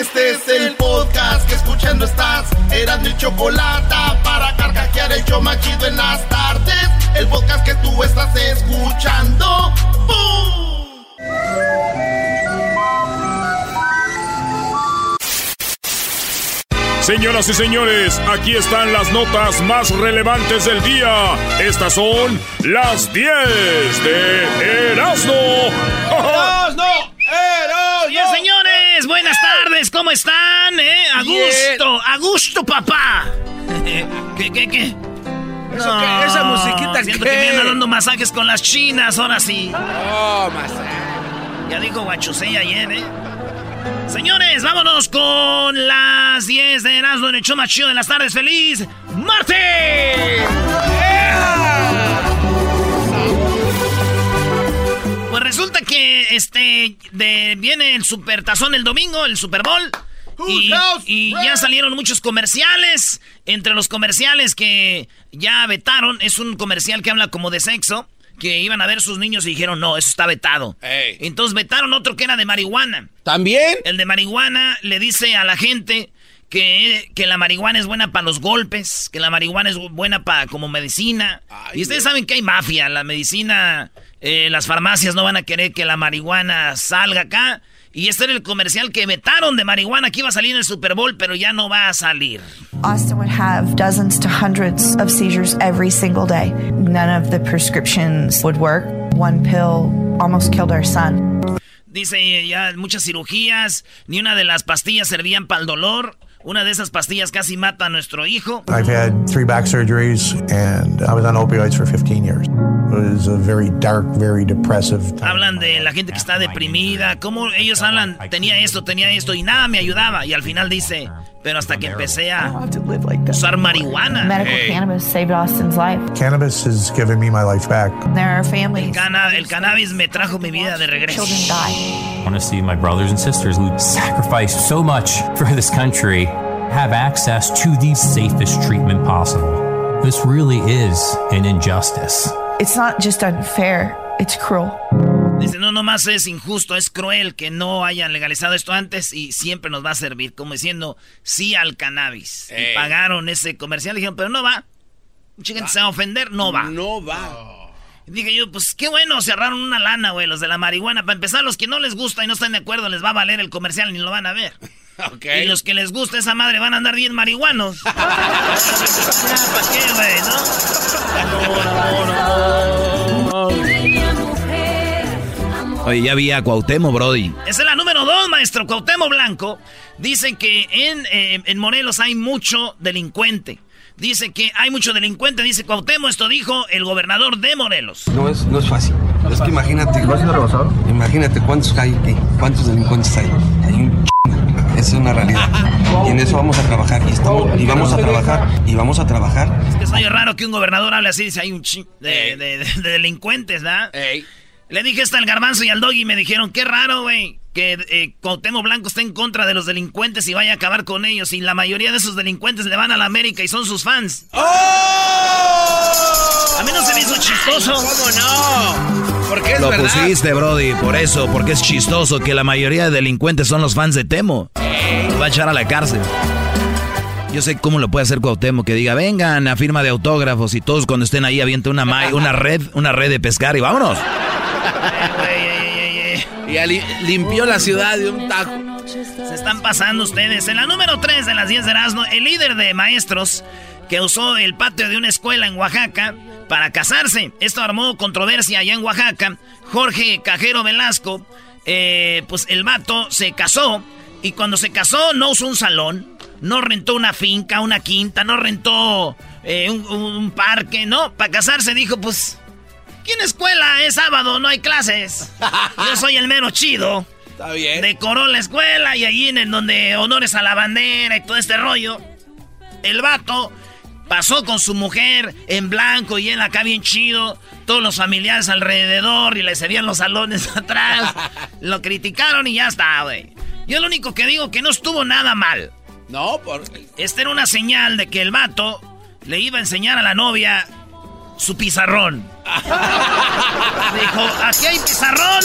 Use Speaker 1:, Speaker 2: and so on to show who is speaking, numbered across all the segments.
Speaker 1: Este es el podcast que escuchando estás. Eran mi chocolate para carcajear el yo machido en las tardes. El podcast que tú estás escuchando. ¡Bum!
Speaker 2: Señoras y señores, aquí están las notas más relevantes del día. Estas son las 10 de Erasmo.
Speaker 3: ¡Erasmo! ¡Erasmo!
Speaker 4: Bien, señores, buenas tardes, ¿cómo están? ¿Eh? A gusto, a gusto, papá. ¿Qué, qué, qué?
Speaker 3: ¿Eso qué? ¿Esa musiquita
Speaker 4: siento
Speaker 3: qué?
Speaker 4: que me anda dando masajes con las chinas, ahora sí.
Speaker 3: Oh, masaje.
Speaker 4: Ya dijo Guachusei ayer, ¿eh? Señores, vámonos con las 10 de Erasmo en el show más chido de las tardes. ¡Feliz martes! Pues resulta que este de, viene el Super Tazón el domingo, el Super Bowl. Y, y ya salieron muchos comerciales. Entre los comerciales que ya vetaron, es un comercial que habla como de sexo. Que iban a ver sus niños y dijeron, no, eso está vetado.
Speaker 3: Ey.
Speaker 4: Entonces vetaron otro que era de marihuana.
Speaker 3: ¿También?
Speaker 4: El de marihuana le dice a la gente que, que la marihuana es buena para los golpes, que la marihuana es buena para como medicina.
Speaker 3: Ay,
Speaker 4: y ustedes saben que hay mafia, la medicina, eh, las farmacias no van a querer que la marihuana salga acá. Y este era el comercial que vetaron de marihuana que iba a salir en el Super Bowl, pero ya no va a salir.
Speaker 5: Austin would have dozens to hundreds of seizures every single day. None of the prescriptions would work. One pill almost killed our son.
Speaker 4: Dice ya muchas cirugías, ni una de las pastillas servían para el dolor. Una de esas pastillas casi mata a nuestro hijo.
Speaker 6: I've had three back surgeries and I was on opioids for 15 years. It was a very dark, very depressive time.
Speaker 4: Hablan de la gente que está deprimida, cómo ellos hablan, tenía esto, tenía esto y nada me ayudaba. Y al final dice, pero hasta que empecé a
Speaker 5: to live like this.
Speaker 4: usar marihuana.
Speaker 5: Medical cannabis saved Austin's life.
Speaker 6: Cannabis has given me my life back.
Speaker 5: There are
Speaker 4: El,
Speaker 5: families.
Speaker 4: cana- el cannabis me trajo mi vida de regreso.
Speaker 5: Children die.
Speaker 7: I want to see my brothers and sisters who sacrificed so much for this country have access to the safest treatment possible. This really is an injustice.
Speaker 5: It's not just unfair, it's cruel.
Speaker 4: Dice, no, nomás es injusto, es cruel que no hayan legalizado esto antes y siempre nos va a servir, como diciendo sí al cannabis. Y pagaron ese comercial, dijeron, pero no va. Mucha gente se va a ofender, no va.
Speaker 3: No va.
Speaker 4: Y Dije yo, pues qué bueno, cerraron una lana, güey, los de la marihuana. Para empezar, los que no les gusta y no están de acuerdo, les va a valer el comercial ni lo van a ver.
Speaker 3: Ok.
Speaker 4: Y los que les gusta esa madre van a andar bien marihuanos. ¿Para qué, güey,
Speaker 8: Oye, ya vi a Cuauhtémoc, Brody.
Speaker 4: Esa es la número dos, maestro. Cuauhtémoc Blanco dice que en, eh, en Morelos hay mucho delincuente. Dice que hay mucho delincuente, dice Cuauhtémoc. Esto dijo el gobernador de Morelos.
Speaker 9: No es, no es fácil. Es que imagínate. Imagínate cuántos hay aquí, cuántos delincuentes hay. Esa es una realidad. Y en eso vamos a trabajar. Y, estamos, y vamos a trabajar. Y vamos a trabajar.
Speaker 4: Es que es medio raro que un gobernador hable así. Dice, hay un chi de, de- de- de delincuentes, ¿verdad?
Speaker 3: Ey.
Speaker 4: Le dije esto al garbanzo y al doggy y me dijeron, qué raro, güey, que eh, Cuauhtémoc Blanco esté en contra de los delincuentes y vaya a acabar con ellos. Y la mayoría de esos delincuentes le van a la América y son sus fans.
Speaker 3: ¡Oh!
Speaker 4: A mí no se me hizo chistoso.
Speaker 3: ¿Cómo no? Porque es
Speaker 8: Lo
Speaker 3: verdad.
Speaker 8: pusiste, Brody, por eso, porque es chistoso que la mayoría de delincuentes son los fans de Temo. Lo va a echar a la cárcel. Yo sé cómo lo puede hacer Cuauhtémoc, que diga, vengan a firma de autógrafos y todos cuando estén ahí avienten una, ma- una red, una red de pescar y vámonos.
Speaker 3: Y ali- limpió la ciudad de un tajo.
Speaker 4: Se están pasando ustedes. En la número 3 de las 10 de Erasmo, el líder de maestros que usó el patio de una escuela en Oaxaca para casarse. Esto armó controversia allá en Oaxaca. Jorge Cajero Velasco, eh, pues el vato se casó y cuando se casó no usó un salón, no rentó una finca, una quinta, no rentó eh, un, un parque, no. Para casarse dijo, pues, ¿quién escuela? Es sábado, no hay clases. Yo soy el mero chido.
Speaker 3: Está bien.
Speaker 4: Decoró la escuela y ahí en el donde honores a la bandera y todo este rollo. El vato pasó con su mujer en blanco y él acá bien chido. Todos los familiares alrededor y le cedían los salones atrás. Lo criticaron y ya está, güey. Yo lo único que digo que no estuvo nada mal.
Speaker 3: No, por...
Speaker 4: Esta era una señal de que el vato le iba a enseñar a la novia su pizarrón. Dijo, aquí hay pizarrón.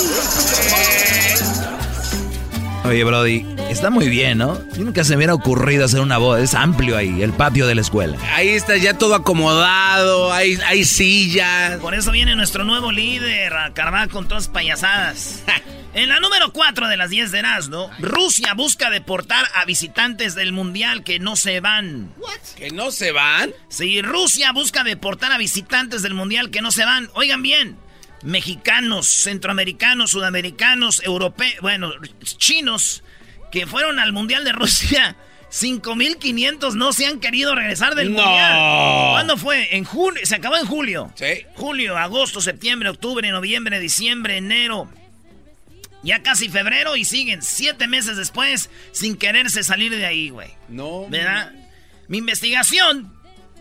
Speaker 8: Oye, Brody, está muy bien, ¿no? Nunca se me hubiera ocurrido hacer una boda. Es amplio ahí, el patio de la escuela.
Speaker 3: Ahí está ya todo acomodado, hay, hay sillas.
Speaker 4: Por eso viene nuestro nuevo líder a con todas payasadas. En la número 4 de las 10 de Erasmo, Rusia busca deportar a visitantes del mundial que no se van.
Speaker 3: ¿Que no se van?
Speaker 4: Sí, Rusia busca deportar a visitantes del mundial que no se van. Oigan bien, mexicanos, centroamericanos, sudamericanos, europeos, bueno, chinos, que fueron al mundial de Rusia. 5.500 no se han querido regresar del
Speaker 3: No.
Speaker 4: mundial. ¿Cuándo fue? En julio, se acabó en julio.
Speaker 3: Sí.
Speaker 4: Julio, agosto, septiembre, octubre, noviembre, diciembre, enero. Ya casi febrero y siguen siete meses después sin quererse salir de ahí, güey.
Speaker 3: No.
Speaker 4: ¿Verdad? Mi investigación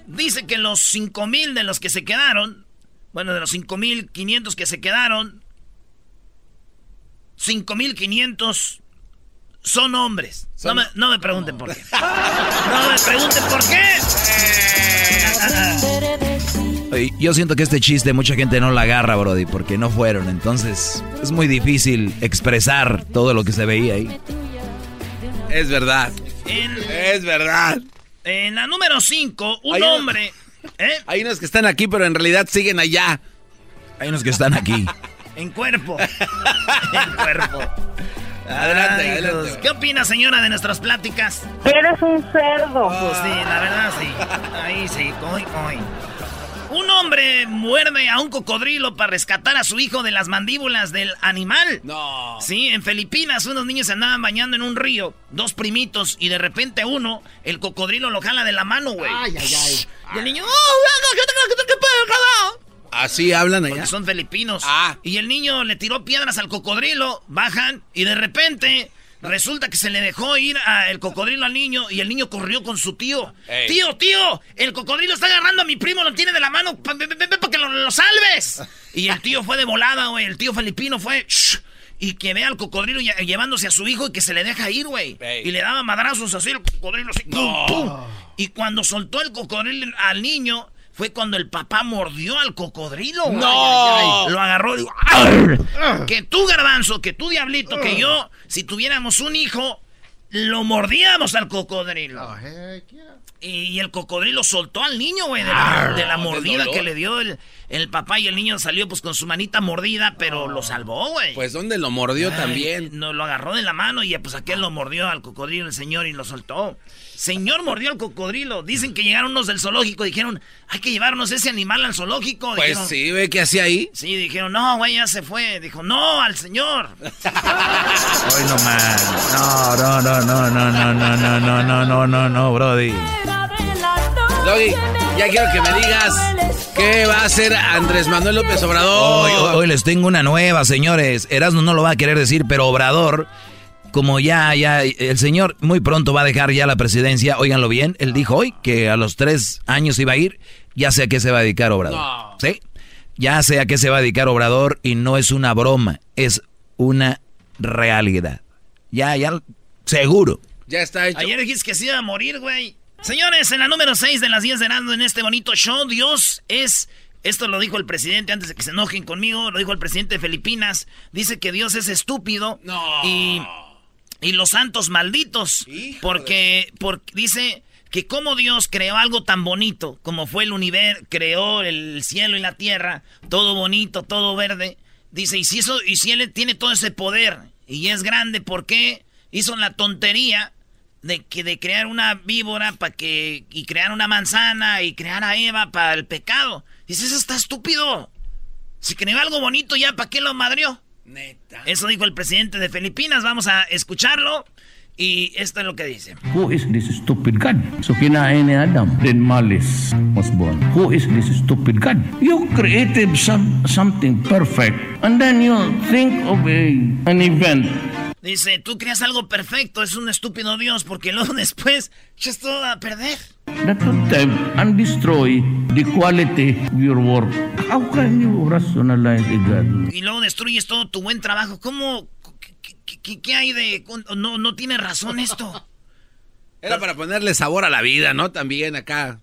Speaker 4: dice que los 5 mil de los que se quedaron, bueno, de los 5 mil 500 que se quedaron, 5 mil 500 son hombres. No, me, no me pregunten por qué. No me pregunten por qué.
Speaker 8: Oye, yo siento que este chiste mucha gente no la agarra, Brody, porque no fueron. Entonces, es muy difícil expresar todo lo que se veía ahí.
Speaker 3: Es verdad.
Speaker 4: En,
Speaker 3: Es verdad.
Speaker 4: en la número 5, un hombre... ¿eh?
Speaker 3: Hay unos que están aquí, pero en realidad siguen allá.
Speaker 8: Hay unos que están aquí.
Speaker 4: En cuerpo. en cuerpo.
Speaker 3: Adelante,
Speaker 4: Ay,
Speaker 3: adelante.
Speaker 4: Dios. ¿Qué opina, señora, de nuestras pláticas?
Speaker 10: Eres un cerdo.
Speaker 4: Pues sí, la verdad sí. Ahí sí, coy, coy. Un hombre muerde a un cocodrilo para rescatar a su hijo de las mandíbulas del animal.
Speaker 3: No.
Speaker 4: Sí, en Filipinas unos niños se andaban bañando en un río, dos primitos, y de repente uno, el cocodrilo lo jala de la mano, güey.
Speaker 10: Ay, ay, ay.
Speaker 4: Y el niño, ¡oh, venga, que te- que te puedo jalar!
Speaker 3: Así hablan allá.
Speaker 4: Porque son filipinos.
Speaker 3: Ah.
Speaker 4: Y el niño le tiró piedras al cocodrilo, bajan y de repente resulta que se le dejó ir a el cocodrilo al niño y el niño corrió con su tío.
Speaker 3: Ey.
Speaker 4: Tío, tío, el cocodrilo está agarrando a mi primo, lo tiene de la mano, pa- para que lo, lo salves. Y el tío fue de volada, güey, el tío filipino fue... "Shh", y que ve al cocodrilo lle- llevándose a su hijo y que se le deja ir, güey.
Speaker 3: Ey.
Speaker 4: Y le daba madrazos así, el cocodrilo así. pum, pum. Y cuando soltó el cocodrilo al niño, fue cuando el papá mordió al cocodrilo. güey.
Speaker 3: ¡No!
Speaker 4: Ay, ay, Lo agarró y dijo, "Arr". Que tú, garbanzo, que tú, diablito, que yo, si tuviéramos un hijo, lo mordíamos al cocodrilo. Y, y el cocodrilo soltó al niño, güey, de la, de la mordida que le dio el, el papá y el niño salió pues con su manita mordida, pero lo salvó, güey.
Speaker 3: Pues donde lo mordió
Speaker 4: Ay,
Speaker 3: también.
Speaker 4: No, lo agarró de la mano y pues aquel lo mordió al cocodrilo el señor y lo soltó. Señor mordió al cocodrilo. Dicen que llegaron unos del zoológico y dijeron, hay que llevarnos ese animal al zoológico.
Speaker 3: Pues
Speaker 4: Dijeron,
Speaker 3: sí, ve que hacía ahí.
Speaker 4: Sí, dijeron, no, güey, ya se fue. Dijo, no, al señor.
Speaker 8: Hoy no más. No, no, no, no, no, no, no, no, no, no, no, no, no, Brody.
Speaker 3: Doggy, ya quiero que me digas qué va a hacer Andrés Manuel López Obrador.
Speaker 8: Hoy, hoy- hoy les tengo una nueva, señores. Erasmo no lo va a querer decir, pero Obrador, como ya, ya, el señor muy pronto va a dejar ya la presidencia, óiganlo bien, él dijo hoy que a los tres años iba a ir, ya sé a qué se va a dedicar Obrador.
Speaker 3: No.
Speaker 8: ¿Sí? Ya sé a qué se va a dedicar Obrador y no es una broma, es una realidad. Ya, ya, seguro.
Speaker 3: Ya está hecho.
Speaker 4: Ayer dijiste que se iba a morir, güey. Señores, en la número 6 de las 10 de Erasmo en este bonito show, Dios es... Esto lo dijo el presidente antes de que se enojen conmigo, lo dijo el presidente de Filipinas. Dice que Dios es estúpido
Speaker 3: No.
Speaker 4: y, y los santos malditos. Porque, porque dice que como Dios creó algo tan bonito, como fue el universo, creó el cielo y la tierra, todo bonito, todo verde, Dice, y si, eso, y si él tiene todo ese poder y es grande, ¿por qué hizo la tontería de, que, de crear una víbora para que, y crear una manzana y crear a Eva para el pecado? Dice, eso está estúpido. Si creó algo bonito ya, ¿para qué lo madrió? Neta. Eso dijo el presidente de Filipinas. Vamos a escucharlo. Y esto es lo que dice.
Speaker 10: Who is this stupid God? So kinain ni Adam. Then malice was born. Who is this stupid God? You created some, something perfect. And then you think of a, an event.
Speaker 4: Dice, tú creas algo perfecto, es un estúpido Dios, porque luego después echas todo a perder.
Speaker 10: That and destroy the quality of your work. How can you rationalize God?
Speaker 4: Y luego destruyes todo tu buen trabajo. ¿Cómo, ¿Qué, qué, hay de.? No, no tiene razón esto.
Speaker 3: Era para ponerle sabor a la vida, ¿no? También acá.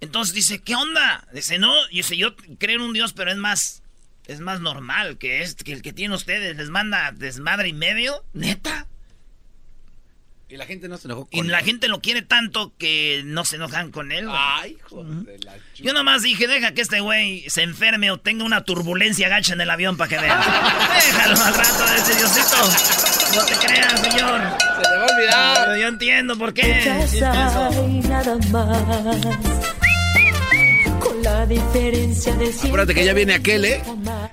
Speaker 4: Entonces dice, ¿qué onda? Dice, no, dice, yo creo en un Dios, pero es más. Es más normal que, es, que el que tiene ustedes. Les manda desmadre y medio. ¿Neta?
Speaker 3: Y la gente no se enojó
Speaker 4: con Y la gente lo quiere tanto que no se enojan con él. Ay, joder. la Yo nomás dije, deja que este güey se enferme o tenga una turbulencia gacha en el avión para que vea. Déjalo al rato de ese Diosito. No te creas, señor.
Speaker 3: Se te va a olvidar.
Speaker 4: yo entiendo por qué.
Speaker 11: nada más. La diferencia de
Speaker 3: Acuérdate que ya viene aquel, ¿eh?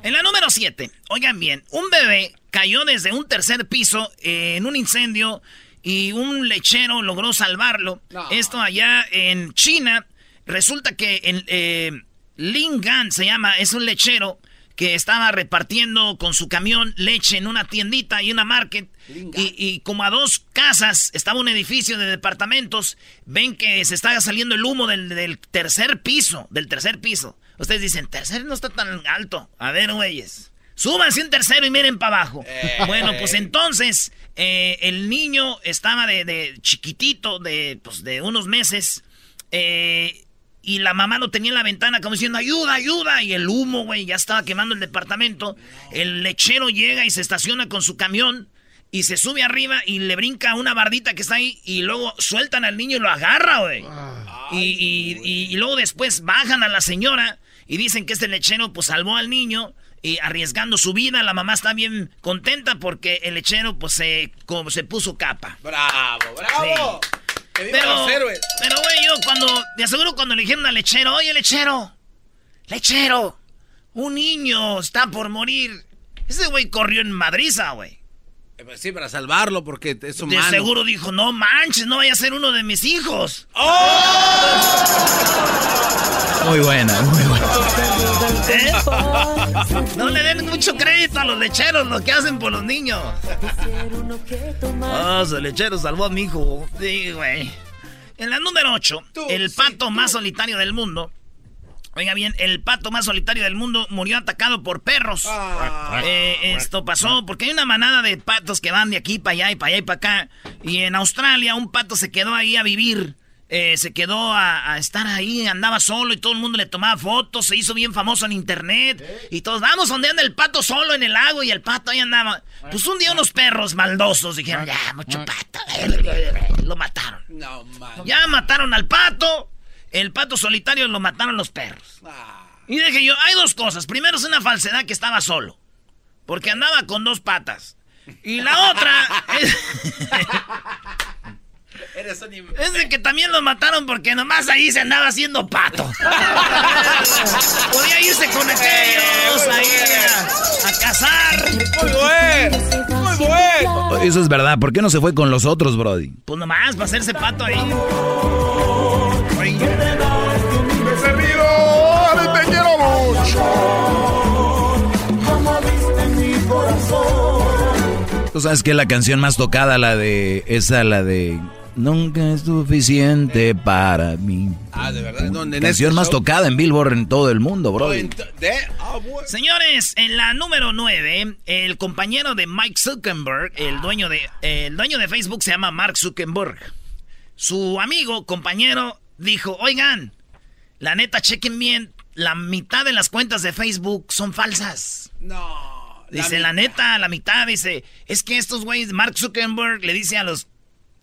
Speaker 4: En la número 7, oigan bien, un bebé cayó desde un tercer piso en un incendio y un lechero logró salvarlo. Esto allá en China. Resulta que en eh, Lingan se llama, es un lechero que estaba repartiendo con su camión leche en una tiendita y una market. Y, como a dos casas estaba un edificio de departamentos, ven que se está saliendo el humo del, del tercer piso, del tercer piso. Ustedes dicen, tercer no está tan alto. A ver, güeyes. Súbanse un tercero y miren para abajo. Eh. Bueno, pues entonces eh, el niño estaba de, chiquitito, de, pues, de unos meses. Eh, y la mamá lo tenía en la ventana como diciendo, ayuda, ayuda. Y el humo, güey, ya estaba quemando el departamento. El lechero llega y se estaciona con su camión. Y se sube arriba y le brinca una bardita que está ahí. Y luego sueltan al niño y lo agarra, güey. Y, y, luego después bajan a la señora y dicen que este lechero pues salvó al niño y arriesgando su vida. La mamá está bien contenta porque el lechero pues se, como, se puso capa.
Speaker 3: ¡Bravo, bravo!
Speaker 4: Pero, pero, güey, yo cuando, de aseguro cuando le dijeron al lechero, oye, lechero, lechero, un niño está por morir. Ese güey corrió en madriza, güey.
Speaker 3: Eh, pues sí, para salvarlo, porque es humano.
Speaker 4: De seguro dijo, no manches, no vaya a ser uno de mis hijos. ¡Oh!
Speaker 8: Muy buena, muy buena.
Speaker 4: ¿Eh? No le den mucho crédito a los lecheros, lo que hacen por los niños. Ah, ese lechero salvó a mi hijo. Sí, güey. En la número 8, el pato más solitario del mundo Oiga bien, el pato más solitario del mundo murió atacado por perros. Ah. Eh, esto pasó porque hay una manada de patos que van de aquí para allá y para allá y para acá. Y en Australia un pato se quedó ahí a vivir. Eh, se quedó a, estar ahí, andaba solo y todo el mundo le tomaba fotos, se hizo bien famoso en internet. Y todos, vamos, donde anda el pato solo en el lago y el pato ahí andaba. Pues un día unos perros maldosos dijeron, ya, mucho pato. Lo mataron. ya mataron al pato el pato solitario lo mataron los perros. Ah. Y dije yo, hay dos cosas. Primero es una falsedad que estaba solo. Porque andaba con dos patas. Y la otra es... Es de que también lo mataron porque nomás ahí se andaba haciendo pato. Podía irse con aquellos ahí a, a, cazar.
Speaker 3: Muy bueno, muy bueno.
Speaker 8: Eso es verdad. ¿Por qué no se fue con los otros, Brody?
Speaker 4: Pues nomás, para hacerse pato ahí.
Speaker 1: te quiero mucho.
Speaker 8: Tú sabes que la canción más tocada, la de. Esa, la de. Nunca es suficiente para mí.
Speaker 3: Ah, de verdad.
Speaker 8: La canción este más tocada en Billboard en todo el mundo, bro.
Speaker 4: Ah, Señores, en la número 9, el compañero de Mike Zuckerberg, el dueño de, el dueño de Facebook se llama Mark Zuckerberg. Su amigo, compañero, dijo, oigan, la neta, chequen bien, la mitad de las cuentas de Facebook son falsas.
Speaker 3: No.
Speaker 4: Dice, la, neta, la mitad, dice, es que estos güeyes, Mark Zuckerberg le dice a los,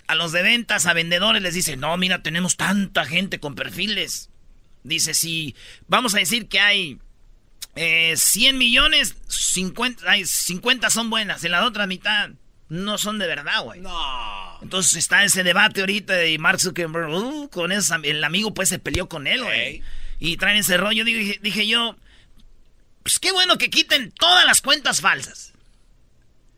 Speaker 4: a los de ventas, a vendedores, les dice, no, mira, tenemos tanta gente con perfiles. Dice, si vamos a decir que hay eh, 100 millones, 50, ay, 50 son buenas. En la otra mitad no son de verdad, güey.
Speaker 3: No.
Speaker 4: Entonces está ese debate ahorita de Mark Zuckerberg. uh, con ese, el amigo pues se peleó con él, güey. Y traen ese rollo. Dije, dije yo, pues qué bueno que quiten todas las cuentas falsas.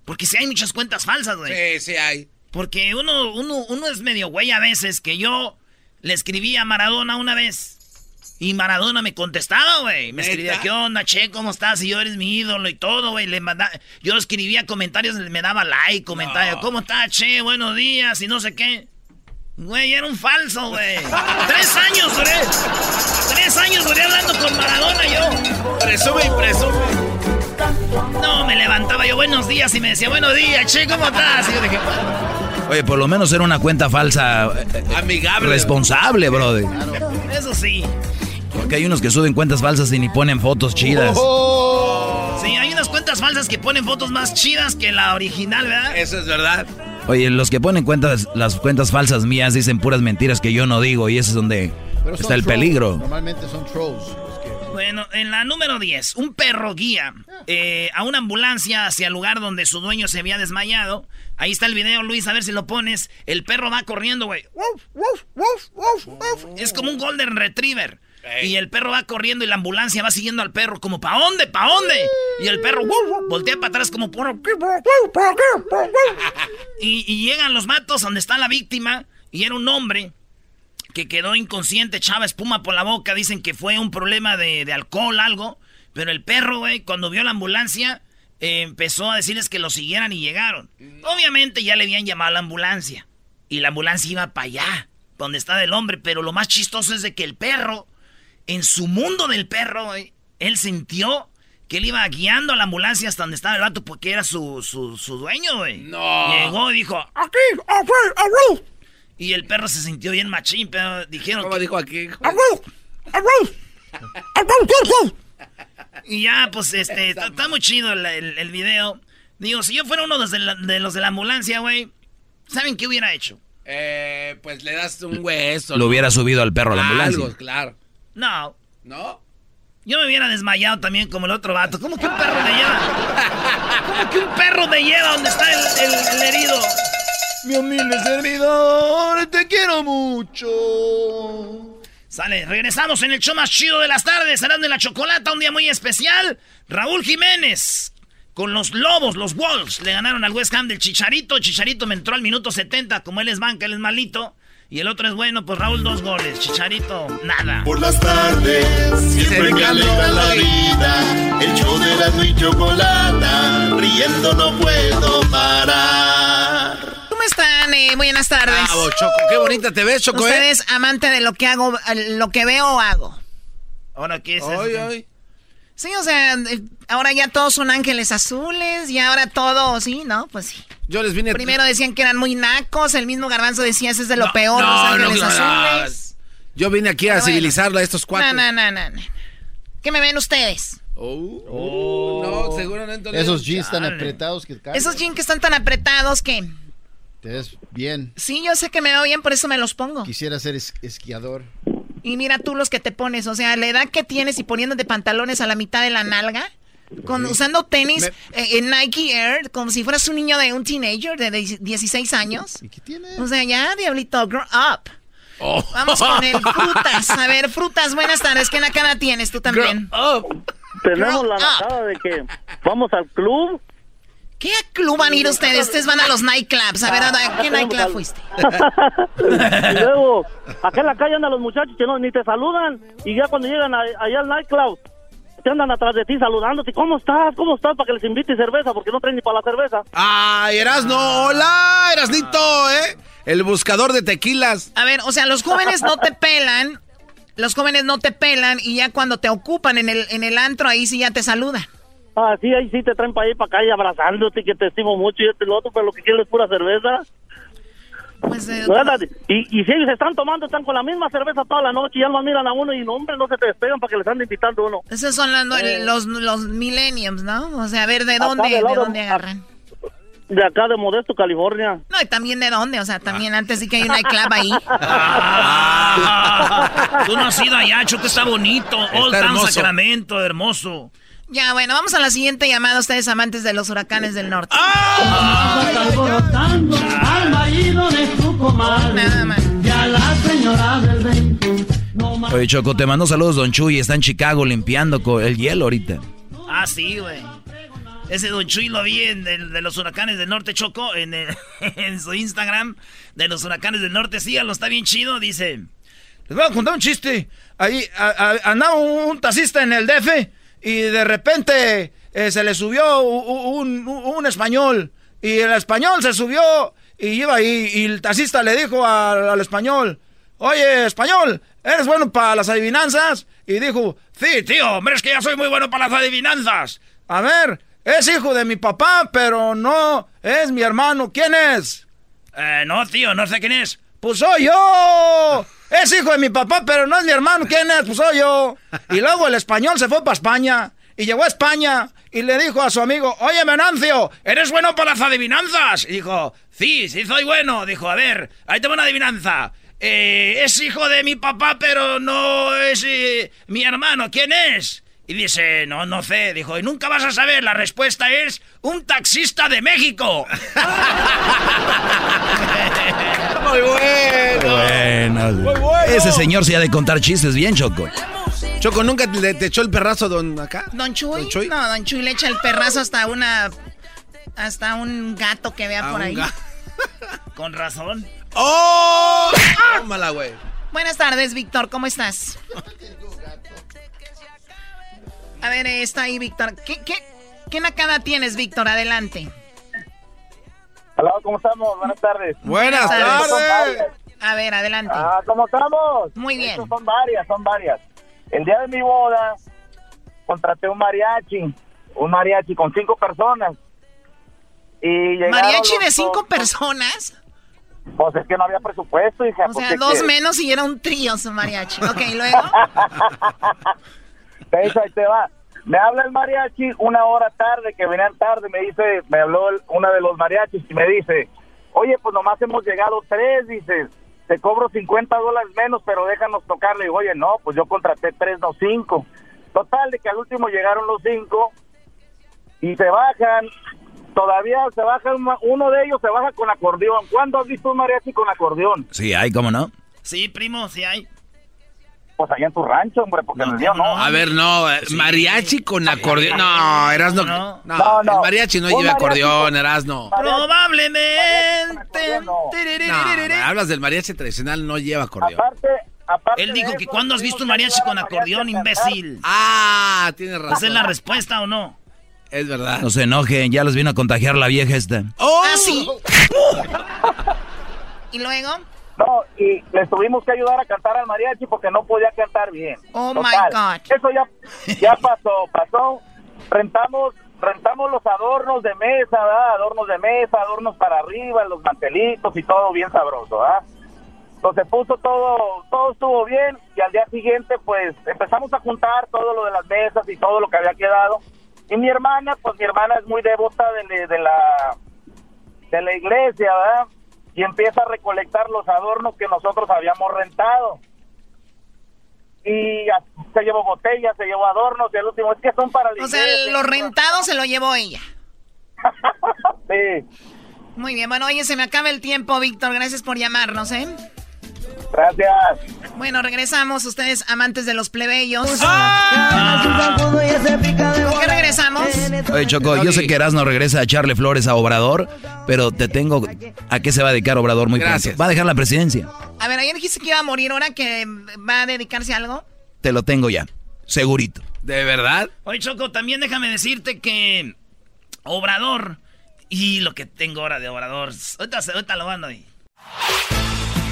Speaker 4: Porque si hay muchas cuentas falsas, güey.
Speaker 3: Sí, sí hay.
Speaker 4: Porque uno, uno, uno es medio güey a veces que yo le escribí a Maradona una vez. Y Maradona me contestaba, güey. Me escribía, ¿qué onda, che? ¿Cómo estás? Y yo eres mi ídolo y todo, güey. Le manda... Yo escribía comentarios, me daba like, comentarios. ¿Cómo estás, che? Buenos días y no sé qué. Güey, era un falso, güey. Tres años duré. Tres años duré hablando con Maradona yo.
Speaker 3: Presume y presume.
Speaker 4: No, me levantaba yo, buenos días, y me decía, buenos días, che, ¿cómo estás? Y yo dije,
Speaker 8: Oye, por lo menos era una cuenta falsa eh, eh,
Speaker 3: Amigable.
Speaker 8: responsable, brother.
Speaker 4: eso sí.
Speaker 8: Porque hay unos que suben cuentas falsas y ni ponen fotos chidas.
Speaker 4: Sí, hay unas cuentas falsas que ponen fotos más chidas que la original, ¿verdad?
Speaker 3: Eso es verdad.
Speaker 8: Oye, los que ponen cuentas, las cuentas falsas mías dicen puras mentiras que yo no digo y ese es donde
Speaker 12: Pero
Speaker 8: está el
Speaker 12: trolls.
Speaker 8: peligro.
Speaker 12: Normalmente son trolls.
Speaker 4: Bueno, en la número 10, un perro guía eh, a una ambulancia hacia el lugar donde su dueño se había desmayado. Ahí está el video, Luis, a ver si lo pones. El perro va corriendo, güey. Es como un golden retriever. Y el perro va corriendo y la ambulancia va siguiendo al perro como ¿pa' dónde? ¿pa' dónde? Y el perro voltea para atrás como por... Y, y llegan los matos donde está la víctima y era un hombre que quedó inconsciente, echaba espuma por la boca. Dicen que fue un problema de, de alcohol, algo. Pero el perro, güey, cuando vio la ambulancia, eh, empezó a decirles que lo siguieran y llegaron. Obviamente ya le habían llamado a la ambulancia. Y la ambulancia iba para allá, donde estaba el hombre. Pero lo más chistoso es de que el perro, en su mundo del perro, güey, él sintió que él iba guiando a la ambulancia hasta donde estaba el vato porque era su, su, su dueño, güey.
Speaker 3: No.
Speaker 4: Llegó y dijo, aquí, aquí, aquí. Y el perro se sintió bien machín, pero dijeron
Speaker 3: ¿Cómo
Speaker 4: que...
Speaker 3: dijo aquí?
Speaker 4: Y ya, pues, este, está, está muy chido el, el- el video. Digo, si yo fuera uno de, la- de los de la ambulancia, güey, ¿saben qué hubiera hecho?
Speaker 3: Eh, pues le das un hueso.
Speaker 8: Lo hubiera subido al perro a la ambulancia.
Speaker 3: Algo, claro.
Speaker 4: No,
Speaker 3: ¿No?
Speaker 4: yo me hubiera desmayado también como el otro vato. ¿Cómo que un perro me lleva? ¿Cómo que un perro me lleva donde está el, el- el herido?
Speaker 1: Mi humilde servidor, te quiero mucho.
Speaker 4: Sale, regresamos en el show más chido de las tardes. Serán de la chocolata, un día muy especial. Raúl Jiménez. Con los Lobos, los Wolves, le ganaron al West Ham del Chicharito. Chicharito me entró al minuto 70. Como él es banca, él es malito. Y el otro es bueno, pues Raúl dos goles. Chicharito, nada.
Speaker 1: Por las tardes, siempre me alegra la vida. El show de la y chocolata, riendo no puedo parar.
Speaker 13: Eh, buenas tardes.
Speaker 3: Bravo, Choco. Qué bonita te ves, Choco, ¿eh?
Speaker 13: Ustedes amante de lo que hago, eh, lo que veo o hago.
Speaker 4: Ahora, ¿qué es
Speaker 3: Ay,
Speaker 4: esto?
Speaker 3: ay.
Speaker 13: Sí, o sea, eh, ahora ya todos son ángeles azules y ahora todo, sí, ¿no? Pues sí.
Speaker 3: Yo les vine...
Speaker 13: Primero decían que eran muy nacos, el mismo garbanzo decía, ese es de lo peor,
Speaker 3: no,
Speaker 13: los
Speaker 3: no,
Speaker 13: ángeles
Speaker 3: no, no.
Speaker 13: azules.
Speaker 3: Yo vine aquí a
Speaker 13: bueno.
Speaker 3: civilizarla a estos cuatro.
Speaker 13: no, no, no, no. ¿Qué me ven ustedes?
Speaker 3: Oh, no, seguramente...
Speaker 12: Esos jeans tan apretados que caen.
Speaker 13: Esos jeans que están tan apretados que...
Speaker 12: Te ves bien.
Speaker 13: Sí, yo sé que me veo bien, por eso me los pongo.
Speaker 12: Quisiera ser es- esquiador.
Speaker 13: Y mira tú los que te pones, o sea, la edad que tienes y poniéndote pantalones a la mitad de la nalga, con, usando tenis eh, en Nike Air, como si fueras un niño de un teenager de 16 años.
Speaker 12: ¿Y qué tiene?
Speaker 13: O sea, ya, diablito, grow up.
Speaker 3: Oh.
Speaker 13: Vamos con el frutas. A ver, frutas, buenas tardes. ¿Qué cara tienes tú también?
Speaker 14: Tenemos la
Speaker 13: Grow up.
Speaker 14: nacada de que vamos al club.
Speaker 13: ¿Qué club van a ir ustedes? Ustedes van a los nightclubs. A ver, ¿a qué
Speaker 14: tenemos
Speaker 13: nightclub fuiste?
Speaker 14: y luego, acá en la calle andan los muchachos que no, ni te saludan. Y ya cuando llegan a- allá al nightclub, te andan atrás de ti saludándote. ¿Cómo estás? ¿Cómo estás? Para que les invite cerveza, porque no traen ni para la cerveza.
Speaker 3: Ay, Erasno, hola, Erasnito, ¿eh? El buscador de tequilas.
Speaker 13: A ver, o sea, los jóvenes no te pelan. Los jóvenes no te pelan y ya cuando te ocupan en el, en el antro, ahí sí ya te saludan.
Speaker 14: Ah, sí, ahí sí te traen para allá y para acá y abrazándote, que te estimo mucho y este y lo otro, pero lo que quieren es pura cerveza.
Speaker 13: Pues, eh.
Speaker 14: Y, y si ellos están tomando, están con la misma cerveza toda la noche y ya no miran a uno y no, hombre, no se te despegan para que les ande invitando a uno.
Speaker 13: Esos son los,
Speaker 14: Eh.
Speaker 13: los, los millenniums, ¿no? O sea, a ver, ¿de dónde, de
Speaker 14: lado-
Speaker 13: dónde agarran?
Speaker 14: De acá de Modesto, California.
Speaker 13: No, y también de dónde, o sea, también antes sí que hay una nightclub ahí.
Speaker 4: Ah, tú no has ido allá, Choco, está bonito. Old Town
Speaker 3: hermoso.
Speaker 4: Sacramento, hermoso.
Speaker 13: Ya, bueno, vamos a la siguiente llamada, ustedes amantes de los huracanes del norte. Nada más.
Speaker 8: Oye, Choco, te mando saludos, Don Chuy. Está en Chicago limpiando el hielo ahorita.
Speaker 4: Ah, sí, güey. Ese Don Chuy lo vi en el de los huracanes del norte, Choco, en, el- en su Instagram de los huracanes del norte. Síganlo, está bien chido, dice.
Speaker 15: Les voy a contar un chiste. Ahí a- a- andaba un, un taxista en el DF y de repente eh, se le subió un, un- un español. Y el español se subió y iba ahí. Y el taxista le dijo al, al español: Oye, español, ¿eres bueno para las adivinanzas? Y dijo: Sí, tío, hombre, es que ya soy muy bueno para las adivinanzas. A ver, es hijo de mi papá, pero no es mi hermano. ¿Quién es?
Speaker 4: Eh, no, tío, no sé quién es.
Speaker 15: Pues soy yo. Es hijo de mi papá, pero no es mi hermano. ¿Quién es? Pues soy yo. Y luego el español se fue para España. Y llegó a España y le dijo a su amigo, oye, Menancio, ¿eres bueno para las adivinanzas? Y dijo,
Speaker 4: Sí, sí, soy bueno. Dijo, a ver, ahí tengo una adivinanza. Eh, es hijo de mi papá, pero no es eh, mi hermano. ¿Quién es? Y dice, no, no sé. Dijo, y nunca vas a saber. La respuesta es un taxista de México.
Speaker 3: Muy bueno.
Speaker 8: Bueno, Ese señor se ha de contar chistes bien, Choco.
Speaker 3: Choco, ¿nunca le, te echó el perrazo don acá?
Speaker 13: ¿Don Chuy?
Speaker 3: ¿Don Chuy?
Speaker 13: No, Don Chuy le echa el perrazo hasta una... Hasta un gato que vea por ahí.
Speaker 4: Con razón.
Speaker 3: ¡Oh! Tómala, güey.
Speaker 13: Buenas tardes, Víctor, ¿cómo estás? A ver, está ahí, Víctor. ¿Qué, qué, qué nacada tienes, Víctor? Adelante.
Speaker 16: Hola, ¿cómo estamos? Buenas tardes.
Speaker 3: Buenas tardes.
Speaker 13: A ver, adelante.
Speaker 16: Ah, ¿cómo estamos?
Speaker 13: Muy bien.
Speaker 16: Estos son varias, son varias. El día de mi boda contraté un mariachi, un mariachi con cinco personas. Y llegaron
Speaker 13: ¿Mariachi de cinco
Speaker 16: dos-
Speaker 13: personas?
Speaker 16: Pues es que no había presupuesto, hija.
Speaker 13: O
Speaker 16: pues,
Speaker 13: sea,
Speaker 16: ¿qué
Speaker 13: dos menos y era un trío su mariachi. Ok, ¿y luego.
Speaker 16: Ahí te va. Me habla el mariachi una hora tarde, que venían tarde, me dice, me habló el- una de los mariachis y me dice, oye, pues nomás hemos llegado tres, dices, te cobro 50 dólares menos, pero déjanos tocarle. Y digo, oye, no, pues yo contraté tres, no cinco. Total, de que al último llegaron los cinco y se bajan, todavía se baja, uno de ellos se baja con acordeón. ¿Cuándo has visto un mariachi con acordeón?
Speaker 8: Sí, hay, ¿cómo no?
Speaker 4: Sí, primo, sí hay.
Speaker 16: Pues allá en tu rancho, hombre, porque en el mío no.
Speaker 3: A ver, no, eh, mariachi con acordeón. No, Erasno. No,
Speaker 16: No, no.
Speaker 3: el mariachi no lleva acordeón, Erasno.
Speaker 4: Probablemente.
Speaker 3: No, hablas del mariachi tradicional, no lleva acordeón.
Speaker 16: Aparte, aparte
Speaker 4: Él dijo que cuando has visto un mariachi con acordeón, imbécil.
Speaker 3: Ah, tienes razón.
Speaker 4: ¿Esa es la respuesta o no?
Speaker 3: Es verdad.
Speaker 8: No se enojen, ya los vino a contagiar la vieja esta.
Speaker 13: Ah, sí. ¿Y luego?
Speaker 16: No, y les tuvimos que ayudar a cantar al mariachi porque no podía cantar bien.
Speaker 13: Oh, my God.
Speaker 16: Eso ya, ya pasó, pasó. Rentamos, rentamos los adornos de mesa, ¿verdad? Adornos de mesa, adornos para arriba, los mantelitos y todo bien sabroso, ¿verdad? Entonces puso todo, todo estuvo bien y al día siguiente pues empezamos a juntar todo lo de las mesas y todo lo que había quedado. Y mi hermana, pues mi hermana es muy devota de, de la de la iglesia, ¿verdad? Y empieza a recolectar los adornos que nosotros habíamos rentado. Y se llevó botellas, se llevó adornos, y el último es que son para
Speaker 13: O sea, lo rentado se lo llevó ella.
Speaker 16: Sí,
Speaker 13: Muy bien, bueno, oye, se me acaba el tiempo, Víctor. Gracias por llamarnos, ¿eh?
Speaker 16: Gracias.
Speaker 13: Bueno, regresamos, ustedes amantes de los plebeyos.
Speaker 8: ¡Ah!
Speaker 13: ¿Con qué regresamos?
Speaker 8: Oye, Choco, yo sé que Erasno regresa a echarle flores a Obrador, pero te tengo... ¿A qué se va a dedicar Obrador muy
Speaker 3: Gracias.
Speaker 8: pronto? Va a dejar la presidencia.
Speaker 13: A ver, ayer dijiste que iba a morir, ahora que va a dedicarse a algo.
Speaker 8: Te lo tengo ya, segurito.
Speaker 3: ¿De verdad?
Speaker 4: Oye, Choco, también déjame decirte que Obrador y lo que tengo ahora de Obrador. Ahorita, ahorita lo mando ahí.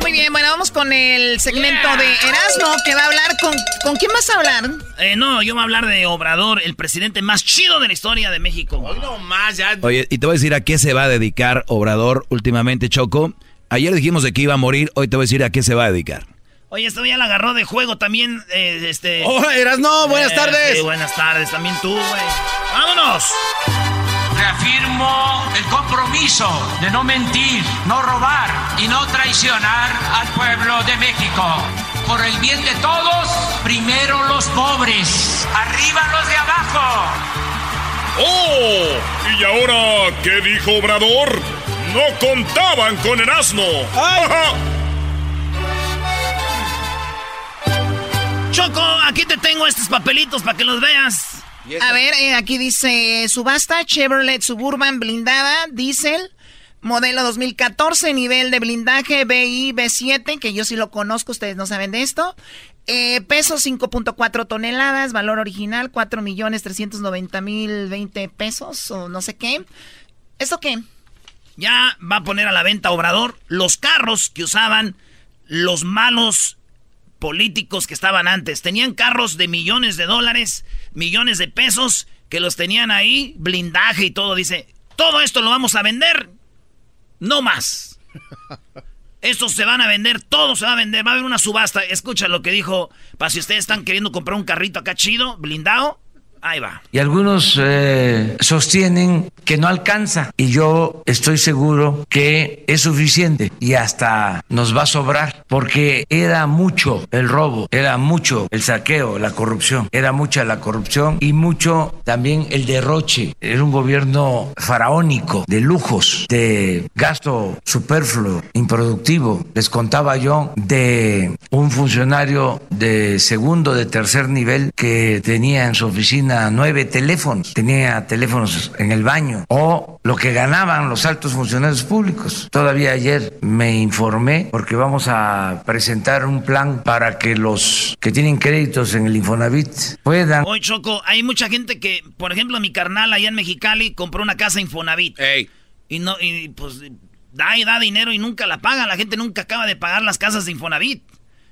Speaker 13: Muy bien, bueno, vamos con el segmento de Erasmo, que va a hablar con... ¿Con quién vas a hablar?
Speaker 4: Eh, no, yo voy a hablar de Obrador, el presidente más chido de la historia de México.
Speaker 3: Hoy no más, ya.
Speaker 8: Oye, y te voy a decir a qué se va a dedicar Obrador últimamente, Choco. Ayer dijimos de que iba a morir, hoy te voy a decir a qué se va a dedicar.
Speaker 4: Oye, esto ya la agarró de juego también, eh, este...
Speaker 3: ¡Oh, no! ¡Buenas
Speaker 4: Eh,
Speaker 3: tardes!
Speaker 4: buenas tardes, también tú, güey. ¡Vámonos!
Speaker 17: Reafirmo el compromiso de no mentir, no robar y no traicionar al pueblo de México. Por el bien de todos, primero los pobres, arriba los de abajo.
Speaker 2: ¡Oh! ¿Y ahora qué dijo Obrador? No contaban con el asno.
Speaker 4: Choco, aquí te tengo estos papelitos para que los veas.
Speaker 13: A ver, eh, aquí dice subasta Chevrolet Suburban blindada, diésel, modelo 2014, nivel de blindaje BI B7, que yo sí lo conozco, ustedes no saben de esto. Eh, peso 5.4 toneladas, valor original 4 millones 390 mil 20 pesos o no sé qué. ¿Esto qué?
Speaker 4: Ya va a poner a la venta Obrador los carros que usaban los malos políticos que estaban antes. Tenían carros de millones de dólares, millones de pesos, que los tenían ahí, blindaje y todo. Dice, todo esto lo vamos a vender, no más. Estos se van a vender, todo se va a vender, va a haber una subasta. Escucha lo que dijo, para si ustedes están queriendo comprar un carrito acá chido, blindado, ahí va.
Speaker 18: Y algunos eh, sostienen que no alcanza. Y yo estoy seguro que es suficiente y hasta nos va a sobrar. Porque era mucho el robo, era mucho el saqueo, la corrupción. Era mucha la corrupción y mucho también el derroche. Era un gobierno faraónico, de lujos, de gasto superfluo, improductivo. Les contaba yo de un funcionario de segundo, de tercer nivel que tenía en su oficina nueve teléfonos, tenía teléfonos en el baño, o lo que ganaban los altos funcionarios públicos. Todavía ayer me informé porque vamos a presentar un plan para que los que tienen créditos en el Infonavit puedan...
Speaker 4: Hoy, Choco, hay mucha gente que, por ejemplo, mi carnal allá en Mexicali compró una casa Infonavit. Y no, y pues da y da dinero y nunca la paga. La gente nunca acaba de pagar las casas de Infonavit.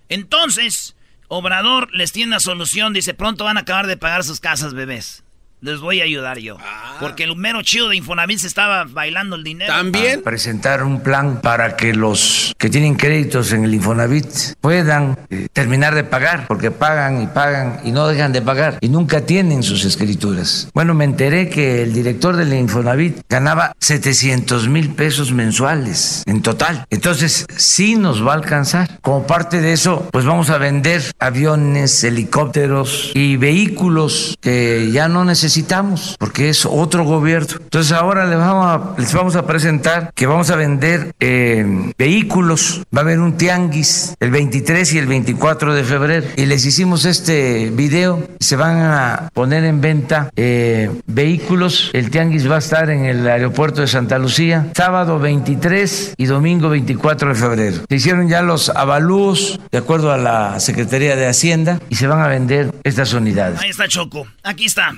Speaker 4: Entonces, Obrador les tiene una solución. Dice, pronto van a acabar de pagar sus casas, bebés. Les voy a ayudar yo. Porque el mero chido de Infonavit se estaba bailando el dinero.
Speaker 18: a presentar un plan para que los que tienen créditos en el Infonavit puedan eh, terminar de pagar, porque pagan y pagan y no dejan de pagar y nunca tienen sus escrituras. Bueno, me enteré que el director del Infonavit ganaba 700 mil pesos mensuales en total. Entonces, sí nos va a alcanzar. Como parte de eso, pues vamos a vender aviones, helicópteros y vehículos que ya no necesitamos porque es otro gobierno. Entonces ahora les vamos a, les vamos a presentar que vamos a vender eh, vehículos. Va a haber un tianguis el 23 y el 24 de febrero. Y les hicimos este video. Se van a poner en venta eh, vehículos. El tianguis va a estar en el aeropuerto de Santa Lucía, sábado 23 y domingo 24 de febrero. Se hicieron ya los avalúos de acuerdo a la Secretaría de Hacienda y se van a vender estas unidades.
Speaker 4: Ahí está Choco. Aquí está.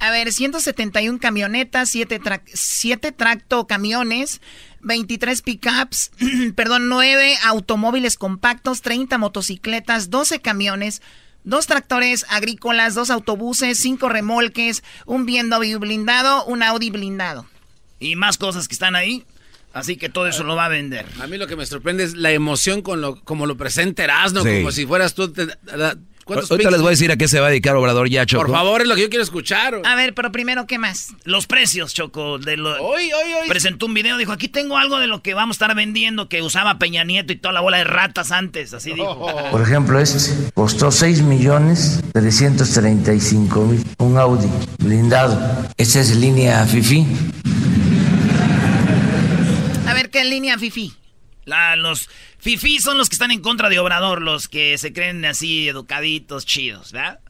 Speaker 13: A ver, 171 camionetas, 7, tra siete tracto camiones, 23 pickups, perdón, 9 automóviles compactos, 30 motocicletas, 12 camiones, dos tractores agrícolas, dos autobuses, cinco remolques, un BMW blindado, un Audi blindado.
Speaker 4: Y más cosas que están ahí. Así que todo eso lo va a vender.
Speaker 3: A mí lo que me sorprende es la emoción con lo, como lo presenta Erasmo,
Speaker 8: Sí.
Speaker 3: como si fueras tú. te- la- ¿Cuántos
Speaker 8: Ahorita les voy a decir a qué se va a dedicar Obrador ya, Choco.
Speaker 3: Por favor, es lo que yo quiero escuchar.
Speaker 13: A ver, pero primero, ¿qué más?
Speaker 4: Los precios, Choco. De lo...
Speaker 3: Hoy, hoy, hoy.
Speaker 4: Presentó un video, dijo, aquí tengo algo de lo que vamos a estar vendiendo que usaba Peña Nieto y toda la bola de ratas antes. Así dijo.
Speaker 18: Por ejemplo, este costó 6 millones 335 mil. Un Audi blindado. Esta es línea FIFI.
Speaker 13: A ver, ¿qué línea Fifi?
Speaker 4: La, los fifí son los que están en contra de Obrador, los que se creen así educaditos, chidos, ¿verdad?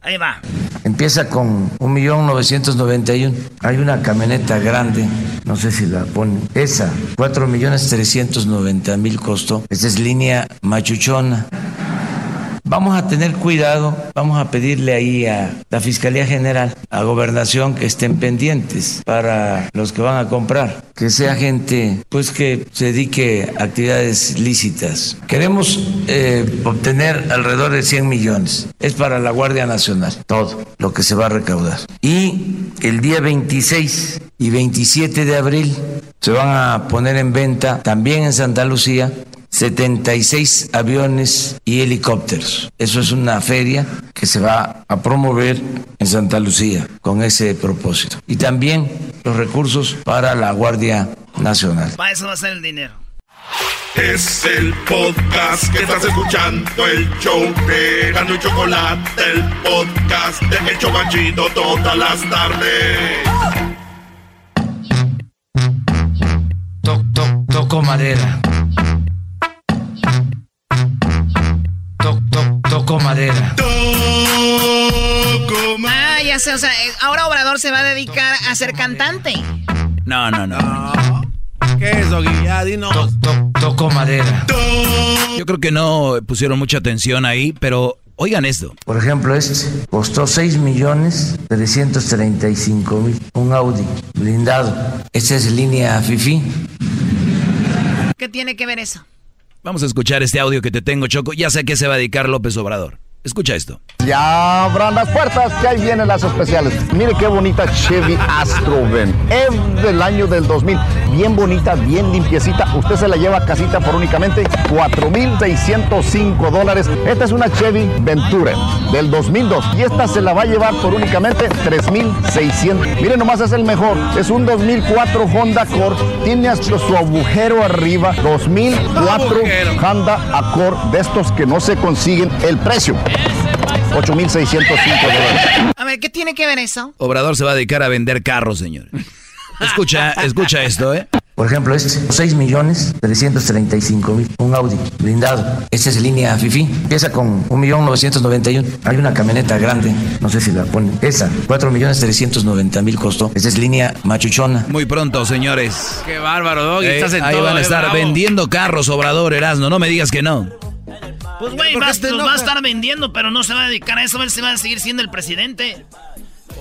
Speaker 4: Ahí va.
Speaker 18: Empieza con 1.991. Hay una camioneta grande, no sé si la ponen. Esa, 4.390.000 costó. Esta es línea machuchona. Vamos a tener cuidado, vamos a pedirle ahí a la Fiscalía General, a Gobernación, que estén pendientes para los que van a comprar, que sea gente pues que se dedique a actividades lícitas. Queremos eh, obtener alrededor de 100 millones, es para la Guardia Nacional, todo lo que se va a recaudar. Y el día 26 y 27 de abril se van a poner en venta también en Santa Lucía 76 aviones y helicópteros. Eso es una feria que se va a promover en Santa Lucía con ese propósito. Y también los recursos para la Guardia Nacional.
Speaker 4: Para eso va a ser el dinero.
Speaker 1: Es el podcast que estás escuchando, el show de Gano y Chocolate, el podcast de El Chocachito todas las tardes.
Speaker 18: Toc, toc, toco madera. Toc, toco madera.
Speaker 13: Ah, ya sé, o sea, eh, ahora Obrador se va a dedicar a ser cantante.
Speaker 8: No, no, no.
Speaker 3: ¿Qué es, Doggy? Ya, dinos.
Speaker 18: Toco madera.
Speaker 8: Yo creo que no pusieron mucha atención ahí, pero oigan esto.
Speaker 18: Por ejemplo, este costó 6 millones 335 mil. Un Audi blindado. Esta es línea FIFI.
Speaker 13: ¿Qué tiene que ver eso?
Speaker 8: Vamos a escuchar este audio que te tengo, Choco. Ya sé a qué se va a dedicar López Obrador. Escucha esto.
Speaker 19: Ya abran las puertas, que ahí vienen las especiales. Mire qué bonita Chevy Astro ven. Es del año del 2000. Bien bonita, bien limpiecita. Usted se la lleva a casita por únicamente 4,605 dólares. Esta es una Chevy Venture del 2002. Y esta se la va a llevar por únicamente 3,600. Mire nomás, es el mejor. Es un 2004 Honda Accord. Tiene hasta su agujero arriba. 2004 Honda Accord. De estos que no se consiguen. El precio. 8,605 dólares.
Speaker 13: A ver, ¿qué tiene que ver eso?
Speaker 8: Obrador se va a dedicar a vender carros, señores. Escucha, escucha esto, ¿eh?
Speaker 18: Por ejemplo, este, 6 millones 335 mil. Un Audi blindado. Esta es línea FIFI. Empieza con 1 millón 991. Hay una camioneta grande. No sé si la ponen. Esa, 4 millones 390 mil costó. Esta es línea machuchona.
Speaker 8: Muy pronto, señores.
Speaker 3: Qué bárbaro, Doggy.
Speaker 8: Eh,
Speaker 3: Estás en
Speaker 8: ahí
Speaker 3: todo,
Speaker 8: van a
Speaker 3: eh,
Speaker 8: estar
Speaker 3: bravo.
Speaker 8: vendiendo carros, Obrador, Erasmo. No me digas que no.
Speaker 4: Pues, güey,
Speaker 3: ¿Por
Speaker 4: va, los va a estar vendiendo, pero no se va a dedicar a eso. Él se va a seguir siendo el presidente.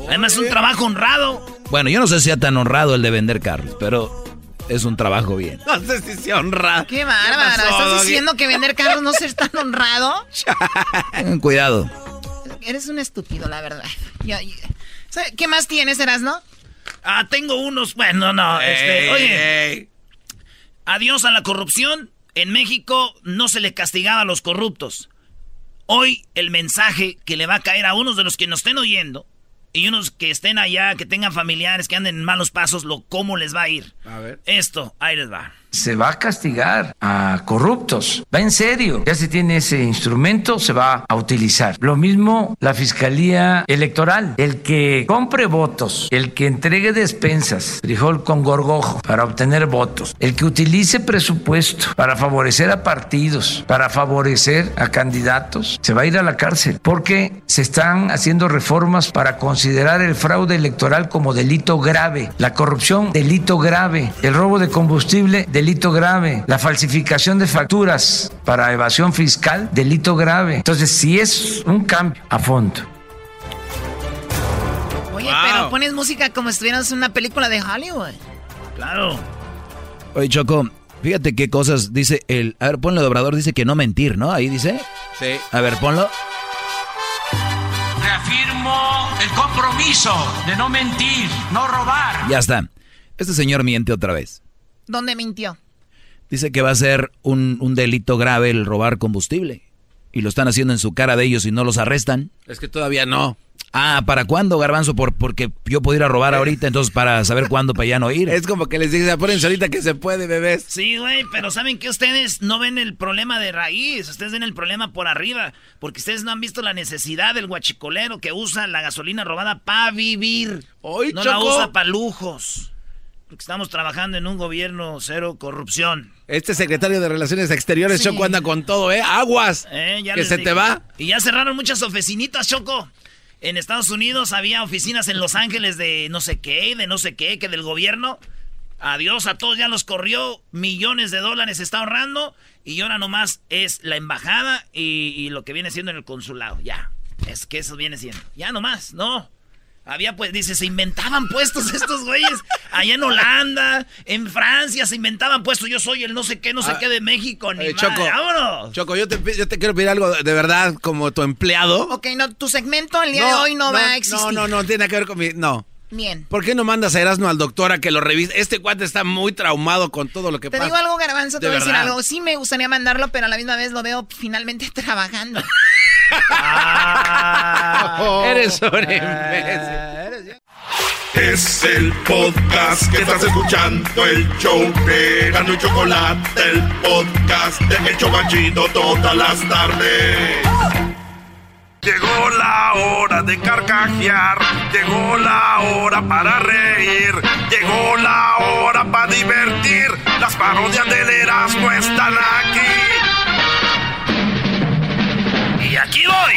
Speaker 4: Además, es un trabajo honrado.
Speaker 8: Bueno, yo no sé si sea tan honrado el de vender carros, pero es un trabajo bien.
Speaker 3: No sé si se honra.
Speaker 13: Qué bárbaro.
Speaker 3: pasó,
Speaker 13: ¿Estás diciendo que vender carros no es tan honrado?
Speaker 8: Tengan cuidado.
Speaker 13: Eres un estúpido, la verdad. ¿Sabe ¿Qué más tienes, Erasno?
Speaker 4: Ah, tengo unos. Bueno, no. Este,
Speaker 3: Ey,
Speaker 4: oye,
Speaker 3: ey.
Speaker 4: adiós a la corrupción. En México no se le castigaba a los corruptos. Hoy el mensaje que le va a caer a unos de los que nos estén oyendo y unos que estén allá, que tengan familiares, que anden en malos pasos, lo cómo les va a ir.
Speaker 3: A ver.
Speaker 4: Esto, ahí les va.
Speaker 18: Se va a castigar a corruptos. Va en serio. Ya se tiene ese instrumento, se va a utilizar. Lo mismo la Fiscalía Electoral. El que compre votos, el que entregue despensas, frijol con gorgojo para obtener votos, el que utilice presupuesto para favorecer a partidos, para favorecer a candidatos, se va a ir a la cárcel porque se están haciendo reformas para considerar el fraude electoral como delito grave, la corrupción delito grave, el robo de combustible delito grave, la falsificación de facturas para evasión fiscal delito grave. Entonces, si es un cambio a fondo.
Speaker 13: Oye,
Speaker 3: Wow.
Speaker 13: pero pones música como si estuvieras en una película de Hollywood.
Speaker 4: Claro.
Speaker 8: Oye, Choco, fíjate qué cosas dice el... A ver, ponlo de Obrador, dice que no mentir, ¿no? Ahí dice.
Speaker 3: Sí.
Speaker 8: A ver, ponlo.
Speaker 17: Reafirmo el compromiso de no mentir, no robar.
Speaker 8: Ya está. Este señor miente otra vez.
Speaker 13: ¿Dónde mintió?
Speaker 8: Dice que va a ser un, un delito grave el robar combustible. Y lo están haciendo en su cara de ellos y no los arrestan.
Speaker 3: Es que todavía no.
Speaker 8: Ah, ¿para cuándo, Garbanzo? Por, porque yo puedo ir a robar ahorita, entonces para saber cuándo para ya no ir.
Speaker 3: Es como que les dice, apúrense ahorita que se puede, bebés.
Speaker 4: Sí, güey, pero ¿saben que Ustedes no ven el problema de raíz, ustedes ven el problema por arriba, porque ustedes no han visto la necesidad del guachicolero que usa la gasolina robada para vivir.
Speaker 3: Hoy,
Speaker 4: no la usa para lujos. Porque estamos trabajando en un gobierno cero corrupción.
Speaker 3: Este secretario de Relaciones Exteriores,
Speaker 4: Sí.
Speaker 3: Choco, anda con todo, ¿eh? Aguas.
Speaker 4: Eh, ya
Speaker 3: que se
Speaker 4: dije.
Speaker 3: te va.
Speaker 4: Y ya cerraron muchas oficinitas, Choco. En Estados Unidos había oficinas en Los Ángeles de no sé qué, de no sé qué, que del gobierno. Adiós a todos, ya los corrió. Millones de dólares está ahorrando. Y ahora nomás es la embajada y, y lo que viene siendo en el consulado. Ya. Es que eso viene siendo. Ya nomás, no. Había pues, dice, se inventaban puestos estos güeyes. Allá en Holanda, en Francia, se inventaban puestos. Yo soy el no sé qué, no sé
Speaker 3: Ah,
Speaker 4: qué de México. Ni madre.
Speaker 3: Choco.
Speaker 4: ¡Vámonos!
Speaker 3: Choco, yo te, yo te quiero pedir algo de verdad como tu empleado.
Speaker 13: Ok, no, tu segmento el día de hoy no, va a existir.
Speaker 3: No, no, no tiene que ver con mi. No.
Speaker 13: Bien.
Speaker 3: ¿Por qué no mandas a Erasmo al doctor a que lo revise? Este cuate está muy traumado con todo lo que
Speaker 13: Te
Speaker 3: pasa.
Speaker 13: digo algo, Garbanzo, te
Speaker 3: De
Speaker 13: voy a decir algo. Sí me gustaría mandarlo, pero a la misma vez lo veo finalmente trabajando.
Speaker 3: Eres un imbécil.
Speaker 20: Es el podcast que estás escuchando, el show de Gano y Chocolate, el podcast de El Chobachito todas las tardes. Llegó la hora de carcajear, llegó la hora para reír, llegó la hora para divertir. Las parodias del Erasmo están aquí.
Speaker 4: Aquí voy.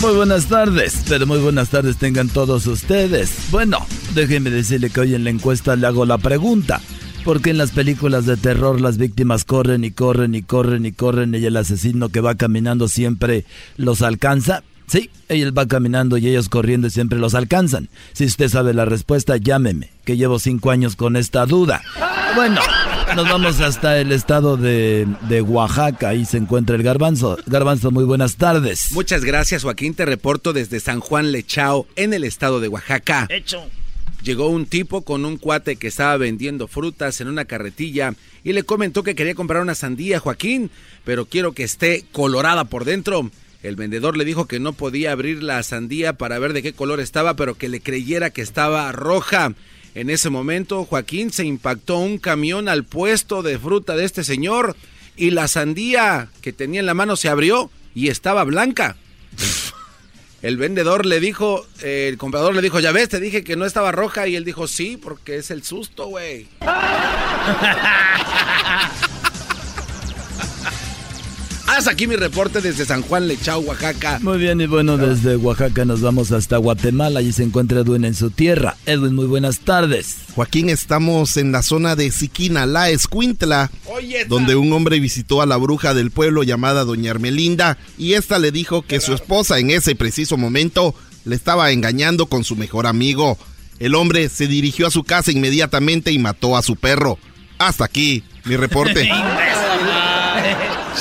Speaker 8: Muy buenas tardes, pero muy buenas tardes tengan todos ustedes. Bueno, déjenme decirle que hoy en la encuesta le hago la pregunta. ¿Por qué en las películas de terror las víctimas corren y corren y corren y corren y el asesino que va caminando siempre los alcanza? Sí, él va caminando y ellos corriendo y siempre los alcanzan. Si usted sabe la respuesta, llámeme, que llevo cinco años con esta duda. Bueno, nos vamos hasta el estado de, de Oaxaca, ahí se encuentra el garbanzo. Garbanzo, muy buenas tardes.
Speaker 3: Muchas gracias, Joaquín. Te reporto desde San Juan Lechao, en el estado de Oaxaca.
Speaker 4: Hecho.
Speaker 3: Llegó un tipo con un cuate que estaba vendiendo frutas en una carretilla y le comentó que quería comprar una sandía, Joaquín, pero quiero que esté colorada por dentro. El vendedor le dijo que no podía abrir la sandía para ver de qué color estaba, pero que le creyera que estaba roja. En ese momento, Joaquín se impactó un camión al puesto de fruta de este señor y la sandía que tenía en la mano se abrió y estaba blanca. El vendedor le dijo, el comprador le dijo, ya ves, te dije que no estaba roja. Y él dijo, sí, porque es el susto, güey. Haz aquí mi reporte desde San Juan Lechao, Oaxaca.
Speaker 8: Muy bien, y bueno, desde Oaxaca nos vamos hasta Guatemala. Allí se encuentra Edwin en su tierra. Edwin, muy buenas tardes.
Speaker 1: Joaquín, estamos en la zona de Siquina, la Escuintla, donde un hombre visitó a la bruja del pueblo llamada Doña Ermelinda y esta le dijo que su esposa en ese preciso momento le estaba engañando con su mejor amigo. El hombre se dirigió a su casa inmediatamente y mató a su perro. Hasta aquí, mi reporte.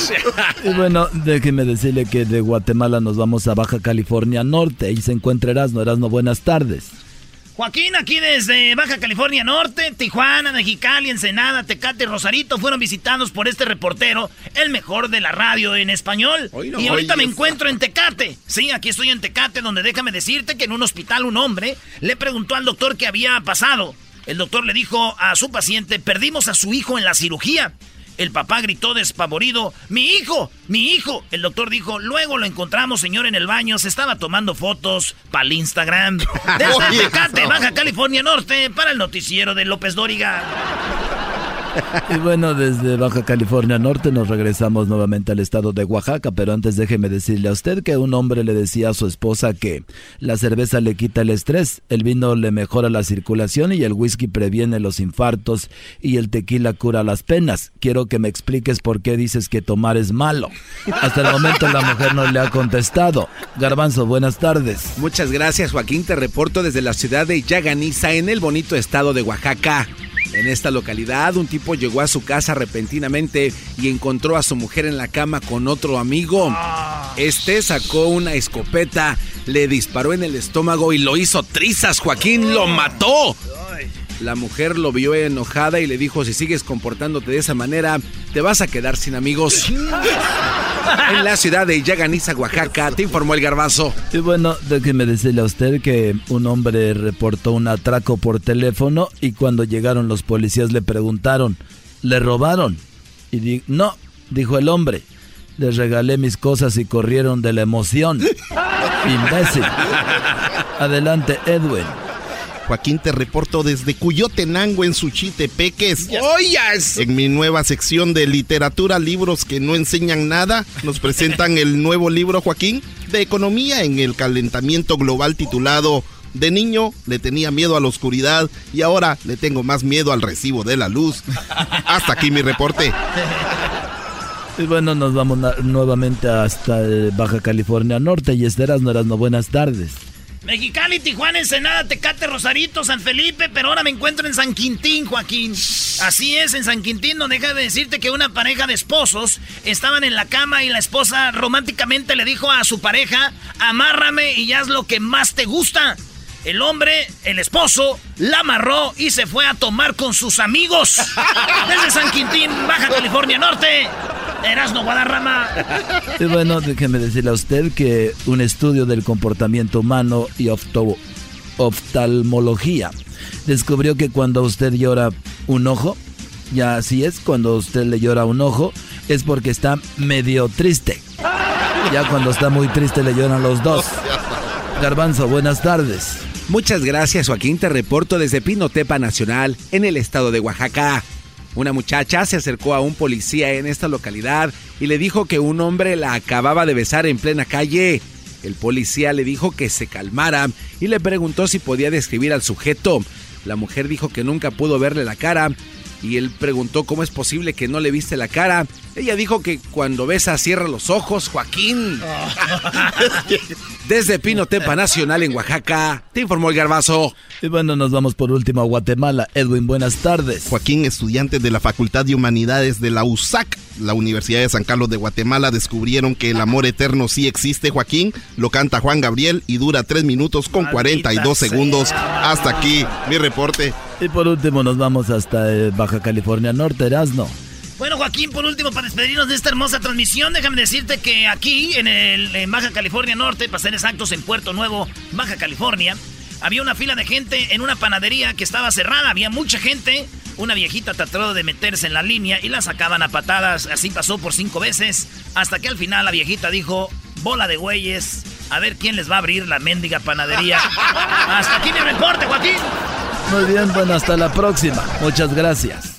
Speaker 8: Y bueno, déjeme decirle que de Guatemala nos vamos a Baja California Norte. Ahí se encuentra Erasmo. Erasmo, buenas tardes.
Speaker 4: Joaquín, aquí desde Baja California Norte, Tijuana, Mexicali, Ensenada, Tecate y Rosarito fueron visitados por este reportero, el mejor de la radio en español.
Speaker 20: no.
Speaker 4: y ahorita me encuentro en Tecate. Sí, aquí estoy en Tecate, donde déjame decirte que en un hospital un hombre le preguntó al doctor qué había pasado. El doctor le dijo a su paciente, perdimos a su hijo en la cirugía. El papá gritó despavorido, ¡Mi hijo! ¡Mi hijo! El doctor dijo, luego lo encontramos, señor, en el baño, se estaba tomando fotos para el Instagram. Desde Tecate. Baja California Norte, para el noticiero de López Dóriga.
Speaker 8: Y bueno, desde Baja California Norte nos regresamos nuevamente al estado de Oaxaca, pero antes déjeme decirle a usted que un hombre le decía a su esposa que la cerveza le quita el estrés, el vino le mejora la circulación y el whisky previene los infartos y el tequila cura las penas. Quiero que me expliques por qué dices que tomar es malo. Hasta el momento la mujer no le ha contestado. Garbanzo, buenas tardes.
Speaker 3: Muchas gracias, Joaquín. Te reporto desde la ciudad de Yaganiza, en el bonito estado de Oaxaca. En esta localidad, un tipo llegó a su casa repentinamente y encontró a su mujer en la cama con otro amigo. Este sacó una escopeta, le disparó en el estómago y lo hizo trizas. Joaquín lo mató. La mujer lo vio enojada y le dijo, si sigues comportándote de esa manera, te vas a quedar sin amigos. En la ciudad de Yaganiza, Oaxaca, te informó el garbanzo.
Speaker 8: Y bueno, déjeme decirle a usted que un hombre reportó un atraco por teléfono y cuando llegaron los policías le preguntaron, ¿le robaron? Y di- no, dijo el hombre, les regalé mis cosas y corrieron de la emoción. Imbécil. Adelante, Edwin.
Speaker 1: Joaquín, te reporto desde Cuyotenango en Suchitepeques.
Speaker 3: ¡Oyas!
Speaker 1: En mi nueva sección de literatura, libros que no enseñan nada, nos presentan el nuevo libro, Joaquín, de economía en el calentamiento global titulado De niño le tenía miedo a la oscuridad y ahora le tengo más miedo al recibo de la luz. Hasta aquí mi reporte.
Speaker 8: Y bueno, nos vamos nuevamente hasta Baja California Norte y Esteras, no eras no buenas tardes.
Speaker 4: Mexicali, Tijuana, Ensenada, Tecate, Rosarito, San Felipe, pero ahora me encuentro en San Quintín, Joaquín. Así es, en San Quintín, no deja de decirte que una pareja de esposos estaban en la cama y la esposa románticamente le dijo a su pareja, amárrame y haz lo que más te gusta. El hombre, el esposo, la amarró y se fue a tomar con sus amigos. Desde San Quintín, Baja California Norte. Erasno Guadarrama.
Speaker 8: Y bueno, déjeme decirle a usted que un estudio del comportamiento humano y oftalmología descubrió que cuando usted llora un ojo, ya así es, cuando usted le llora un ojo, es porque está medio triste. Ya cuando está muy triste le lloran los dos. Garbanzo, buenas tardes.
Speaker 3: Muchas gracias, Joaquín. Te reporto desde Pinotepa Nacional, en el estado de Oaxaca. Una muchacha se acercó a un policía en esta localidad y le dijo que un hombre la acababa de besar en plena calle. El policía le dijo que se calmara y le preguntó si podía describir al sujeto. La mujer dijo que nunca pudo verle la cara y él preguntó cómo es posible que no le viste la cara. Ella dijo que cuando besa cierra los ojos, Joaquín. Desde Pinotepa Nacional en Oaxaca, te informó el garbazo.
Speaker 8: Y bueno, nos vamos por último a Guatemala. Edwin, buenas tardes.
Speaker 21: Joaquín, estudiantes de la Facultad de Humanidades de la USAC, la Universidad de San Carlos de Guatemala, descubrieron que el amor eterno sí existe, Joaquín. Lo canta Juan Gabriel y dura 3 minutos con 42 segundos. Hasta aquí mi reporte.
Speaker 8: Y por último nos vamos hasta eh, Baja California Norte, Erasno.
Speaker 4: Bueno, Joaquín, por último, para despedirnos de esta hermosa transmisión, déjame decirte que aquí, en, el, en Baja California Norte, para ser exactos, en Puerto Nuevo, Baja California, había una fila de gente en una panadería que estaba cerrada, había mucha gente. Una viejita trató de meterse en la línea y la sacaban a patadas, así pasó por cinco veces, hasta que al final la viejita dijo, bola de güeyes, a ver quién les va a abrir la mendiga panadería. hasta aquí mi reporte, Joaquín.
Speaker 8: Muy bien, bueno, hasta la próxima. Muchas gracias.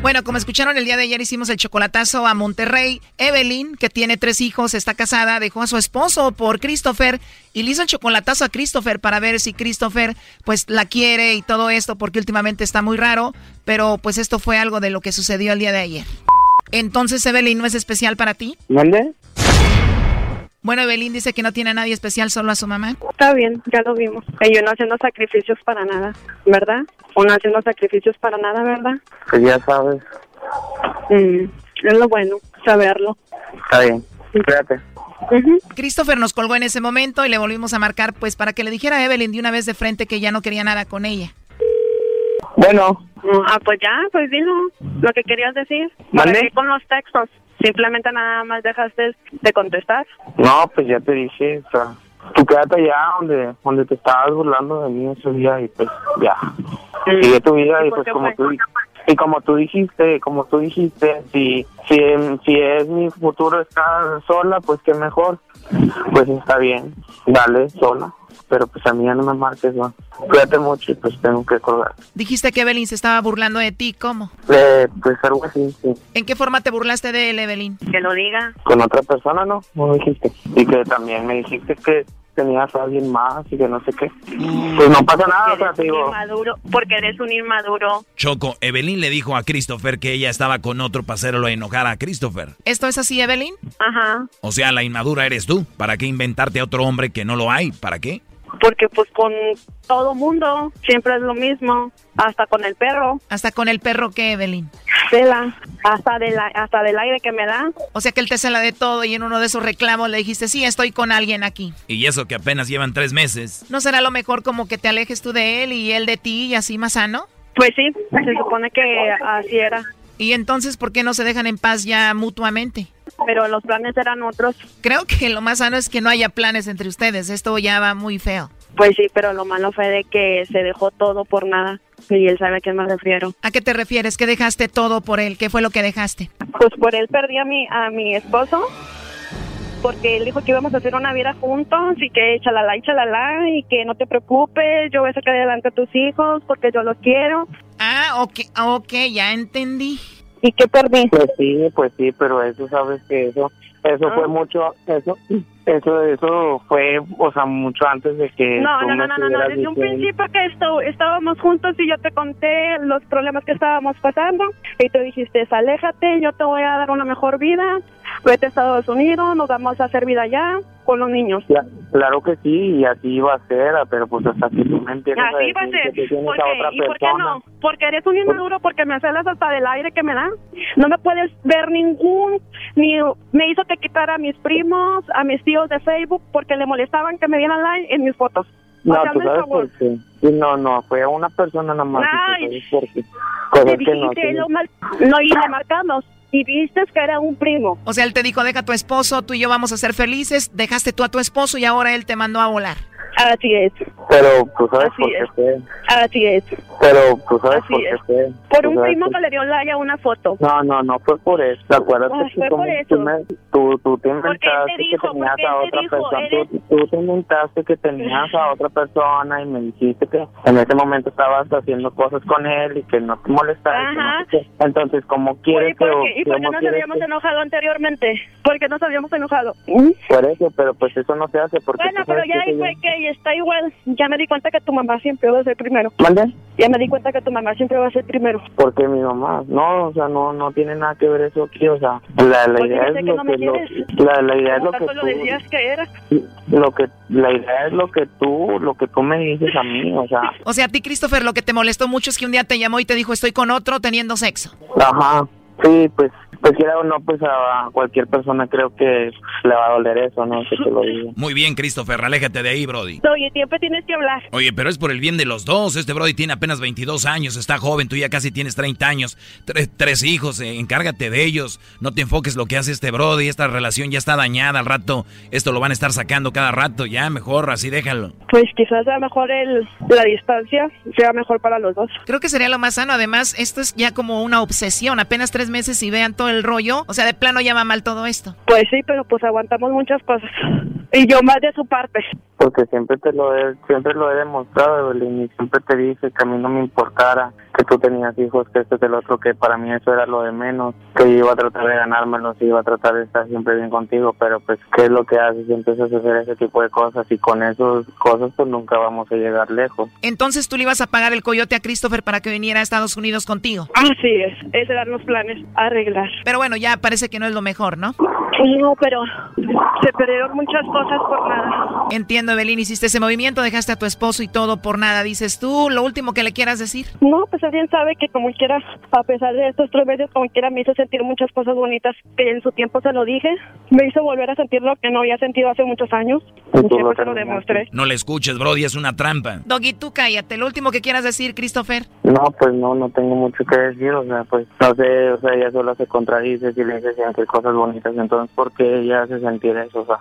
Speaker 13: Bueno, como escucharon el día de ayer hicimos el chocolatazo a Monterrey. Evelyn, que tiene tres hijos, está casada, dejó a su esposo por Christopher y le hizo el chocolatazo a Christopher para ver si Christopher pues la quiere y todo esto porque últimamente está muy raro, pero pues esto fue algo de lo que sucedió el día de ayer. Entonces, Evelyn, ¿no es especial para ti?
Speaker 22: ¿Mande?
Speaker 13: Bueno, Evelyn dice que no tiene a nadie especial, solo a su mamá.
Speaker 22: Está bien, ya lo vimos. Y yo no haciendo sacrificios para nada, ¿verdad? Uno haciendo sacrificios para nada, ¿verdad?
Speaker 23: Pues ya sabes.
Speaker 22: Mm, es lo bueno, saberlo.
Speaker 23: Está bien. Cuídate.
Speaker 13: Christopher nos colgó en ese momento y le volvimos a marcar pues para que le dijera a Evelyn de una vez de frente que ya no quería nada con ella.
Speaker 23: Bueno.
Speaker 22: Ah, pues ya, pues dilo lo que querías decir.
Speaker 23: ¿Mande?
Speaker 22: ¿Para qué con los textos? Simplemente nada más dejaste de contestar.
Speaker 23: No, pues ya te dije, o sea, tú quédate allá donde, donde te estabas burlando de mí ese día y pues ya. Sigue tu vida y
Speaker 22: ¿Y por
Speaker 23: pues como tú y como tú dijiste, como tú dijiste, si si si es mi futuro estar sola, pues qué mejor. Pues está bien, dale sola, pero pues a mí ya no me marques, ¿no? Cuídate mucho y pues tengo que colgar.
Speaker 13: Dijiste que Evelyn se estaba burlando de ti, ¿cómo?
Speaker 23: Eh, pues algo así, sí.
Speaker 13: ¿En qué forma te burlaste de él, Evelyn?
Speaker 22: Que lo diga.
Speaker 23: con otra persona, ¿no? No dijiste. Y que también me dijiste que tenías a alguien más y que no sé qué. Pues no pasa nada, o sea, digo.
Speaker 22: Inmaduro, porque eres un inmaduro.
Speaker 24: Choco, Evelyn le dijo a Christopher que ella estaba con otro para hacerlo enojar a Christopher.
Speaker 13: ¿Esto es así, Evelyn?
Speaker 22: Ajá.
Speaker 24: O sea, la inmadura eres tú. ¿Para qué inventarte a otro hombre que no lo hay? ¿Para qué?
Speaker 22: Porque pues con todo mundo siempre es lo mismo, hasta con el perro.
Speaker 13: ¿Hasta con el perro qué, Evelyn?
Speaker 22: Cela, hasta, de la, hasta del aire que me da.
Speaker 13: O sea que él te cela de todo y en uno de esos reclamos le dijiste, sí, estoy con alguien aquí.
Speaker 24: Y eso que apenas llevan tres meses.
Speaker 13: ¿No será lo mejor como que te alejes tú de él y él de ti y así más sano?
Speaker 22: Pues sí, se supone que así era.
Speaker 13: ¿Y entonces por qué no se dejan en paz ya mutuamente?
Speaker 22: Pero los planes eran otros.
Speaker 13: Creo que lo más sano es que no haya planes entre ustedes. Esto ya va muy feo.
Speaker 22: Pues sí, pero lo malo fue de que se dejó todo por nada. Y él sabe a quién me refiero.
Speaker 13: ¿A qué te refieres? ¿Que dejaste todo por él? ¿Qué fue lo que dejaste?
Speaker 22: Pues por él perdí a mi, a mi esposo. Porque él dijo que íbamos a hacer una vida juntos y que chalala y chalala y que no te preocupes, yo voy a sacar adelante a tus hijos porque yo los quiero.
Speaker 13: Ah, ok, ok, ya entendí.
Speaker 22: ¿Y qué perdí?
Speaker 23: Pues sí, pues sí, pero eso sabes que eso, eso fue mucho, eso, eso, eso fue, o sea, mucho antes de que
Speaker 22: No, no, no, no, no, desde un principio que esto, estábamos juntos y yo te conté los problemas que estábamos pasando y tú dijiste, aléjate, yo te voy a dar una mejor vida, vete a Estados Unidos, nos vamos a hacer vida allá con los niños.
Speaker 23: Cla- Claro que sí, y así iba a ser, pero pues hasta que tú me a
Speaker 22: Así va a ser.
Speaker 23: que
Speaker 22: Porque,
Speaker 23: a otra
Speaker 22: ¿Y por qué no? Porque eres un inmaduro, porque me celas hasta del aire que me da. No me puedes ver ningún, ni me hizo que quitara a mis primos, a mis tíos de Facebook, porque le molestaban que me dieran like en mis fotos.
Speaker 23: No, tú sabes por qué. No, no, fue una persona nada más.
Speaker 22: Ay.
Speaker 23: y tú sabes por qué. Cosas
Speaker 22: Te
Speaker 23: que no
Speaker 22: dijiste no, y le marcamos. Y viste que era un primo.
Speaker 13: O sea, él te dijo, deja a tu esposo, tú y yo vamos a ser felices, dejaste tú a tu esposo y ahora él te mandó a volar.
Speaker 22: Así es,
Speaker 23: Pero tú sabes
Speaker 22: Así
Speaker 23: por qué
Speaker 22: es.
Speaker 23: fue.
Speaker 22: así es.
Speaker 23: Pero tú sabes
Speaker 22: Así
Speaker 23: por qué fue.
Speaker 22: Por
Speaker 23: Tú
Speaker 22: un primo
Speaker 23: por-
Speaker 22: que le dio like a una foto.
Speaker 23: No, no, no fue por eso. Acuérdate
Speaker 22: Ah,
Speaker 23: que
Speaker 22: fue
Speaker 23: como
Speaker 22: por
Speaker 23: tú,
Speaker 22: eso.
Speaker 23: me- tú, tú te
Speaker 22: él te
Speaker 23: inventaste
Speaker 22: dijo,
Speaker 23: que tenías a
Speaker 22: te
Speaker 23: otra
Speaker 22: dijo,
Speaker 23: persona.
Speaker 22: eres-
Speaker 23: Tú, tú te inventaste que tenías a otra persona y me dijiste que en ese momento estabas haciendo cosas con él y que no te molestaba. no sé. Entonces,
Speaker 22: Oye,
Speaker 23: quieres que...
Speaker 22: ¿Y por qué
Speaker 23: cómo
Speaker 22: nos habíamos
Speaker 23: que-
Speaker 22: enojado anteriormente? ¿Por qué nos habíamos enojado?
Speaker 23: Por eso, pero pues eso no se hace porque
Speaker 22: Bueno,
Speaker 23: tú
Speaker 22: pero ya ahí fue que está igual. Ya me di cuenta que tu mamá siempre va a ser primero.
Speaker 23: ¿Mande?
Speaker 22: Ya me di cuenta que tu mamá siempre va a ser primero.
Speaker 23: Porque mi mamá, no, o sea, no no tiene nada que ver eso aquí, o sea, la, la idea es
Speaker 22: que
Speaker 23: lo que lo, la, la idea es lo que
Speaker 22: tanto lo
Speaker 23: tú,
Speaker 22: decías que era.
Speaker 23: lo que la idea es lo que tú, lo que tú me dices a mí, o sea,
Speaker 13: O sea, a ti, Christopher, lo que te molestó mucho es que un día te llamó y te dijo, estoy con otro teniendo sexo.
Speaker 23: ajá, sí, pues, pues quiera o no, pues a cualquier persona creo que le va a doler eso, no te lo.
Speaker 8: Muy bien, Christopher, aléjate de ahí, Brody.
Speaker 22: Oye, siempre tienes que hablar.
Speaker 8: Oye, pero es por el bien de los dos. Este Brody tiene apenas 22 años, está joven, tú ya casi tienes 30 años, tres, tres hijos, eh, encárgate de ellos. No te enfoques lo que hace este Brody, esta relación ya está dañada al rato. Esto lo van a estar sacando cada rato, ya mejor, así déjalo.
Speaker 22: Pues quizás sea mejor el, la distancia, sea mejor para los dos.
Speaker 13: Creo que sería lo más sano. Además, esto es ya como una obsesión. Apenas tres meses y vean todo el rollo. O sea, de plano ya va mal todo esto.
Speaker 22: Pues sí, pero pues aguantamos muchas cosas. Y yo más de su parte.
Speaker 23: Porque siempre te lo he, siempre lo he demostrado, Evelyn, y siempre te dije que a mí no me importara que tú tenías hijos, que esto, que lo otro, que para mí eso era lo de menos, que yo iba a tratar de ganármelos, y iba a tratar de estar siempre bien contigo, pero pues, ¿qué es lo que haces? Empiezas a hacer ese tipo de cosas, y con esas cosas pues nunca vamos a llegar lejos.
Speaker 13: Entonces tú le ibas a pagar el coyote a Christopher para que viniera a Estados Unidos contigo.
Speaker 22: Así es, ese eran los planes, arreglar.
Speaker 13: Pero bueno, ya parece que no es lo mejor, ¿no?
Speaker 22: No, pero se perdieron muchas cosas por nada.
Speaker 13: Entiendo, Evelyn, hiciste ese movimiento, dejaste a tu esposo y todo por nada. Dices tú, lo último que le quieras decir.
Speaker 22: No, pues él bien sabe que como quiera, a pesar de estos tres meses, como quiera me hizo sentir muchas cosas bonitas que en su tiempo se lo dije. Me hizo volver a sentir lo que no había sentido hace muchos años. Y siempre se lo demostré.
Speaker 8: No le escuches, Brody, es una trampa.
Speaker 13: Doggy, tú cállate. Lo último que quieras decir, Christopher.
Speaker 23: No, pues no, no tengo mucho que decir, o sea, pues no sé, o sea, ella sola se contradice si le dice siempre cosas bonitas, entonces, ¿por qué ella hace sentir eso? O sea,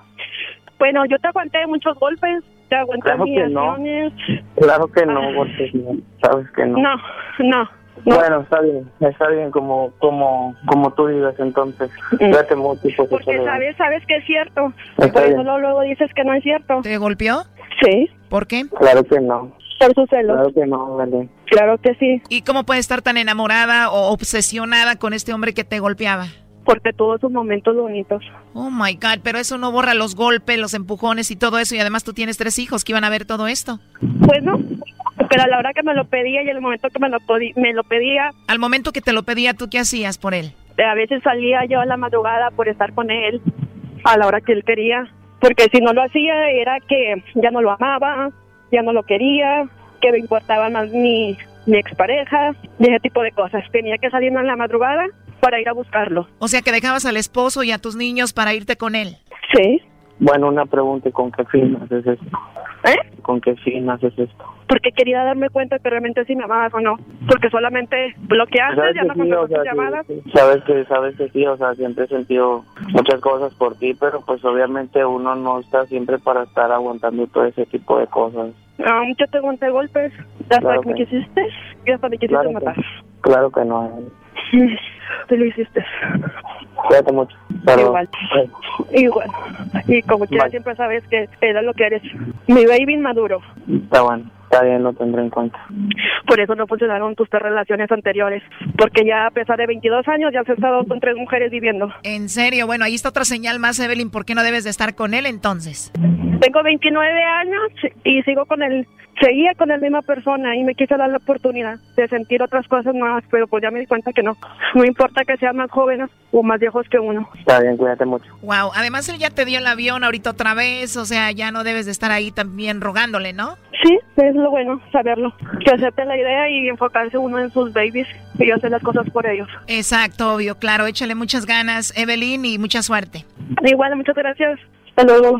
Speaker 22: Bueno, yo te aguanté muchos golpes, te aguanté
Speaker 23: Claro que no.
Speaker 22: humillaciones.
Speaker 23: claro que no, porque no, sabes que no.
Speaker 22: No, no.
Speaker 23: Bueno, está bien, está bien como como como tú digas entonces. Cuídate mucho y pues
Speaker 22: Porque sabes, sabes que es cierto.
Speaker 23: Está
Speaker 22: Por eso luego, luego dices que no es cierto.
Speaker 13: ¿Te golpeó?
Speaker 22: Sí.
Speaker 13: ¿Por qué?
Speaker 23: Claro que no.
Speaker 22: Por sus celos.
Speaker 23: Claro que no, vale.
Speaker 22: Claro que sí.
Speaker 13: ¿Y cómo puedes estar tan enamorada o obsesionada con este hombre que te golpeaba?
Speaker 22: Porque tuvo sus momentos bonitos.
Speaker 13: Oh my God, pero eso no borra los golpes, los empujones y todo eso. Y además tú tienes tres hijos que iban a ver todo esto.
Speaker 22: Pues no, pero a la hora que me lo pedía y el momento que me lo, me lo pedía,
Speaker 13: Al momento que te lo pedía, ¿tú qué hacías por él?
Speaker 22: a veces salía yo a la madrugada por estar con él a la hora que él quería. Porque si no lo hacía era que ya no lo amaba, ya no lo quería, que me importaba más mi, mi expareja y ese tipo de cosas. Tenía que salir en la madrugada para ir a buscarlo.
Speaker 13: O sea, que dejabas al esposo y a tus niños para irte con él.
Speaker 22: Sí.
Speaker 23: Bueno, una pregunta, ¿y ¿con qué fin haces eso?
Speaker 22: ¿Eh?
Speaker 23: ¿Con qué fin haces esto?
Speaker 22: Porque quería darme cuenta que realmente si me amabas o no. Porque solamente bloqueaste, ya
Speaker 23: que
Speaker 22: no
Speaker 23: sí, o sea,
Speaker 22: tus
Speaker 23: sí,
Speaker 22: llamadas.
Speaker 23: sí. Sabes que, sabes que sí, o sea, siempre he sentido muchas cosas por ti, pero pues obviamente uno no está siempre para estar aguantando todo ese tipo de cosas.
Speaker 22: Ah, yo te aguanté golpes, ya hasta
Speaker 23: Claro
Speaker 22: que me
Speaker 23: que-
Speaker 22: quisiste y hasta me quisiste
Speaker 23: Claro que-
Speaker 22: matar.
Speaker 23: Claro que no.
Speaker 22: Tú lo hiciste.
Speaker 23: Cuídate mucho. Pero,
Speaker 22: Igual. Igual. Y como quiera
Speaker 23: Bye.
Speaker 22: siempre sabes que era lo que eres. Mi baby inmaduro.
Speaker 23: Está bueno, está bien, lo tendré en cuenta.
Speaker 22: Por eso no funcionaron tus tres relaciones anteriores. Porque ya a pesar de 22 años ya has estado con tres mujeres viviendo.
Speaker 13: En serio, bueno, ahí está otra señal más, Evelyn. ¿Por qué no debes de estar con él entonces?
Speaker 22: Tengo 29 años y sigo con él. Seguía con la misma persona y me quise dar la oportunidad de sentir otras cosas nuevas, pero pues ya me di cuenta que no. No importa que sean más jóvenes o más viejos que uno.
Speaker 23: Está bien, cuídate mucho.
Speaker 13: Wow, además él ya te dio el avión ahorita otra vez, o sea, ya no debes de estar ahí también rogándole, ¿no?
Speaker 22: Sí, es lo bueno, saberlo. Que acepte la idea y enfocarse uno en sus babies y hacer las cosas por ellos.
Speaker 13: Exacto, obvio, claro, échale muchas ganas, Evelyn, y mucha suerte.
Speaker 22: Igual, muchas gracias. Hasta luego.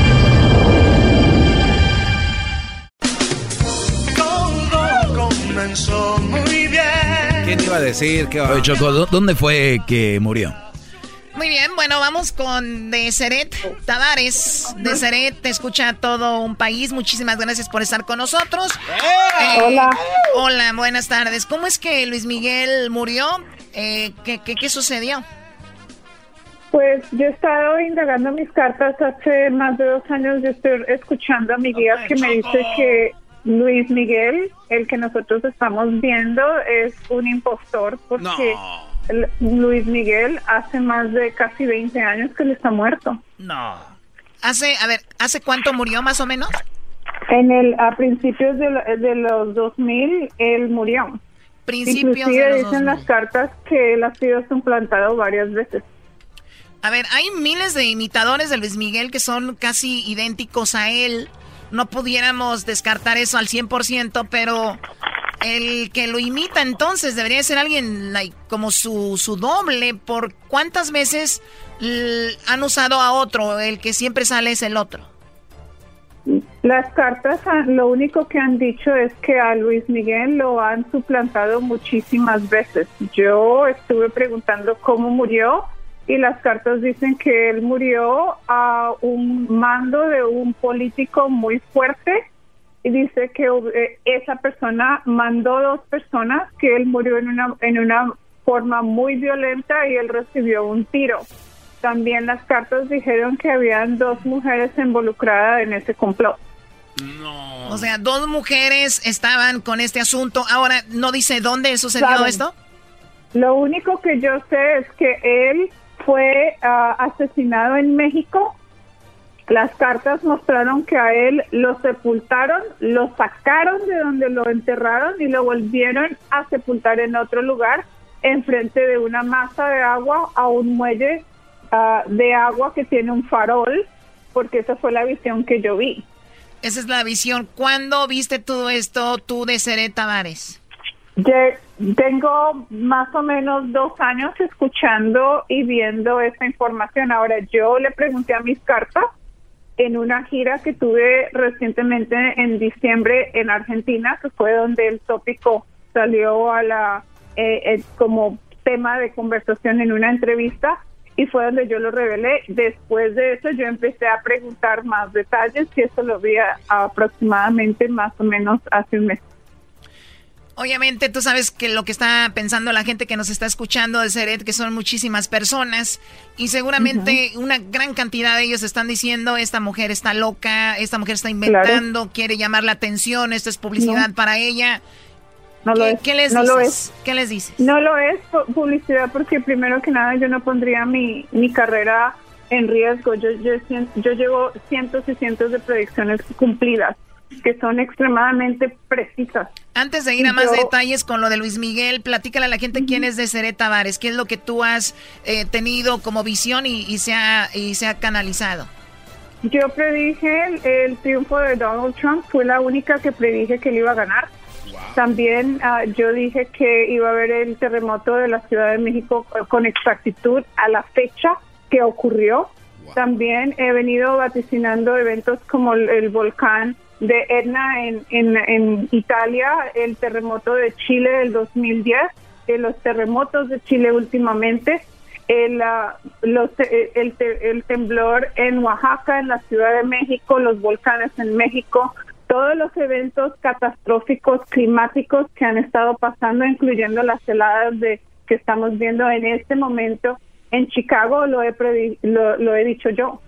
Speaker 3: decir que
Speaker 8: Oye, Choco, ¿dó- ¿dónde fue que murió?
Speaker 13: Muy bien, bueno, vamos con Deseret Tavares. Deseret, te escucha todo un país. Muchísimas gracias por estar con nosotros. Eh,
Speaker 25: Hola.
Speaker 13: Hola, buenas tardes. ¿Cómo es que Luis Miguel murió? Eh, ¿qué, qué, qué sucedió?
Speaker 25: Pues yo he estado indagando mis cartas hace más de dos años. Yo estoy escuchando a mi guía que me dice que Luis Miguel, el que nosotros estamos viendo, es un impostor porque Luis Miguel hace más de casi 20 años que él está muerto.
Speaker 13: No. Hace, a ver, ¿hace cuánto murió más o menos?
Speaker 25: En el a principios de, de los 2000 él murió.
Speaker 13: Principios
Speaker 25: Inclusive
Speaker 13: de los
Speaker 25: dicen
Speaker 13: 2000.
Speaker 25: las cartas que él ha sido suplantado varias veces.
Speaker 13: A ver, hay miles de imitadores de Luis Miguel que son casi idénticos a él. No pudiéramos descartar eso al 100%, pero el que lo imita entonces debería ser alguien like, como su, su doble. ¿Por cuántas veces han usado a otro? El que siempre sale es el otro.
Speaker 25: Las cartas ah, lo único que han dicho es que a Luis Miguel lo han suplantado muchísimas veces. Yo estuve preguntando cómo murió y las cartas dicen que él murió a un mando de un político muy fuerte y dice que eh, esa persona mandó dos personas, que él murió en una, en una forma muy violenta y él recibió un tiro. También las cartas dijeron que habían dos mujeres involucradas en ese complot.
Speaker 13: O sea, dos mujeres estaban con este asunto. Ahora, ¿no dice dónde sucedió
Speaker 25: Saben.
Speaker 13: esto?
Speaker 25: Lo único que yo sé es que él fue ah, asesinado en México. Las cartas mostraron que a él lo sepultaron, lo sacaron de donde lo enterraron y lo volvieron a sepultar en otro lugar, enfrente de una masa de agua a un muelle ah, de agua que tiene un farol, porque esa fue la visión que yo vi.
Speaker 13: Esa es la visión. ¿Cuándo viste todo esto tú de Seré Tavares?
Speaker 25: Tengo más o menos dos años escuchando y viendo esta información. Ahora, yo le pregunté a mis cartas en una gira que tuve recientemente en diciembre en Argentina, que fue donde el tópico salió a la eh, eh, como tema de conversación en una entrevista y fue donde yo lo revelé. Después de eso yo empecé a preguntar más detalles y eso lo vi aproximadamente más o menos hace un mes.
Speaker 13: Obviamente tú sabes que lo que está pensando la gente que nos está escuchando de Seret, que son muchísimas personas, y seguramente una gran cantidad de ellos están diciendo, esta mujer está loca, esta mujer está inventando, quiere llamar la atención, esto es publicidad
Speaker 25: No.
Speaker 13: para ella.
Speaker 25: No lo
Speaker 13: ¿Qué,
Speaker 25: es,
Speaker 13: qué les
Speaker 25: no
Speaker 13: dices?
Speaker 25: lo es.
Speaker 13: ¿Qué les dices?
Speaker 25: No lo es pu- publicidad porque primero que nada yo no pondría mi, mi carrera en riesgo. Yo, yo, yo llevo cientos y cientos de predicciones cumplidas. Que son extremadamente precisas.
Speaker 13: Antes de ir a más detalles con lo de Luis Miguel, platícale a la gente quién es Deseret Tavares, qué es lo que tú has eh, tenido como visión y, se ha, y se ha canalizado.
Speaker 25: Yo predije el, triunfo de Donald Trump, fue la única que predije que él iba a ganar. También ah, yo dije que iba a haber el terremoto de la Ciudad de México con exactitud a la fecha que ocurrió. También he venido vaticinando eventos como el, volcán de Etna en, en, Italia, el terremoto de Chile del 2010, eh, los terremotos de Chile últimamente, el, eh, el, el, temblor en Oaxaca, en la Ciudad de México, los volcanes en México, todos los eventos catastróficos climáticos que han estado pasando, incluyendo las heladas de que estamos viendo en este momento en Chicago, lo he, lo, he dicho yo.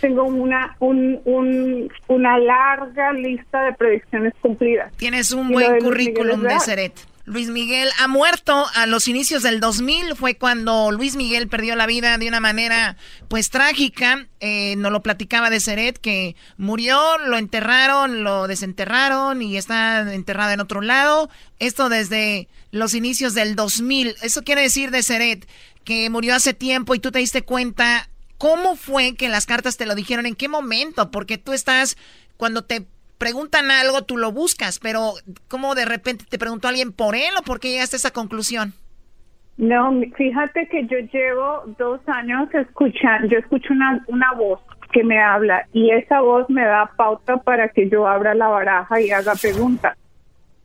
Speaker 25: Tengo una, un, una larga lista de predicciones cumplidas.
Speaker 13: Tienes un buen currículum de Seret. Luis Miguel ha muerto a los inicios del 2000, fue cuando Luis Miguel perdió la vida de una manera pues trágica, eh, nos lo platicaba de Seret, que murió, lo enterraron, lo desenterraron y está enterrado en otro lado, esto desde los inicios del 2000, eso quiere decir de Seret, que murió hace tiempo y tú te diste cuenta, ¿cómo fue que las cartas te lo dijeron? ¿En qué momento? Porque tú estás, cuando te preguntan algo, tú lo buscas, pero ¿cómo de repente te preguntó alguien por él o por qué llegaste a esa conclusión?
Speaker 25: No, fíjate que yo llevo dos años escuchando, yo escucho una, una voz que me habla y esa voz me da pauta para que yo abra la baraja y haga preguntas.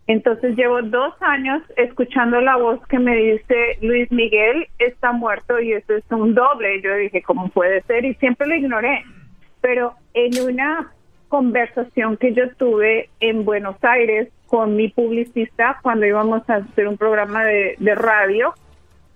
Speaker 25: Entonces llevo dos años escuchando la voz que me dice Luis Miguel está muerto y eso es un doble. Yo dije, ¿cómo puede ser? Y siempre lo ignoré. Pero en una conversación que yo tuve en Buenos Aires con mi publicista cuando íbamos a hacer un programa de, radio.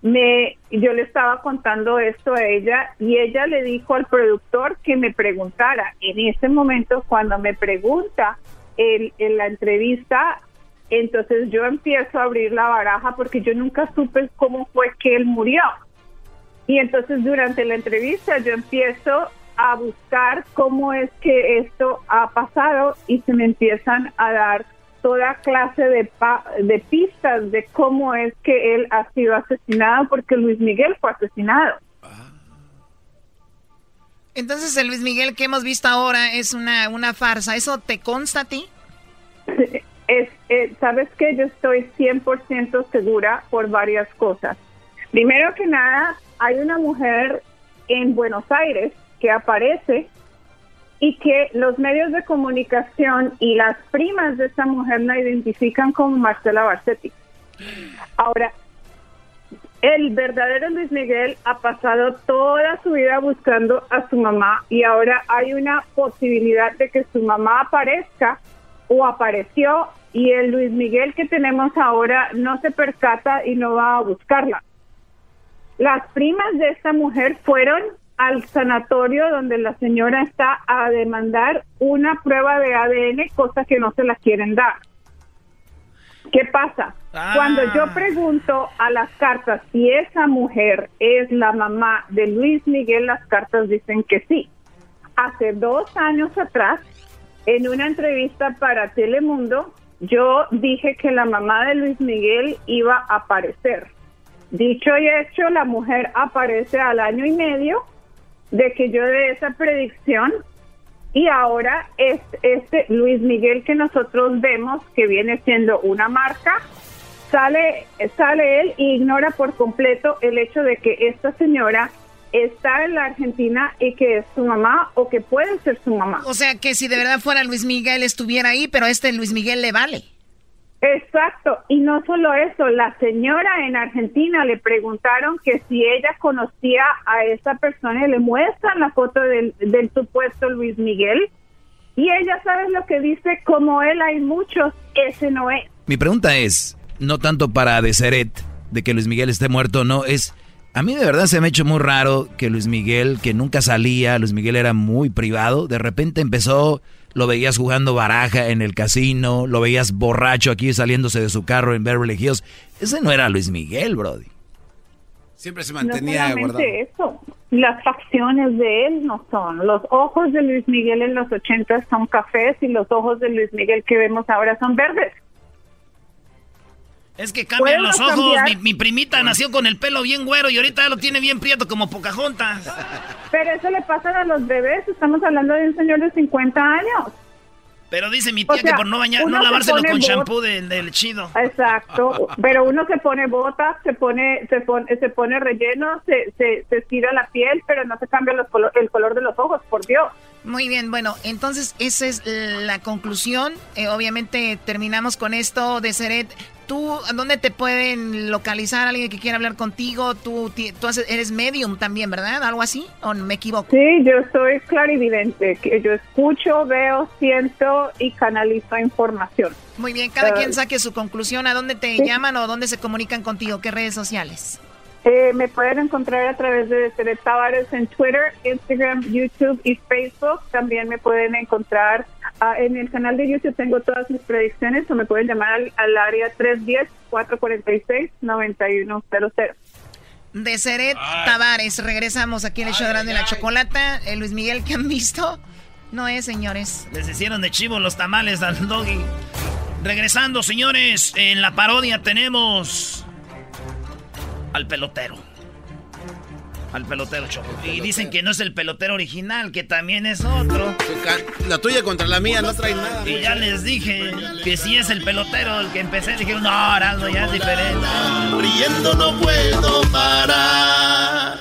Speaker 25: Me, yo le estaba contando esto a ella y ella le dijo al productor que me preguntara. En ese momento, cuando me pregunta en la entrevista, entonces yo empiezo a abrir la baraja porque yo nunca supe cómo fue que él murió. Y entonces durante la entrevista yo empiezo a buscar cómo es que esto ha pasado y se me empiezan a dar toda clase de, de pistas de cómo es que él ha sido asesinado porque Luis Miguel fue asesinado.
Speaker 13: Entonces el Luis Miguel que hemos visto ahora es una, una farsa. ¿Eso te consta a ti?
Speaker 25: Es, eh, Sabes que yo estoy 100% segura por varias cosas. Primero que nada, hay una mujer en Buenos Aires que aparece y que los medios de comunicación y las primas de esa mujer la identifican como Marcela Barsetti. Ahora, el verdadero Luis Miguel ha pasado toda su vida buscando a su mamá y ahora hay una posibilidad de que su mamá aparezca o apareció y el Luis Miguel que tenemos ahora no se percata y no va a buscarla. Las primas de esta mujer fueron al sanatorio donde la señora está a demandar una prueba de ADN, cosa que no se la quieren dar. ¿Qué pasa? Cuando yo ah. pregunto a las cartas si esa mujer es la mamá de Luis Miguel, las cartas dicen que sí. Hace dos años atrás, en una entrevista para Telemundo, yo dije que la mamá de Luis Miguel iba a aparecer. Dicho y hecho, la mujer aparece al año y medio de que yo de esa predicción y ahora es este Luis Miguel que nosotros vemos que viene siendo una marca sale sale él e ignora por completo el hecho de que esta señora está en la Argentina y que es su mamá o que puede ser su mamá.
Speaker 13: O sea que si de verdad fuera Luis Miguel estuviera ahí, pero este Luis Miguel le vale.
Speaker 25: Exacto, y no solo eso, la señora en Argentina le preguntaron que si ella conocía a esa persona y le muestran la foto del, del supuesto Luis Miguel y ella sabe lo que dice, como él hay muchos, ese no es.
Speaker 8: Mi pregunta es, no tanto para Deseret, de que Luis Miguel esté muerto, no, es, a mí de verdad se me ha hecho muy raro que Luis Miguel, que nunca salía, Luis Miguel era muy privado, de repente empezó lo veías jugando baraja en el casino, lo veías borracho aquí saliéndose de su carro en Beverly Hills. Ese no era Luis Miguel, Brody.
Speaker 3: Siempre se mantenía
Speaker 25: no guardado. eso. las facciones de él no son. Los ojos de Luis Miguel en los 80 son cafés y los ojos de Luis Miguel que vemos ahora son verdes.
Speaker 4: Es que cambian
Speaker 25: ¿Puedo
Speaker 4: los ojos. Mi, primita nació con el pelo bien güero y ahorita ya lo tiene bien prieto como Pocahontas.
Speaker 25: Pero eso le pasa a los bebés. Estamos hablando de un señor de 50 años.
Speaker 4: Pero dice mi
Speaker 25: O
Speaker 4: tía
Speaker 25: sea,
Speaker 4: que por no bañar, no
Speaker 25: se
Speaker 4: lavárselo con shampoo del, del chido.
Speaker 25: Exacto, pero uno se pone botas, se pone, se pone, se pone relleno, se, se, se estira la piel, pero no se cambia los colo- el color de los ojos, por Dios.
Speaker 13: Muy bien, bueno, entonces esa es la conclusión. Eh, obviamente terminamos con esto de Seret. ¿Tú dónde te pueden localizar alguien que quiera hablar contigo? Tú, tú haces- eres medium también, ¿verdad? ¿Algo así? ¿O me equivoco?
Speaker 25: Sí, yo soy clarividente, que yo escucho, veo, siento y canalizo información.
Speaker 13: Muy bien, cada
Speaker 25: Eh,
Speaker 13: quien saque su conclusión. ¿A dónde te
Speaker 25: sí.
Speaker 13: llaman o dónde se comunican contigo? ¿Qué redes sociales?
Speaker 25: Eh, me pueden encontrar a través de Seret Tavares en Twitter, Instagram, YouTube y Facebook. También me pueden encontrar ah, en el canal de YouTube. Tengo todas mis predicciones o me pueden llamar al, al área 310-446-9100.
Speaker 13: De Seret Tavares. Regresamos aquí en el show de Grande la Chocolata. Eh, Luis Miguel, ¿qué han visto? No es, señores.
Speaker 4: Les hicieron de chivo los tamales al doggy. Regresando, señores, en la parodia tenemos al pelotero. Al pelotero, Choco. Y dicen que no es el pelotero original, que también es otro.
Speaker 3: La tuya contra la mía no trae nada.
Speaker 4: Y ya les dije que si es el pelotero el que empecé, dijeron, no, Araldo, ya es diferente.
Speaker 1: Riendo no puedo parar.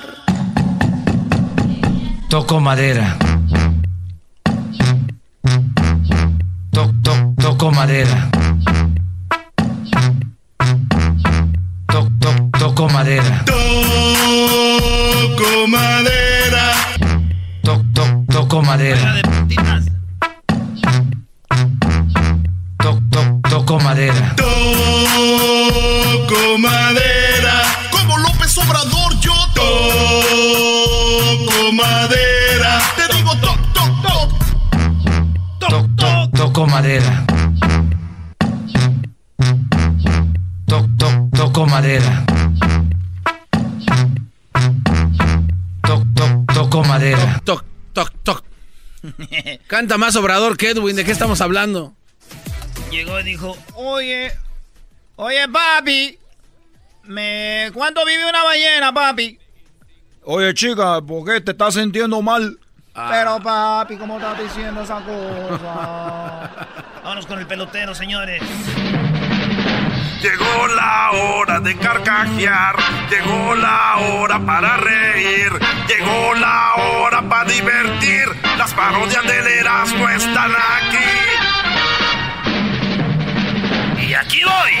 Speaker 18: Toco madera. Toc, toc, toco madera. Toco madera.
Speaker 1: Toco madera.
Speaker 18: Toc, toc, toco madera. Toc, toc, toco madera.
Speaker 1: Toco madera. Como López Obrador, yo toco madera. Te digo toc, toc, toc.
Speaker 18: Toc, toc, toco madera. Toc, toc, toco madera. Madera.
Speaker 3: Toc, toc, toc. Canta más Obrador que Edwin. ¿De qué estamos hablando?
Speaker 4: Llegó y dijo, oye, oye, papi, me... ¿cuánto vive una ballena, papi?
Speaker 15: Oye, chica, ¿por qué te estás sintiendo mal?
Speaker 4: Pero papi, ¿cómo estás diciendo esa cosa? Vámonos con el pelotero, señores.
Speaker 20: Llegó la hora de carcajear, llegó la hora para reír, llegó la hora para divertir. Las parodias del Erasmo están aquí.
Speaker 4: Y aquí voy.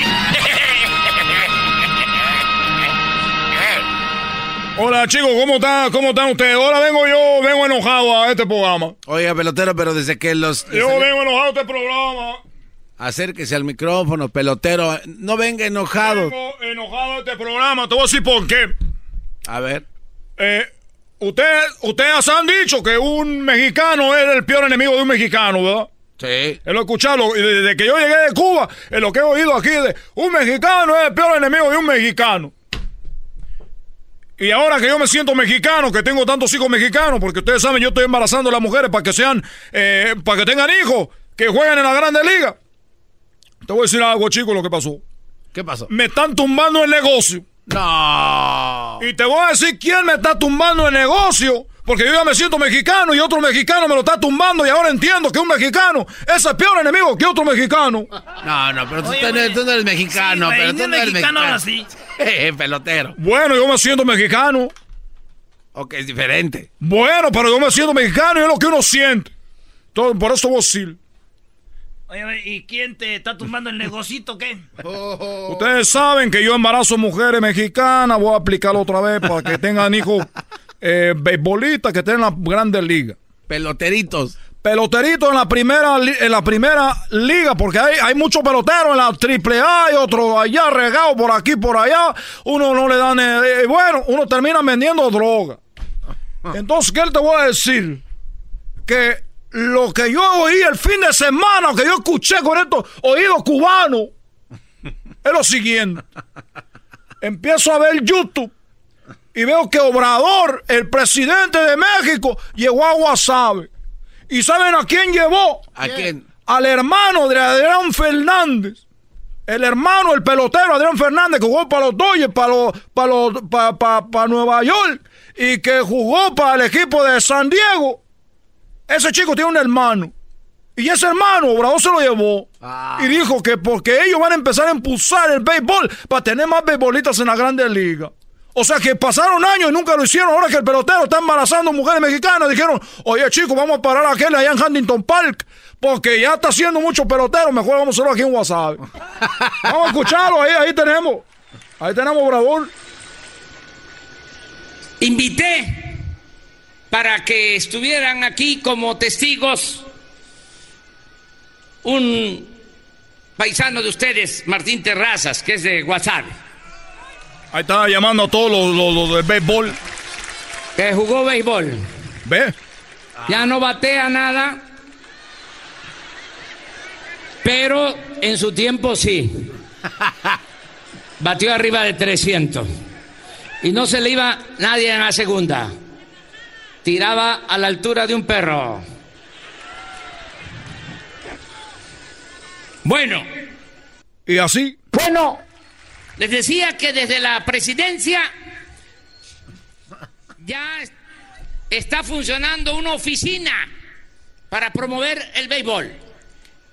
Speaker 15: Hola chicos, ¿cómo están? ¿Cómo están ustedes? Ahora vengo yo, vengo enojado a este programa.
Speaker 3: Oiga, pelotero, pero desde que los...
Speaker 15: Yo vengo enojado a este programa.
Speaker 3: Acérquese al micrófono, pelotero. No venga enojado.
Speaker 15: Vengo enojado a este programa. Te voy a decir por qué.
Speaker 3: A ver.
Speaker 15: Eh, ustedes, ustedes han dicho que un mexicano es el peor enemigo de un mexicano, ¿verdad?
Speaker 3: Sí.
Speaker 15: Es lo he escuchado. Desde que yo llegué de Cuba, es lo que he oído aquí de un mexicano es el peor enemigo de un mexicano. Y ahora que yo me siento mexicano, que tengo tantos hijos mexicanos, porque ustedes saben, yo estoy embarazando a las mujeres para que sean, eh, para que tengan hijos, que jueguen en la Grande Liga. Te voy a decir algo, chicos, lo que pasó.
Speaker 3: ¿Qué pasó?
Speaker 15: Me están tumbando el negocio.
Speaker 3: No.
Speaker 15: Y te voy a decir quién me está tumbando el negocio. Porque yo ya me siento mexicano y otro mexicano me lo está tumbando y ahora entiendo que un mexicano es el peor enemigo que otro mexicano.
Speaker 3: No, no, pero tú,
Speaker 4: Oye, oye.
Speaker 3: tú no eres mexicano,
Speaker 4: Sí,
Speaker 3: pero tú no eres
Speaker 4: mexicano
Speaker 3: mexicano.
Speaker 4: así.
Speaker 3: Eh, pelotero.
Speaker 15: Bueno, yo me siento mexicano.
Speaker 3: Ok, es diferente.
Speaker 15: Bueno, pero yo me siento mexicano y es lo que uno siente. Todo, por eso voy a decir.
Speaker 4: Oye, ¿y quién te está tumbando el negocito, qué?
Speaker 15: Ustedes saben que yo embarazo mujeres mexicanas. Voy a aplicarlo otra vez para que tengan hijos eh, beisbolistas que estén en la grandes ligas.
Speaker 3: Peloteritos.
Speaker 15: Peloteritos en la primera en la primera liga, porque hay, hay muchos peloteros en la triple A y otros allá regados por aquí por allá. Uno no le dan. eh, eh, bueno, uno termina vendiendo droga. Entonces, ¿qué te voy a decir? Que lo que yo oí el fin de semana, que yo escuché con estos oídos cubanos, es lo siguiente. Empiezo a ver YouTube y veo que Obrador, el presidente de México, llegó a Guasave. ¿Y saben a quién llevó?
Speaker 3: ¿A quién?
Speaker 15: Al hermano de Adrián Fernández. El hermano, el pelotero Adrián Fernández, que jugó para los Dodgers, para, los, para, los, para, para, para Nueva York, y que jugó para el equipo de San Diego. Ese chico tiene un hermano. Y ese hermano, Obrador se lo llevó. Y dijo que porque ellos van a empezar a impulsar el béisbol para tener más béisbolistas en la Grande Liga. O sea que pasaron años y nunca lo hicieron. Ahora que el pelotero está embarazando mujeres mexicanas, dijeron, oye chicos, vamos a parar a aquel allá en Huntington Park. Porque ya está haciendo mucho pelotero. Mejor vamos a hacerlo aquí en WhatsApp. vamos a escucharlo ahí, ahí tenemos. Ahí tenemos Obrador.
Speaker 17: Invité para que estuvieran aquí como testigos un paisano de ustedes, Martín Terrazas, que es de WhatsApp.
Speaker 15: Ahí está llamando a todos los, los, los de béisbol.
Speaker 17: Que jugó béisbol.
Speaker 15: ¿Ve?
Speaker 17: Ya no batea nada. Pero en su tiempo sí. Batió arriba de 300. Y no se le iba nadie en la segunda. Tiraba a la altura de un perro. Bueno.
Speaker 15: ¿Y así?
Speaker 17: Bueno. Les decía que desde la presidencia ya está funcionando una oficina para promover el béisbol.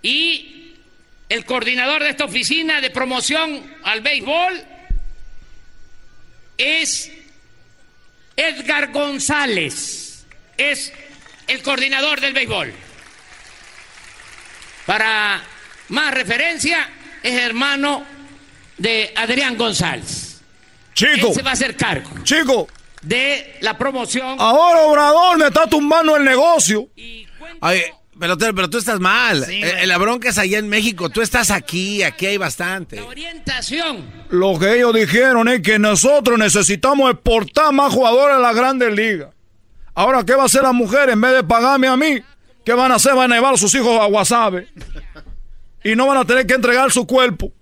Speaker 17: Y el coordinador de esta oficina de promoción al béisbol es Edgar González. Es el coordinador del béisbol. Para más referencia, es hermano de Adrián González.
Speaker 15: Chico.
Speaker 17: Él se va a hacer cargo.
Speaker 15: Chico.
Speaker 17: De la promoción.
Speaker 15: Ahora Obrador me está tumbando el negocio.
Speaker 3: Oye, pelotero, pero tú estás mal.
Speaker 17: Sí,
Speaker 3: Eh, la bronca es allá en México. Tú estás aquí, aquí hay bastante.
Speaker 17: Orientación.
Speaker 15: Lo que ellos dijeron es que nosotros necesitamos exportar más jugadores a la Grandes Ligas. Ahora, ¿qué va a hacer la mujer en vez de pagarme a mí? ¿Qué van a hacer? Van a llevar a sus hijos a Guasave. Y no van a tener que entregar su cuerpo.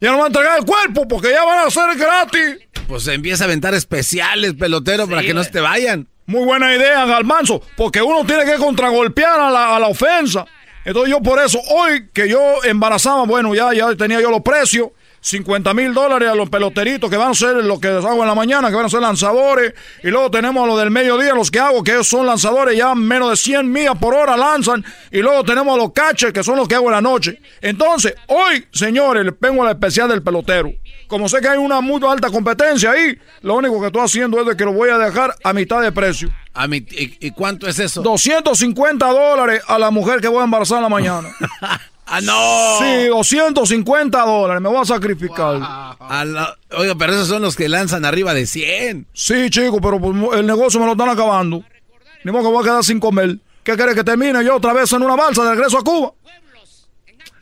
Speaker 15: Ya no van a entregar el cuerpo porque ya van a ser gratis.
Speaker 3: Pues empieza a aventar especiales, pelotero, para que no se te vayan.
Speaker 15: Muy buena idea, Galmanzo, porque uno tiene que contragolpear a la, a la ofensa. Entonces yo por eso, hoy que yo embarazaba, bueno, ya, ya tenía yo los precios, 50 mil dólares a los peloteritos que van a ser lo que hago en la mañana, que van a ser lanzadores, y luego tenemos a los del mediodía, los que hago, que ellos son lanzadores, ya menos de 100 millas por hora lanzan, y luego tenemos a los catchers, que son los que hago en la noche. Entonces, hoy, señores, les vengo al especial del pelotero. Como sé que hay una muy alta competencia ahí, lo único que estoy haciendo es de que lo voy a dejar a mitad de precio.
Speaker 3: A mi, y cuánto es eso?
Speaker 15: 250 dólares a la mujer que voy a embarazar en la mañana.
Speaker 3: ¡Ah, no!
Speaker 15: Sí, 250 dólares, me voy a sacrificar.
Speaker 3: A la- oiga, pero esos son los que lanzan arriba de 100.
Speaker 15: Sí, chico, pero pues, el negocio me lo están acabando. Ni modo que voy a quedar sin comer. ¿Qué quiere que termine yo otra vez en una balsa de regreso a Cuba?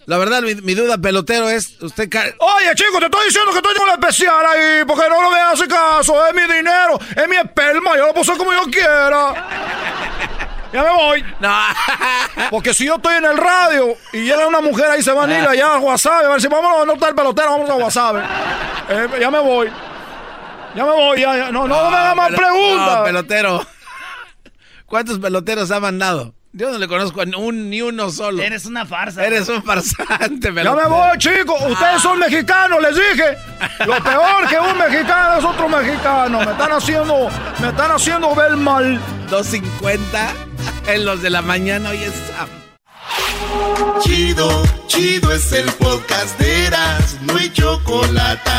Speaker 3: La verdad, mi, mi duda, pelotero, es usted...
Speaker 15: Oye, chico, te estoy diciendo que estoy con el especial ahí, porque no lo me hace caso, es mi dinero, es mi esperma, yo lo puedo hacer como yo quiera. Ya me voy. Porque si yo estoy en el radio y llega una mujer ahí, se van a ir allá a Guasave, a ver si vamos a no está el pelotero, vamos a Guasave. Eh, ya me voy. Ya me voy, ya, ya. No, no, me hagas más preguntas.
Speaker 3: No, pelotero. ¿Cuántos peloteros ha mandado? Yo no le conozco a un, ni uno solo.
Speaker 4: Eres una farsa.
Speaker 3: Eres un farsante, pelotero.
Speaker 15: Ya me voy, chicos. Ustedes son mexicanos, les dije. Lo peor que un mexicano es otro mexicano. Me están haciendo, me están haciendo ver mal.
Speaker 3: 250 en los de la mañana hoy es sábado.
Speaker 1: Chido, chido es el podcast de Eras, no hay chocolate.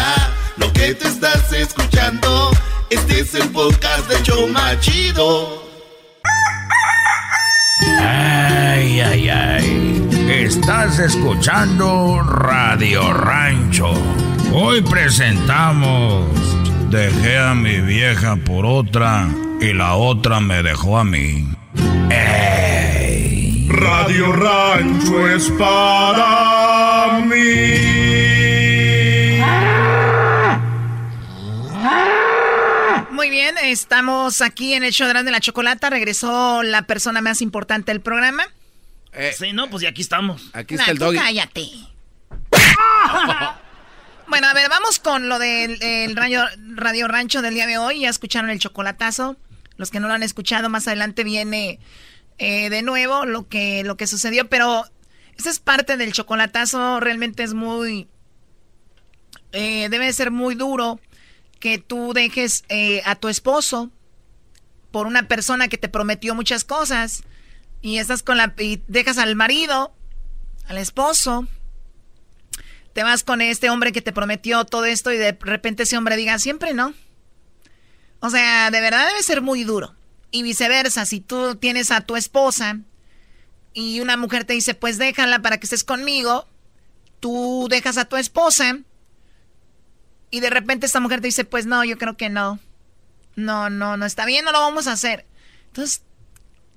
Speaker 1: Lo que te estás escuchando, este es el podcast de Choma Chido.
Speaker 26: Ay, ay, ay. Estás escuchando Radio Rancho. Hoy presentamos Dejé a mi vieja por otra y la otra me dejó a mí. ¡Ey!
Speaker 20: Radio Rancho es para mí.
Speaker 13: Muy bien, estamos aquí en el show de la Chocolata. Regresó la persona más importante del programa.
Speaker 4: sí, no, pues ya aquí estamos.
Speaker 3: Aquí
Speaker 13: Nah, tú cállate. Bueno, a ver, vamos con lo del radio, radio Rancho del día de hoy. Ya escucharon el chocolatazo. Los que no lo han escuchado, más adelante viene eh, de nuevo lo que, lo que sucedió. Pero esa es parte del chocolatazo. Realmente es muy... Eh, debe ser muy duro que tú dejes eh, a tu esposo por una persona que te prometió muchas cosas y estás con la y dejas al marido, al esposo, te vas con este hombre que te prometió todo esto y de repente ese hombre diga siempre no. O sea, de verdad debe ser muy duro. Y viceversa, si tú tienes a tu esposa y una mujer te dice, pues déjala para que estés conmigo, tú dejas a tu esposa y de repente esta mujer te dice, pues no, yo creo que no. No, no, no está bien, no lo vamos a hacer. Entonces,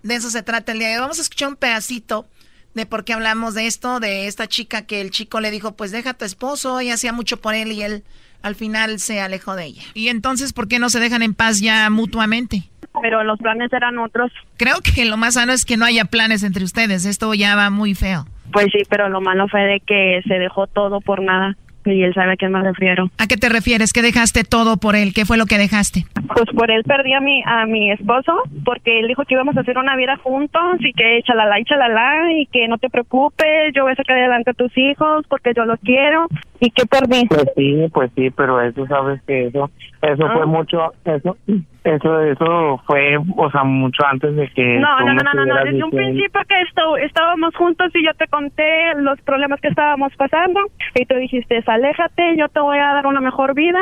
Speaker 13: de eso se trata el día de hoy. Vamos a escuchar un pedacito de por qué hablamos de esto, de esta chica que el chico le dijo, pues deja a tu esposo, y hacía mucho por él y él al final se alejó de ella. Y entonces, ¿por qué no se dejan en paz ya mutuamente?
Speaker 22: Pero los planes eran otros.
Speaker 13: Creo que lo más sano es que no haya planes entre ustedes, esto ya va muy feo.
Speaker 22: Pues sí, pero lo malo fue de que se dejó todo por nada y él sabe a qué me refiero.
Speaker 13: ¿A qué te refieres? ¿Que dejaste todo por él? ¿Qué fue lo que dejaste?
Speaker 22: Pues por él perdí a mi, a mi esposo porque él dijo que íbamos a hacer una vida juntos y que chalala y chalala y que no te preocupes, yo voy a sacar adelante a tus hijos porque yo los quiero y que perdí.
Speaker 23: Pues sí, pues sí, pero eso sabes que eso, eso fue ah. mucho, eso, eso, eso fue, o sea, mucho antes de que...
Speaker 22: No, no, no, no, no, desde un principio que esto, estábamos juntos y yo te conté los problemas que estábamos pasando y tú dijiste, aléjate, yo te voy a dar una mejor vida,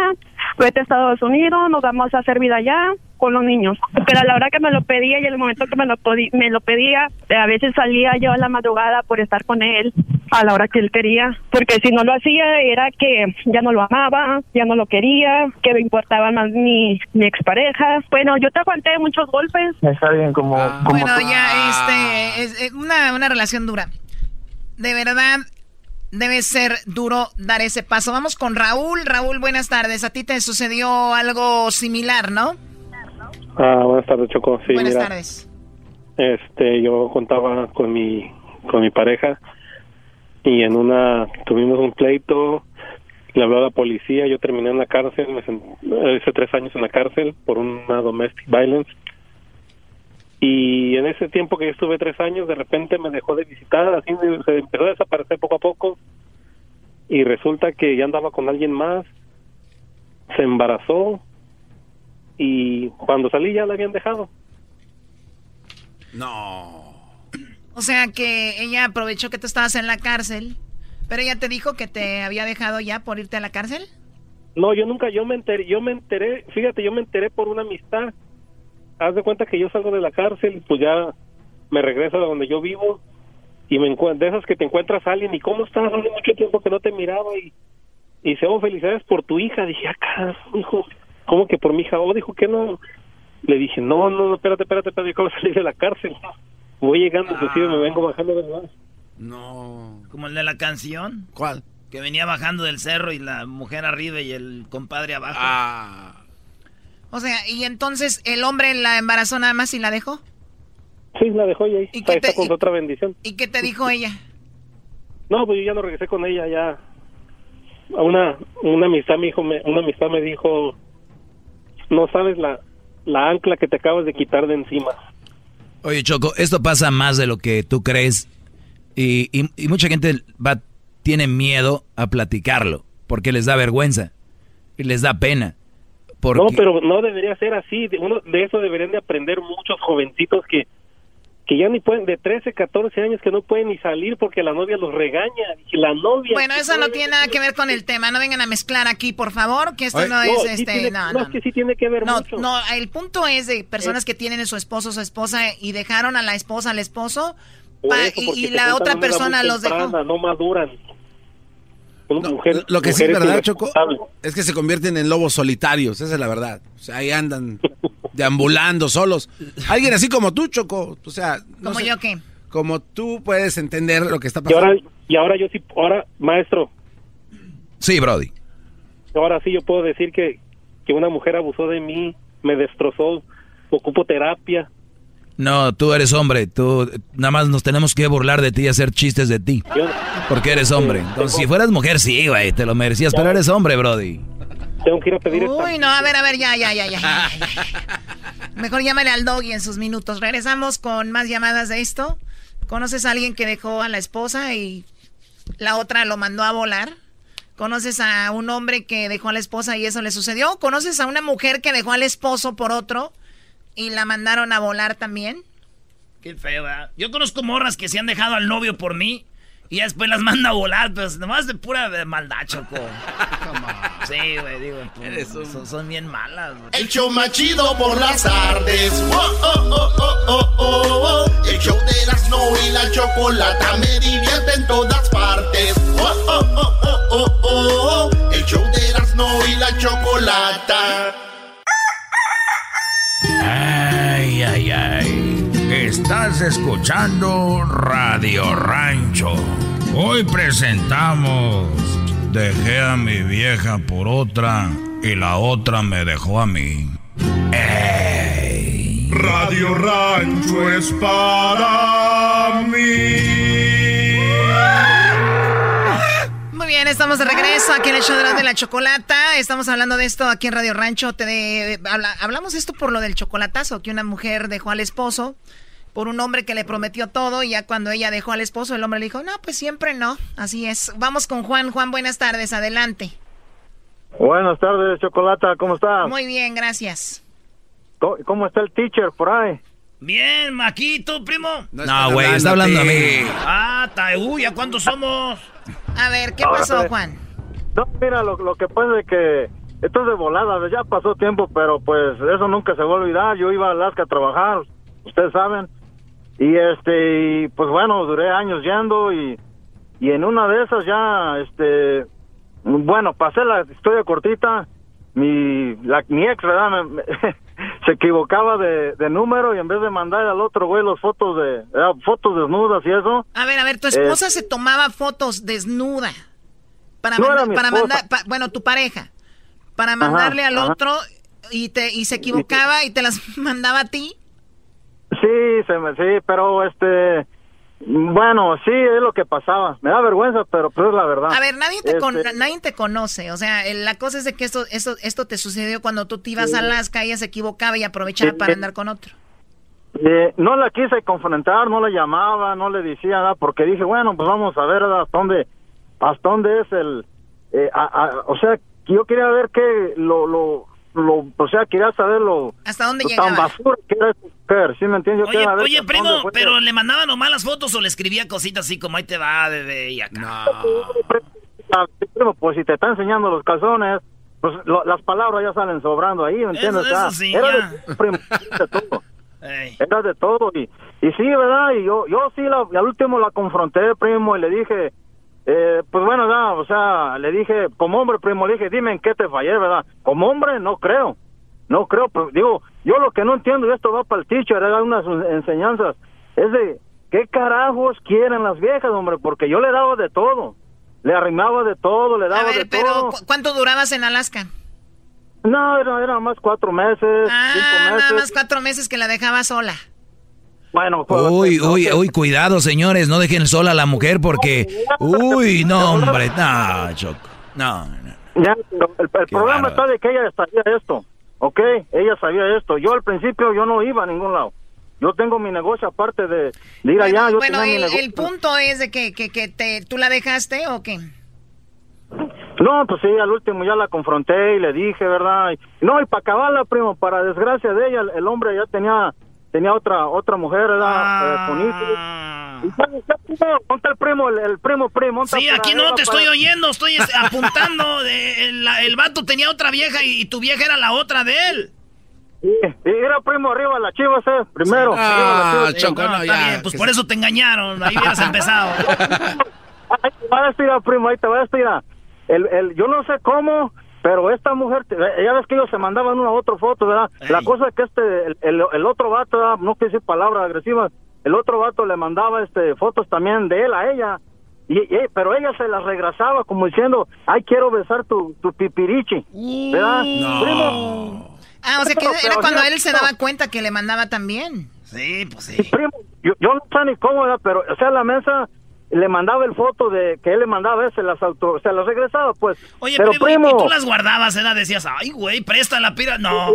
Speaker 22: vete a Estados Unidos, nos vamos a hacer vida allá con los niños. Pero a la hora que me lo pedía y en el momento que me lo, me lo pedía, a veces salía yo a la madrugada por estar con él a la hora que él quería. Porque si no lo hacía era que ya no lo amaba, ya no lo quería, que me importaba más mi, mi expareja. Bueno, yo te aguanté muchos golpes.
Speaker 23: Está bien, como...
Speaker 13: Ah. bueno, ya este, es una, una relación dura. De verdad, debe ser duro dar ese paso. Vamos con Raúl. Raúl, buenas tardes. A ti te sucedió algo similar, ¿no?
Speaker 27: Ah, buenas tardes, Choco. Sí,
Speaker 13: buenas tardes.
Speaker 27: Este, yo contaba con mi con mi pareja y en una tuvimos un pleito, le habló a la policía, yo terminé en la cárcel, me hice tres años en la cárcel por una domestic violence y en ese tiempo que yo estuve tres años, de repente me dejó de visitar, así se empezó a desaparecer poco a poco y resulta que ya andaba con alguien más, se embarazó y cuando salí ya la habían dejado.
Speaker 3: No.
Speaker 13: O sea que ella aprovechó que tú estabas en la cárcel, pero ella te dijo que te había dejado ya por irte a la cárcel.
Speaker 27: No, yo nunca, yo me enteré, yo me enteré, fíjate, yo me enteré por una amistad. Haz de cuenta que yo salgo de la cárcel, pues ya me regreso a donde yo vivo y me de esas que te encuentras a alguien y cómo estás, hace mucho tiempo que no te miraba y y se oh, felicidades por tu hija, dije, acá, hijo, ¿cómo que por mi hija? Oh, dijo que no. Le dije, no, no, espérate, espérate, espérate, ¿cómo salir de la cárcel? Voy llegando, ah. inclusive me vengo bajando de nuevo.
Speaker 4: No.
Speaker 8: ¿Como el de la canción?
Speaker 3: ¿Cuál?
Speaker 8: Que venía bajando del cerro y la mujer arriba y el compadre abajo.
Speaker 3: Ah.
Speaker 13: O sea, ¿y entonces el hombre la embarazó nada más y la dejó?
Speaker 27: Sí, la dejó y ahí ¿Y está, con otra bendición.
Speaker 13: ¿Y qué te dijo ella?
Speaker 27: No, pues yo ya no regresé con ella, ya. Una, una amistad me dijo, una amistad me dijo, no sabes la, la ancla que te acabas de quitar de encima.
Speaker 8: Oye, Choco, esto pasa más de lo que tú crees y, y, mucha gente va, tiene miedo a platicarlo porque les da vergüenza y les da pena.
Speaker 27: No, pero no debería ser así. Uno, de eso deberían de aprender muchos jovencitos que que ya ni pueden, de 13, 14 años que no pueden ni salir porque la novia los regaña. Y la novia...
Speaker 13: Bueno, eso no tiene nada que ver con el tema. No vengan a mezclar aquí, por favor, que esto no, es este... no,
Speaker 27: no, es que sí tiene que ver
Speaker 13: no,
Speaker 27: mucho.
Speaker 13: No, el punto es de personas que tienen a su esposo o su esposa y dejaron a la esposa al esposo y, la otra persona los dejó.
Speaker 27: No maduran.
Speaker 3: Lo que sí es verdad, Choco, es que se convierten en lobos solitarios, esa es la verdad. O sea, ahí andan deambulando solos. Alguien así como tú, Choco. O sea,
Speaker 13: ¿Como yo qué?
Speaker 3: Como tú puedes entender lo que está pasando.
Speaker 27: Y ahora, y ahora yo sí, ahora, maestro.
Speaker 3: Sí, Brody.
Speaker 27: Ahora sí yo puedo decir que, que una mujer abusó de mí, me destrozó, ocupo terapia.
Speaker 8: No, tú eres hombre. Tú nada más nos tenemos que burlar de ti y hacer chistes de ti. Porque eres hombre. Entonces, si fueras mujer, sí, güey, te lo merecías. Pero eres hombre, Brody.
Speaker 27: Tengo que ir a pedir
Speaker 13: Uy, no, a ver, a ver, ya, ya, ya, ya. ya, ya. Mejor llámale al doggy en sus minutos. Regresamos con más llamadas de esto. ¿Conoces a alguien que dejó a la esposa y la otra lo mandó a volar? ¿Conoces a un hombre que dejó a la esposa y eso le sucedió? ¿Conoces a una mujer que dejó al esposo por otro y la mandaron a volar también?
Speaker 4: Qué feo, ¿verdad? Yo conozco morras que se han dejado al novio por mí y después las manda a volar, pues nomás de pura de maldad, Choco. Sí, güey, digo, pues, son, son bien malas. güey.
Speaker 1: El show más chido por las tardes. Oh, oh, oh, oh, oh, oh, oh. El show de Erasmo y la chocolata me divierte en todas partes. Oh, oh, oh, oh, oh, oh, oh. El show de Erasmo y la chocolata.
Speaker 26: Ay, ay, ay. Estás escuchando Radio Rancho. Hoy presentamos Dejé a mi vieja por otra y la otra me dejó a mí.
Speaker 20: Radio Rancho es para mí.
Speaker 13: Bien, estamos de regreso aquí en el show de la, de la chocolata. Estamos hablando de esto aquí en Radio Rancho. Te de- habla- hablamos esto por lo del chocolatazo, que una mujer dejó al esposo por un hombre que le prometió todo y ya cuando ella dejó al esposo, el hombre le dijo, no, pues siempre no. Así es. Vamos con Juan. Juan, buenas tardes. Adelante.
Speaker 28: Buenas tardes, Chocolata, ¿cómo estás?
Speaker 13: Muy bien, gracias.
Speaker 28: ¿Cómo, cómo está el teacher por ahí?
Speaker 4: Bien, Maquito, primo.
Speaker 8: No, güey, está hablando a mí.
Speaker 4: Ah, ta- uy, ¿a cuántos somos?
Speaker 13: A ver, ¿qué
Speaker 28: Ahora,
Speaker 13: pasó, Juan?
Speaker 28: No, mira, lo, lo que pasa es que esto es de volada, ya pasó tiempo, pero pues eso nunca se va a olvidar. Yo iba a Alaska a trabajar, ustedes saben, y este, y, pues bueno, duré años yendo y, y en una de esas ya, este, bueno, pasé la historia cortita, mi, la, mi ex, ¿verdad? Me- me- se equivocaba de, de número y en vez de mandar al otro güey las fotos de, eh, fotos desnudas y eso,
Speaker 13: A ver, a ver, tu esposa
Speaker 28: Eh,
Speaker 13: se tomaba fotos desnuda para,
Speaker 28: No
Speaker 13: manda- para mandar, pa- bueno, tu pareja, para
Speaker 28: Ajá,
Speaker 13: mandarle al
Speaker 28: ajá.
Speaker 13: otro y te y se equivocaba y te las mandaba a ti.
Speaker 28: Sí, se me, sí, pero este, bueno, sí, es lo que pasaba. Me da vergüenza, pero pues es la verdad.
Speaker 13: A ver, nadie te, con-
Speaker 28: Este,
Speaker 13: nadie te conoce, o sea, la cosa es de que esto, esto, esto te sucedió cuando tú te ibas a Alaska, ella se equivocaba y aprovechaba
Speaker 28: Sí.
Speaker 13: para andar con otro.
Speaker 28: eh, no la quise confrontar, no le llamaba, no le decía nada, porque dije, bueno, pues vamos a ver hasta dónde, hasta dónde es el, eh, a- a- o sea, yo quería ver que lo, lo, lo, o sea, quería saber lo,
Speaker 13: ¿Hasta dónde
Speaker 28: lo tan basura que era esta mujer, ¿sí me entiendes? Yo
Speaker 4: Oye, oye, primo, pero le mandaba nomás las fotos o le escribía cositas así como ahí te va, bebé, y acá.
Speaker 28: Primo, pues si te está enseñando los calzones, pues lo- las palabras ya salen sobrando ahí, ¿me entiendes?
Speaker 4: Eso- eso sí,
Speaker 28: era
Speaker 4: ya.
Speaker 28: de, primo, de todo. Era de todo y, y sí, ¿verdad? Y yo, yo sí, la, y al último la confronté, primo, y le dije, eh, pues bueno, ¿verdad? o sea, le dije, como hombre, primo, le dije, dime en qué te fallé, ¿verdad? Como hombre, no creo, no creo, pero digo, yo lo que no entiendo, y esto va para el teacher, era unas enseñanzas, es de, ¿qué carajos quieren las viejas, hombre? Porque yo le daba de todo. Le arrimaba de todo, le
Speaker 13: A
Speaker 28: daba de
Speaker 13: ver, pero
Speaker 28: todo.
Speaker 13: ¿cu- ¿cuánto durabas en Alaska?
Speaker 28: No, era, era más cuatro meses,
Speaker 13: Ah,
Speaker 28: cinco meses.
Speaker 13: nada más cuatro meses que la dejaba sola.
Speaker 28: Bueno, pues,
Speaker 8: Uy, uy, uy, cuidado, señores, no dejen sola a la mujer porque... Uy, no, hombre, no, Choco. No, no.
Speaker 28: Ya, el, el problema está de que ella sabía esto, ¿ok? Ella sabía esto. Yo al principio yo no iba a ningún lado. Yo tengo mi negocio aparte de, de ir allá. Yo
Speaker 13: bueno, el, punto es de que, que, que te, tú la dejaste o qué?
Speaker 28: No, pues sí, al último ya la confronté y le dije, ¿verdad? Y- no, y para acabarla, primo, para desgracia de ella, el, el hombre ya tenía tenía otra otra mujer, ¿verdad? Eh, con hijos. Y ya- ya, primo, Ponte el primo, el, el primo, primo.
Speaker 4: Sí, aquí no te
Speaker 28: para-
Speaker 4: estoy oyendo, estoy apuntando. de- el, la- el vato tenía otra vieja y, tu vieja era la otra de él.
Speaker 28: Sí, era primo arriba la chivas, eh, primero.
Speaker 4: Ah. Choco, no, bien, pues por eso te engañaron, ahí hubieras empezado.
Speaker 28: Ahí te va a decir, primo, ahí te va a decir. El, el, yo no sé cómo, pero esta mujer, te- ya ves que ellos se mandaban una u otra foto, ¿verdad? La cosa es que este, el, el, el otro vato, ¿verdad? no quiero decir palabras agresivas, el otro vato le mandaba este fotos también de él a ella. Y, y- pero ella se las regresaba como diciendo, ay, quiero besar tu, tu pipirichi, ¿verdad? Primo,
Speaker 13: Ah, o sea que era cuando él se
Speaker 28: no.
Speaker 13: daba cuenta que le mandaba también.
Speaker 4: Sí, pues sí.
Speaker 28: Primo, yo, yo no sé ni cómo pero, o sea, la mesa le mandaba el foto de que él le mandaba, se las auto, se las regresaba, pues.
Speaker 4: Oye,
Speaker 28: pero
Speaker 4: primo,
Speaker 28: primo,
Speaker 4: y tú las guardabas, ¿eh? Decías, ay, güey, presta la pira. No.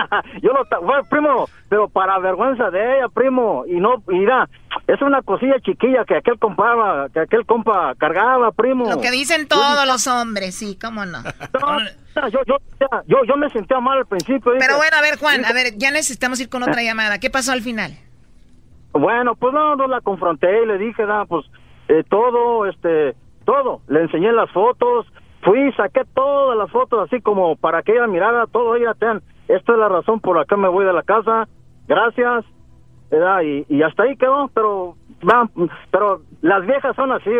Speaker 28: yo no, ta- bueno, primo, pero para vergüenza de ella, primo, y no, mira, es una cosilla chiquilla que aquel compraba, que aquel compa cargaba, primo.
Speaker 13: Lo que dicen todos los hombres, sí, cómo no.
Speaker 28: No, yo, yo, yo, yo me sentía mal al principio. dije,
Speaker 13: Pero bueno, a ver, Juan, a ver, ya necesitamos ir con otra llamada. ¿Qué pasó al final?
Speaker 28: Bueno, pues no, no la confronté y le dije, da, pues eh, todo, este, todo. Le enseñé las fotos, fui, saqué todas las fotos así como para que ella mirara todo. Ella, ten, esta es la razón por la que me voy de la casa. Gracias. ¿verdad? Y, y hasta ahí quedó, pero va, pero las viejas son así.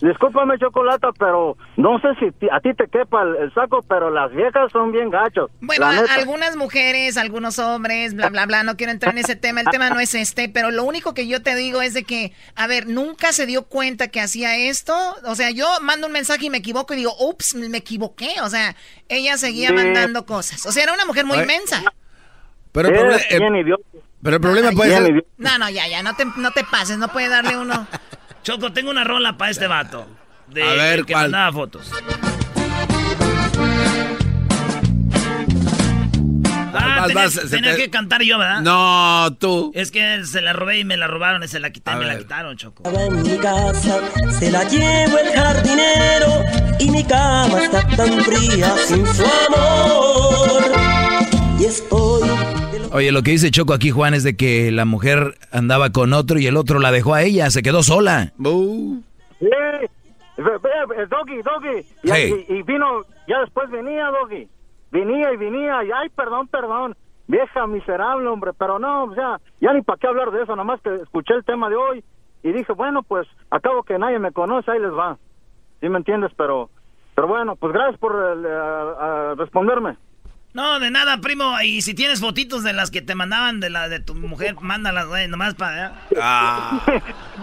Speaker 28: Discúlpame, Chocolata, pero no sé si ti- a ti te quepa el, el saco, pero las viejas son bien gachos.
Speaker 13: Bueno, a- algunas mujeres, algunos hombres, bla, bla, bla, no quiero entrar en ese tema, el tema no es este, pero lo único que yo te digo es de que, a ver, nunca se dio cuenta que hacía esto, o sea, yo mando un mensaje y me equivoco y digo, ups, me equivoqué, o sea, ella seguía
Speaker 3: Sí.
Speaker 13: mandando cosas, o sea, era una mujer muy
Speaker 3: Ay.
Speaker 13: inmensa.
Speaker 3: Pero el, proble- el- pero el problema puede ser...
Speaker 13: No, no, ya, ya, no te, no te pases, no puede darle uno.
Speaker 4: Choco, tengo una rola para este vato. De,
Speaker 3: A ver,
Speaker 4: que
Speaker 3: ¿cuál?
Speaker 4: mandaba fotos. Ah,
Speaker 3: Vas,
Speaker 4: tenía, tenía
Speaker 3: te-
Speaker 4: que cantar yo, ¿verdad?
Speaker 3: No, tú.
Speaker 4: Es que se la robé y me la robaron y se la
Speaker 3: A
Speaker 4: me la
Speaker 3: ver.
Speaker 4: quitaron, Choco.
Speaker 29: En mi casa se la llevo el jardinero y mi cama está tan fría sin su amor. Y estoy
Speaker 8: Oye, lo que dice Choco aquí, Juan, es de que la mujer andaba con otro y el otro la dejó a ella, se quedó sola.
Speaker 28: Sí, ve- ve, Doggy, Doggy. Y,
Speaker 8: Sí.
Speaker 28: y- y vino, ya después venía, Doggy. Venía y venía, y ay, perdón, perdón. Vieja miserable, hombre, pero no, o sea, ya ni para qué hablar de eso, nomás que escuché el tema de hoy y dije, bueno, pues, acabo que nadie me conoce, ahí les va. ¿Sí me entiendes? Pero, pero bueno, pues gracias por eh, a- a responderme.
Speaker 4: No, de nada, primo. Y si tienes fotitos de las que te mandaban de la de tu mujer, mándalas, güey, nomás para...
Speaker 3: Ah.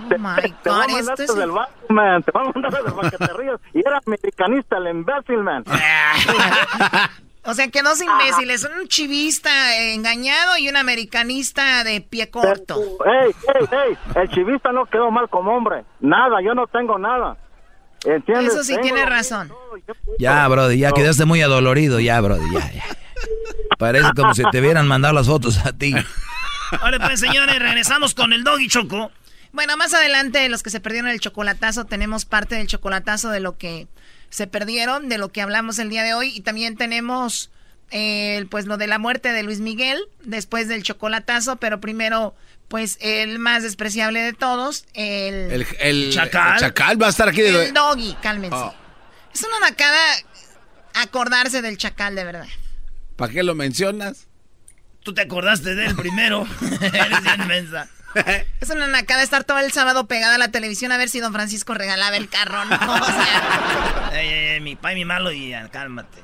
Speaker 13: Oh my
Speaker 28: Te
Speaker 13: God,
Speaker 28: mandar
Speaker 13: esto es...
Speaker 28: del banco, man. Te voy a mandar del banco te. Y era americanista, el imbécil, man.
Speaker 13: O sea, que dos imbéciles, un chivista eh, engañado y un americanista de pie corto.
Speaker 28: Ey, ey, ey, el chivista no quedó mal como hombre. Nada, yo no tengo nada. ¿Entiendes?
Speaker 13: Eso sí,
Speaker 28: Tengo
Speaker 13: tiene razón.
Speaker 8: Ya, Brody, ya quedaste muy adolorido, ya, Brody, ya, ya. Parece como si te hubieran mandado las fotos a ti.
Speaker 4: Ahora pues, señores, regresamos con el doggy Choco.
Speaker 13: Bueno, más adelante, los que se perdieron el chocolatazo, tenemos parte del chocolatazo de lo que se perdieron, de lo que hablamos el día de hoy. Y también tenemos, eh, pues, lo de la muerte de Luis Miguel, después del chocolatazo, pero primero, pues, el más despreciable de todos, el...
Speaker 3: El, el
Speaker 4: Chacal.
Speaker 3: el chacal va a estar aquí de...
Speaker 13: El doggy, cálmense.
Speaker 3: Oh.
Speaker 13: Es una nacada acordarse del chacal, de verdad.
Speaker 3: ¿Para qué lo mencionas?
Speaker 4: Tú te acordaste de él primero. Eres inmensa.
Speaker 13: Es una nacada estar todo el sábado pegada a la televisión a ver si don Francisco regalaba el carro, ¿no? O sea,
Speaker 4: Ey, ey, ey, mi pa y mi malo y ah, cálmate.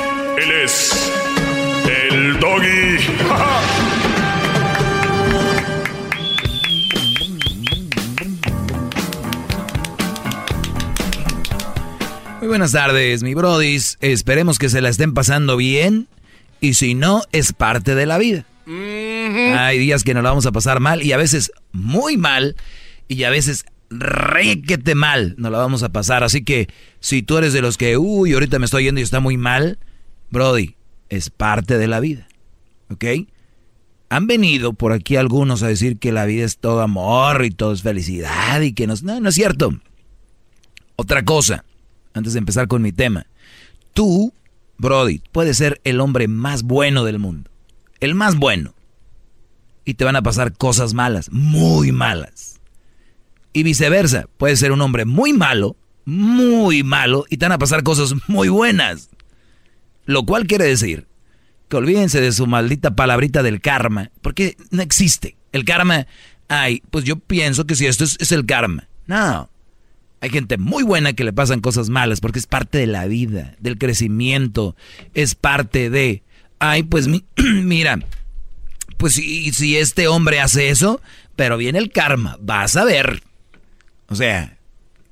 Speaker 2: Él es el doggy.
Speaker 8: Muy buenas tardes, mi brodis. Esperemos que se la estén pasando bien. Y si no, es parte de la vida. Hay días que nos la vamos a pasar mal y a veces muy mal. Y a veces requete mal nos la vamos a pasar. Así que si tú eres de los que, uy, ahorita me estoy yendo y está muy mal, Brody, es parte de la vida. ¿Ok? Han venido por aquí algunos a decir que la vida es todo amor y todo es felicidad y que no, no, no es cierto. Otra cosa, antes de empezar con mi tema. Tú, Brody, puedes ser el hombre más bueno del mundo. El más bueno. Y te van a pasar cosas malas, muy malas. Y viceversa, puedes ser un hombre muy malo, muy malo, y te van a pasar cosas muy buenas. Lo cual quiere decir que olvídense de su maldita palabrita del karma, porque no existe. El karma, ay, pues yo pienso que si esto es, el karma. No, hay gente muy buena que le pasan cosas malas porque es parte de la vida, del crecimiento, es parte de, ay, pues mira, pues si, si este hombre hace eso, pero viene el karma, vas a ver. O sea,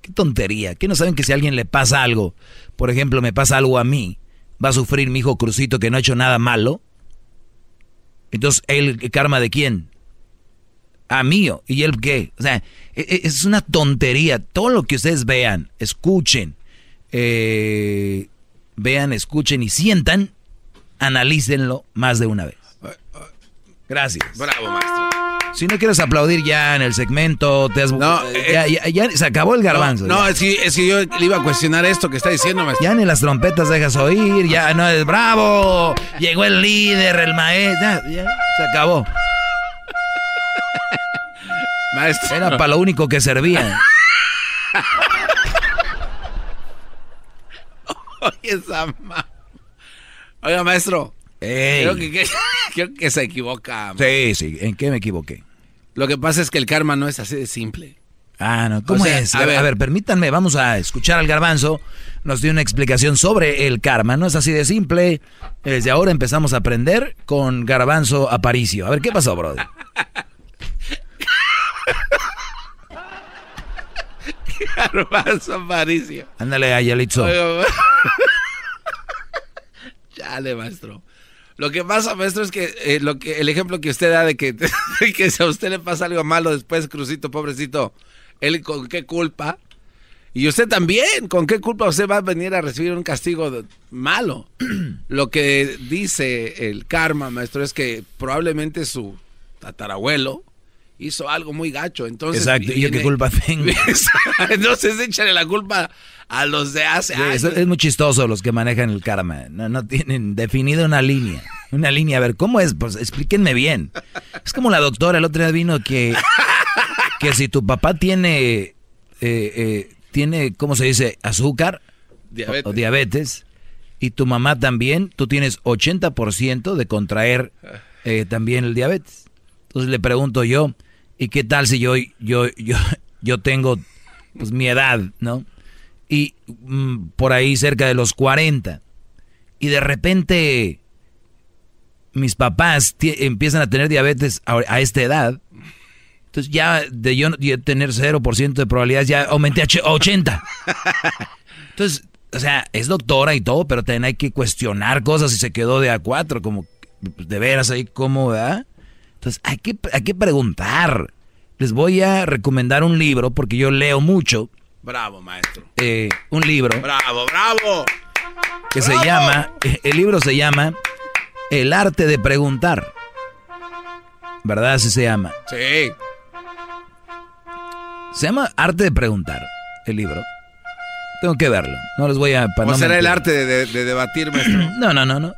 Speaker 8: qué tontería, que no saben que si a alguien le pasa algo, por ejemplo, me pasa algo a mí, va a sufrir mi hijo Crucito que no ha hecho nada malo. Entonces, ¿el karma de quién? A mío. ¿Y él qué? O sea, e, e, es una tontería. Todo lo que ustedes vean, escuchen, eh, vean, escuchen y sientan, analícenlo más de una vez. Gracias.
Speaker 3: Bravo, maestro.
Speaker 8: Si no quieres aplaudir ya en el segmento, te has, no, eh, ya, se acabó el garbanzo.
Speaker 3: No, es, que, yo le iba a cuestionar esto que está diciendo, maestro.
Speaker 8: Ya ni las trompetas dejas oír, ya no es bravo. Llegó el líder, el maestro, ya, se acabó.
Speaker 3: Maestro.
Speaker 8: Era para lo único que servía.
Speaker 3: Oye, Oiga, maestro. Creo que, creo que se equivoca.
Speaker 8: Sí, sí. ¿En qué me equivoqué?
Speaker 3: Lo que pasa es que el karma no es así de simple.
Speaker 8: Ah, no. ¿Cómo es? A, ver, permítanme, vamos a escuchar al garbanzo. Nos dio una explicación sobre el karma. No es así de simple. Desde ahora empezamos a aprender con garbanzo Aparicio. A ver, ¿qué pasó, brother?
Speaker 3: garbanzo Aparicio.
Speaker 8: Ándale, Ayalitzo.
Speaker 3: Chale, maestro. Lo que pasa, maestro, es que, eh, lo que el ejemplo que usted da de que, que si a usted le pasa algo malo después, Crucito, pobrecito, él con qué culpa. Y usted también, ¿con qué culpa usted va a venir a recibir un castigo malo? Lo que dice el karma, maestro, es que probablemente su tatarabuelo hizo algo muy gacho. Entonces,
Speaker 8: Exacto, ¿y yo qué culpa tengo?
Speaker 3: entonces échale la culpa a los de hace años.
Speaker 8: Es, muy chistoso los que manejan el karma. No, no tienen definido una línea. Una línea, a ver, ¿cómo es? Pues explíquenme bien. Es como la doctora el otro día vino que, que si tu papá tiene, eh, eh, tiene, ¿cómo se dice? Azúcar O, diabetes. Y tu mamá también, tú tienes 80% de contraer eh, también el diabetes. Entonces le pregunto yo, ¿y qué tal si yo, yo, yo, yo tengo pues mi edad, ¿no? Y mm, por ahí cerca de los 40. Y de repente mis papás empiezan a tener diabetes a, esta edad. Entonces ya de yo tener 0% de probabilidades ya aumenté a 80. Entonces, o sea, es doctora y todo, pero también hay que cuestionar cosas y se quedó de A4, como de veras ahí cómo, ¿verdad? Entonces, hay que, hay que preguntar. Les voy a recomendar un libro porque yo leo mucho.
Speaker 3: Bravo, maestro.
Speaker 8: Eh, un libro.
Speaker 3: Bravo, bravo.
Speaker 8: Que se llama, el libro se llama El arte de preguntar. ¿Verdad? Así se llama.
Speaker 3: Sí.
Speaker 8: Se llama Arte de preguntar, el libro. Tengo que verlo. No les voy a...
Speaker 3: ¿O será el arte de, debatir, maestro?
Speaker 8: No, no, no, no.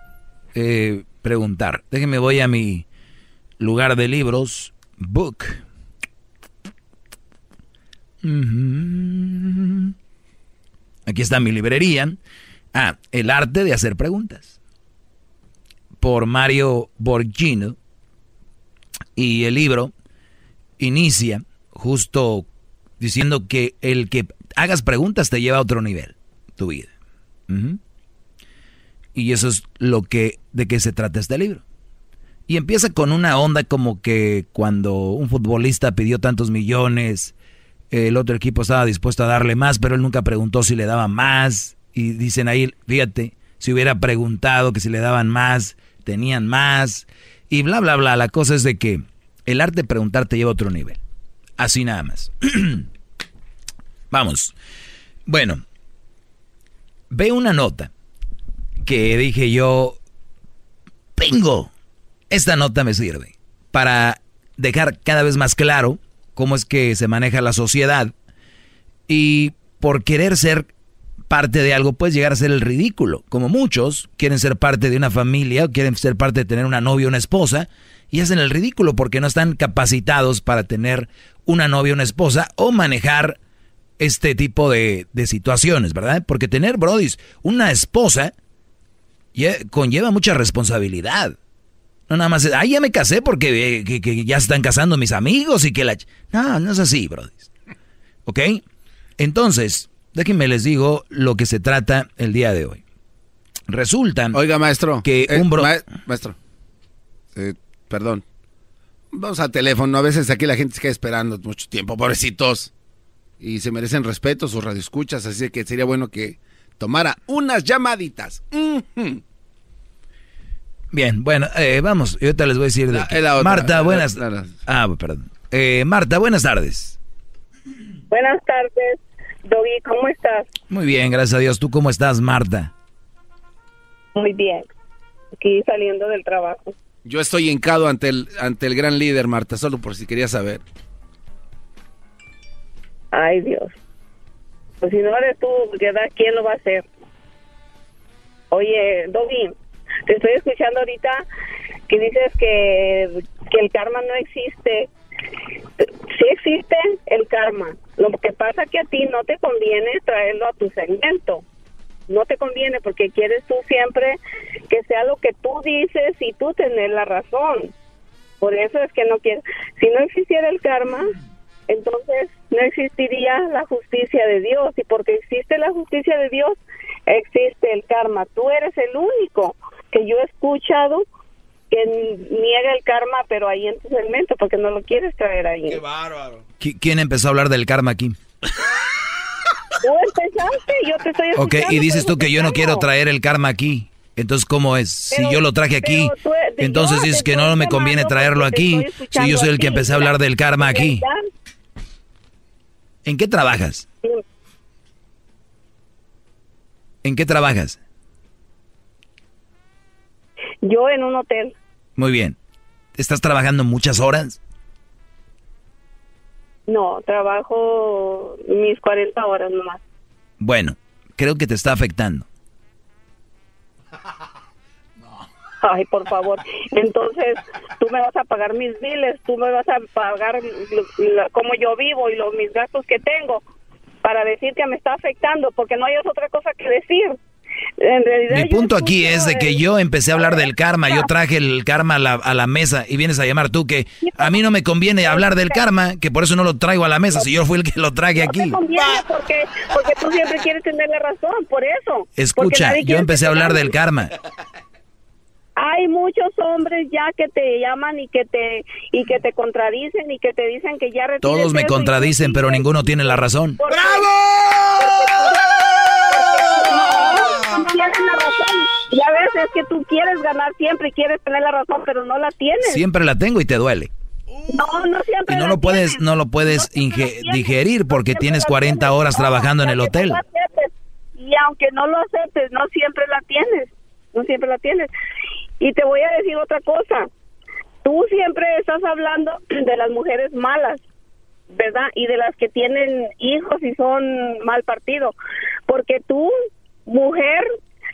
Speaker 8: Eh, preguntar. Déjenme, voy a mi lugar de libros, book. Aquí está mi librería. Ah, El arte de hacer preguntas. Por Mario Borgino. Y el libro inicia justo diciendo que el que hagas preguntas te lleva a otro nivel, tu vida. Y eso es lo que, de qué se trata este libro. Y empieza con una onda como que cuando un futbolista pidió tantos millones, el otro equipo estaba dispuesto a darle más, pero él nunca preguntó si le daban más. Y dicen ahí, fíjate, si hubiera preguntado que si le daban más, tenían más. Y bla, bla, bla. La cosa es de que el arte de preguntar te lleva a otro nivel. Así nada más. Vamos. Bueno, ve una nota que dije yo, ¡pingo! Esta nota me sirve para dejar cada vez más claro cómo es que se maneja la sociedad y por querer ser parte de algo puedes llegar a ser el ridículo, como muchos quieren ser parte de una familia o quieren ser parte de tener una novia o una esposa y hacen el ridículo porque no están capacitados para tener una novia o una esposa o manejar este tipo de, de situaciones, ¿verdad? Porque tener, brodis, una esposa conlleva mucha responsabilidad. No nada más, ay, ya me casé porque eh, que, ya están casando mis amigos y que la... No, no es así, brother. ¿Ok? Entonces, déjenme les digo lo que se trata el día de hoy. Resulta...
Speaker 3: Oiga, maestro.
Speaker 8: Que un bro...
Speaker 3: maestro. Eh, perdón. Vamos al teléfono. A veces aquí la gente se queda esperando mucho tiempo, pobrecitos. Y se merecen respeto sus radioescuchas, así que sería bueno que tomara unas llamaditas.
Speaker 8: Bien, bueno, eh, vamos, yo te les voy a decir de Marta, buenas. ah, perdón. Eh, Marta, buenas tardes.
Speaker 30: Buenas tardes, Doggy, ¿cómo estás?
Speaker 8: Muy bien, gracias a Dios. ¿Tú cómo estás, Marta?
Speaker 30: Muy bien. Aquí saliendo del trabajo.
Speaker 3: Yo estoy hincado ante el, ante el gran líder, Marta, solo por si querías saber.
Speaker 30: Ay, Dios. Pues si no eres tú, ¿quién lo va a hacer? Oye, Doggy, te estoy escuchando ahorita que dices que, que el karma no existe. Sí existe el karma. Lo que pasa que a ti no te conviene traerlo a tu segmento no te conviene porque quieres tú siempre que sea lo que tú dices y tú tener la razón. Por eso es que no quieres. Si no existiera el karma, entonces no existiría la justicia de Dios. Y porque existe la justicia de Dios, existe el karma. Tú eres el único que yo he escuchado que niega el karma, pero ahí en tu segmento, porque no lo quieres traer ahí.
Speaker 3: Qué bárbaro.
Speaker 8: ¿Quién empezó a hablar del karma aquí?
Speaker 30: Tú empezaste, yo te estoy
Speaker 8: Ok, y dices tú que yo no quiero traer el karma aquí. Entonces, ¿cómo es? si yo lo traje aquí, entonces dices que no me conviene traerlo aquí. Si yo soy el que empecé a hablar del karma aquí. ¿En qué trabajas? ¿En qué trabajas?
Speaker 30: Yo en un hotel.
Speaker 8: Muy bien. ¿Estás trabajando muchas horas?
Speaker 30: No, trabajo mis 40 horas nomás.
Speaker 8: Bueno, creo que te está afectando.
Speaker 30: Ay, por favor. Entonces, tú me vas a pagar mis biles, tú me vas a pagar como yo vivo y los mis gastos que tengo para decir que me está afectando, porque no hay otra cosa que decir.
Speaker 8: Mi punto aquí es de que yo empecé a hablar del karma, yo traje el karma a la, mesa y vienes a llamar tú que a mí no me conviene hablar del karma, que por eso no lo traigo a la mesa, si yo fui el que lo traje aquí.
Speaker 30: No conviene porque, porque tú siempre quieres tener la razón, por eso.
Speaker 8: Escucha, yo empecé a hablar del karma.
Speaker 30: Hay muchos hombres ya que te llaman y que te y que te contradicen y que te dicen que ya
Speaker 8: Todos me contradicen, pero ninguno tiene la razón.
Speaker 3: ¡Bravo!
Speaker 30: La razón. Y a veces es que tú quieres ganar siempre y quieres tener la razón, pero no la tienes.
Speaker 8: Siempre la tengo y te duele.
Speaker 30: No, no siempre.
Speaker 8: Y no lo puedes, no lo puedes digerir porque tienes 40 horas trabajando en el hotel.
Speaker 30: Y aunque no lo aceptes, no siempre la tienes. No siempre la tienes. Y te voy a decir otra cosa. Tú siempre estás hablando de las mujeres malas, ¿verdad? Y de las que tienen hijos y son mal partido. Porque tú mujer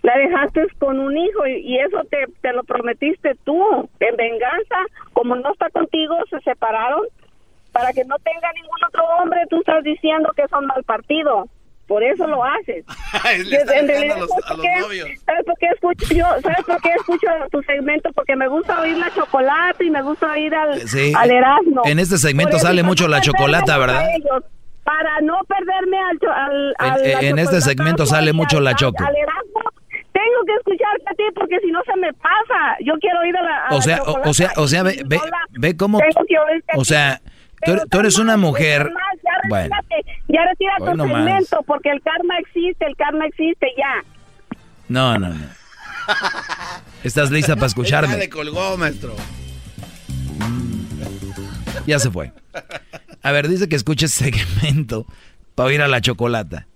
Speaker 30: la dejaste con un hijo y, eso te, te, lo prometiste tú en venganza como no está contigo se separaron para que no tenga ningún otro hombre tú estás diciendo que son mal partido por eso lo haces.
Speaker 3: en realidad,
Speaker 30: ¿sabes por qué escucho yo? ¿Sabes por qué escucho tu segmento? Porque me gusta oír la chocolate y me gusta oír al, al Erasmo.
Speaker 8: En este segmento sale mucho la chocolate, ¿verdad?
Speaker 30: para no perderme al... al,
Speaker 8: en, este segmento sale mucho la choco.
Speaker 30: Tengo que escucharte a ti porque si no se me pasa. Yo quiero ir a la...
Speaker 8: o, sea, o, sea, o sea, ve, ve, ve cómo... O sea, tú, eres una mujer...
Speaker 30: ya bueno. Ya retira tu segmento porque el karma existe, el karma existe ya.
Speaker 8: No, no, no. ¿Estás lista para escucharme? Ya
Speaker 3: le colgó, maestro.
Speaker 8: Ya se fue. A ver, dice que escuches segmento para ir a la chocolata.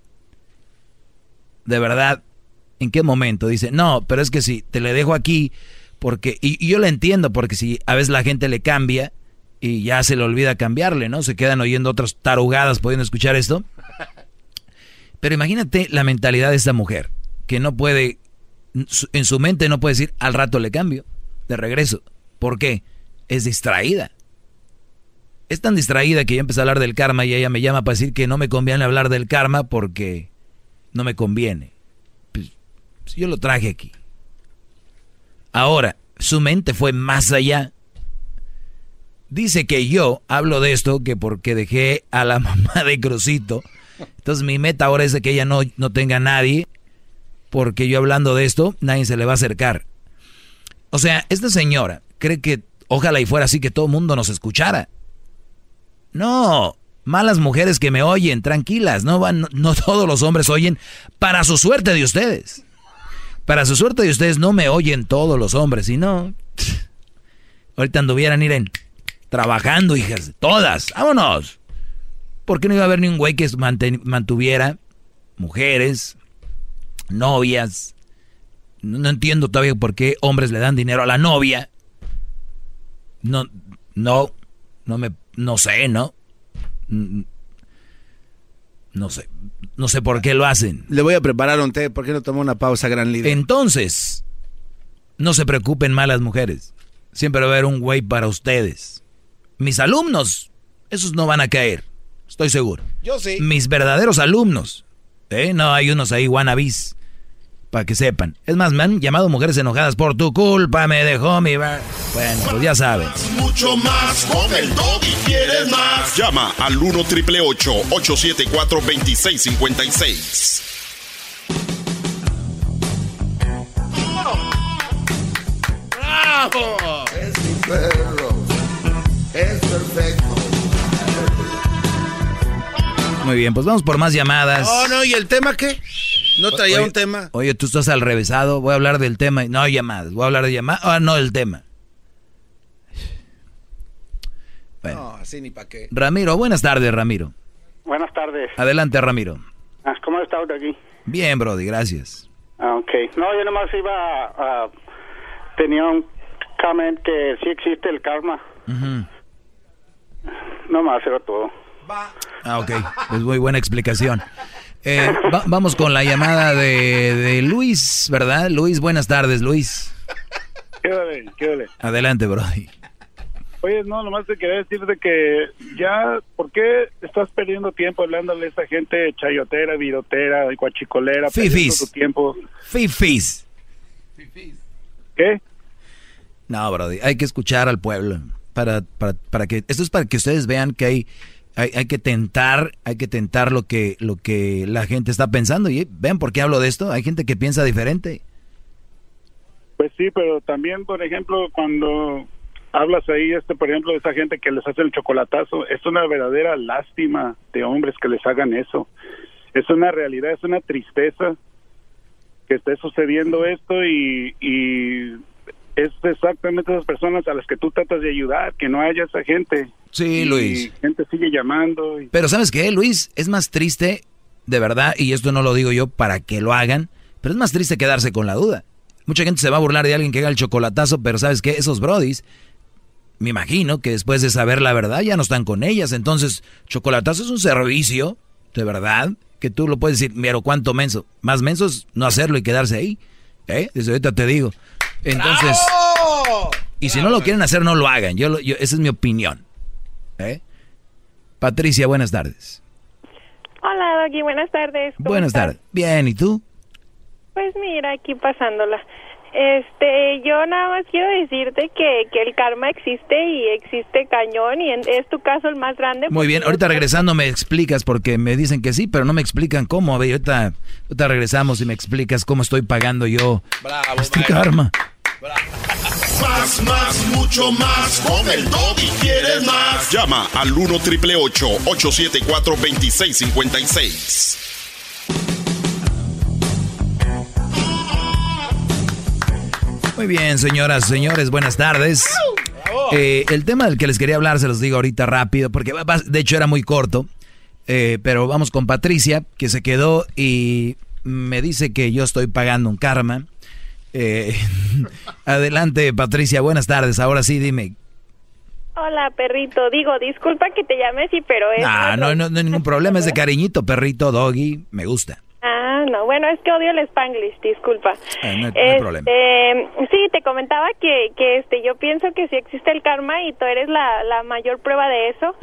Speaker 8: De verdad, ¿en qué momento? Dice, no, pero es que si te le dejo aquí, porque, y, yo lo entiendo, porque si a veces la gente le cambia y ya se le olvida cambiarle, ¿no? Se quedan oyendo otras tarugadas pudiendo escuchar esto. Pero imagínate la mentalidad de esta mujer, que no puede, en su mente no puede decir, al rato le cambio, de regreso. ¿Por qué? Es distraída es tan distraída que ya empecé a hablar del karma y ella me llama para decir que no me conviene hablar del karma porque no me conviene. Yo lo traje aquí. Ahora, su mente fue más allá. Dice que yo hablo de esto que porque dejé a la mamá de Crucito. Entonces mi meta ahora es de que ella no, no tenga nadie. Porque yo hablando de esto, nadie se le va a acercar. O sea, esta señora cree que ojalá y fuera así que todo el mundo nos escuchara. No, malas mujeres que me oyen, tranquilas, no van, no todos los hombres oyen para su suerte de ustedes. Para su suerte de ustedes no me oyen todos los hombres, y no. Ahorita anduvieran iren trabajando, hijas, todas, vámonos. ¿Por qué no iba a haber ni un güey que mantuviera mujeres, novias? No, entiendo todavía por qué hombres le dan dinero a la novia. No, no, no me, no sé, ¿no? No sé, no sé por qué lo hacen.
Speaker 3: Le voy a preparar un té, ¿por qué no toma una pausa, gran líder?
Speaker 8: Entonces, no se preocupen más las mujeres. Siempre va a haber un güey para ustedes. Mis alumnos, esos no van a caer, estoy seguro.
Speaker 3: Yo sí.
Speaker 8: Mis verdaderos alumnos, ¿eh? No hay unos ahí wannabes para que sepan. Es más, me han llamado mujeres enojadas por tu culpa, me dejó mi... Bueno, pues ya saben.
Speaker 1: Mucho más, con el y quieres más.
Speaker 20: Llama al 1 triple 874 2656.
Speaker 1: ¡Bravo! Es mi perro. Es perfecto.
Speaker 8: Muy bien, pues vamos por más llamadas.
Speaker 3: Oh, no, ¿y el tema qué? No traía un tema.
Speaker 8: Oye, tú estás al revésado, voy a hablar del tema. No, llamadas, voy a hablar de llamadas. Ah, no, el tema.
Speaker 3: Bueno. No, así ni para qué.
Speaker 8: Ramiro, buenas tardes, Ramiro.
Speaker 31: Buenas tardes.
Speaker 8: Adelante, Ramiro.
Speaker 31: Ah, ¿Cómo has estado aquí?
Speaker 8: Bien, Brody, gracias.
Speaker 31: Ah, ok. No, yo nomás iba a... tenía un comment que sí existe el karma. No Nomás era todo.
Speaker 8: Ah, ok. Pues muy buena explicación. Eh, vamos con la llamada de, Luis, ¿verdad? Luis, buenas tardes, Luis.
Speaker 31: Quédale, quédale.
Speaker 8: Adelante, Brody.
Speaker 31: Oye, no, nomás te quería decirte que ya, ¿por qué estás perdiendo tiempo hablándole a esa gente chayotera, virotera, guachicolera?
Speaker 8: Fifis.
Speaker 31: Tu tiempo?
Speaker 8: Fifis.
Speaker 31: ¿Qué?
Speaker 8: No, Brody, hay que escuchar al pueblo. Para, para, para que, esto es para que ustedes vean que hay hay, que tentar, hay que tentar lo que, lo que la gente está pensando. Y ven por qué hablo de esto. Hay gente que piensa diferente.
Speaker 31: Pues sí, pero también, por ejemplo, cuando hablas ahí, este, por ejemplo, de esa gente que les hace el chocolatazo, es una verdadera lástima de hombres que les hagan eso. Es una realidad, es una tristeza que esté sucediendo esto y es exactamente esas personas a las que tú tratas de ayudar, que no haya esa gente.
Speaker 8: Sí, Luis.
Speaker 31: Gente sigue llamando.
Speaker 8: Pero ¿sabes qué, Luis? Es más triste, de verdad, y esto no lo digo yo para que lo hagan, pero es más triste quedarse con la duda. Mucha gente se va a burlar de alguien que haga el chocolatazo, pero ¿sabes qué? Esos brodis, me imagino que después de saber la verdad ya no están con ellas. Entonces, chocolatazo es un servicio, de verdad, que tú lo puedes decir, pero ¿cuánto menso? Más menso es no hacerlo y quedarse ahí. ¿Eh? Desde ahorita te digo. Entonces, y si no lo quieren hacer, no lo hagan. Yo, esa es mi opinión. ¿Eh? Patricia, buenas tardes.
Speaker 32: Hola, Doggy, buenas tardes.
Speaker 8: Buenas tardes. Bien, ¿y tú?
Speaker 32: Pues mira, aquí pasándola. Este, yo nada más quiero decirte que, que el karma existe y existe cañón y es tu caso el más grande.
Speaker 8: Muy bien, ahorita regresando me explicas porque me dicen que sí, pero no me explican cómo. A ver, ahorita, ahorita regresamos y me explicas cómo estoy pagando yo este karma.
Speaker 1: Más, más, mucho más. Con el y quieres más.
Speaker 20: Llama al 1 triple 874 2656.
Speaker 8: Muy bien, señoras, señores, buenas tardes. Eh, el tema del que les quería hablar se los digo ahorita rápido, porque de hecho era muy corto. Eh, pero vamos con Patricia, que se quedó y me dice que yo estoy pagando un karma. Eh, adelante, Patricia, buenas tardes. Ahora sí, dime.
Speaker 32: Hola, perrito. Digo, disculpa que te llame así, pero es...
Speaker 8: No, no, no, hay ningún problema, es de cariñito, perrito, doggy, me gusta.
Speaker 32: Ah, no, bueno, es que odio el spanglish, disculpa.
Speaker 8: Ah, no, hay, problema.
Speaker 32: Este, sí, te comentaba que, que este, yo pienso que sí existe el karma y tú eres la, la mayor prueba de eso.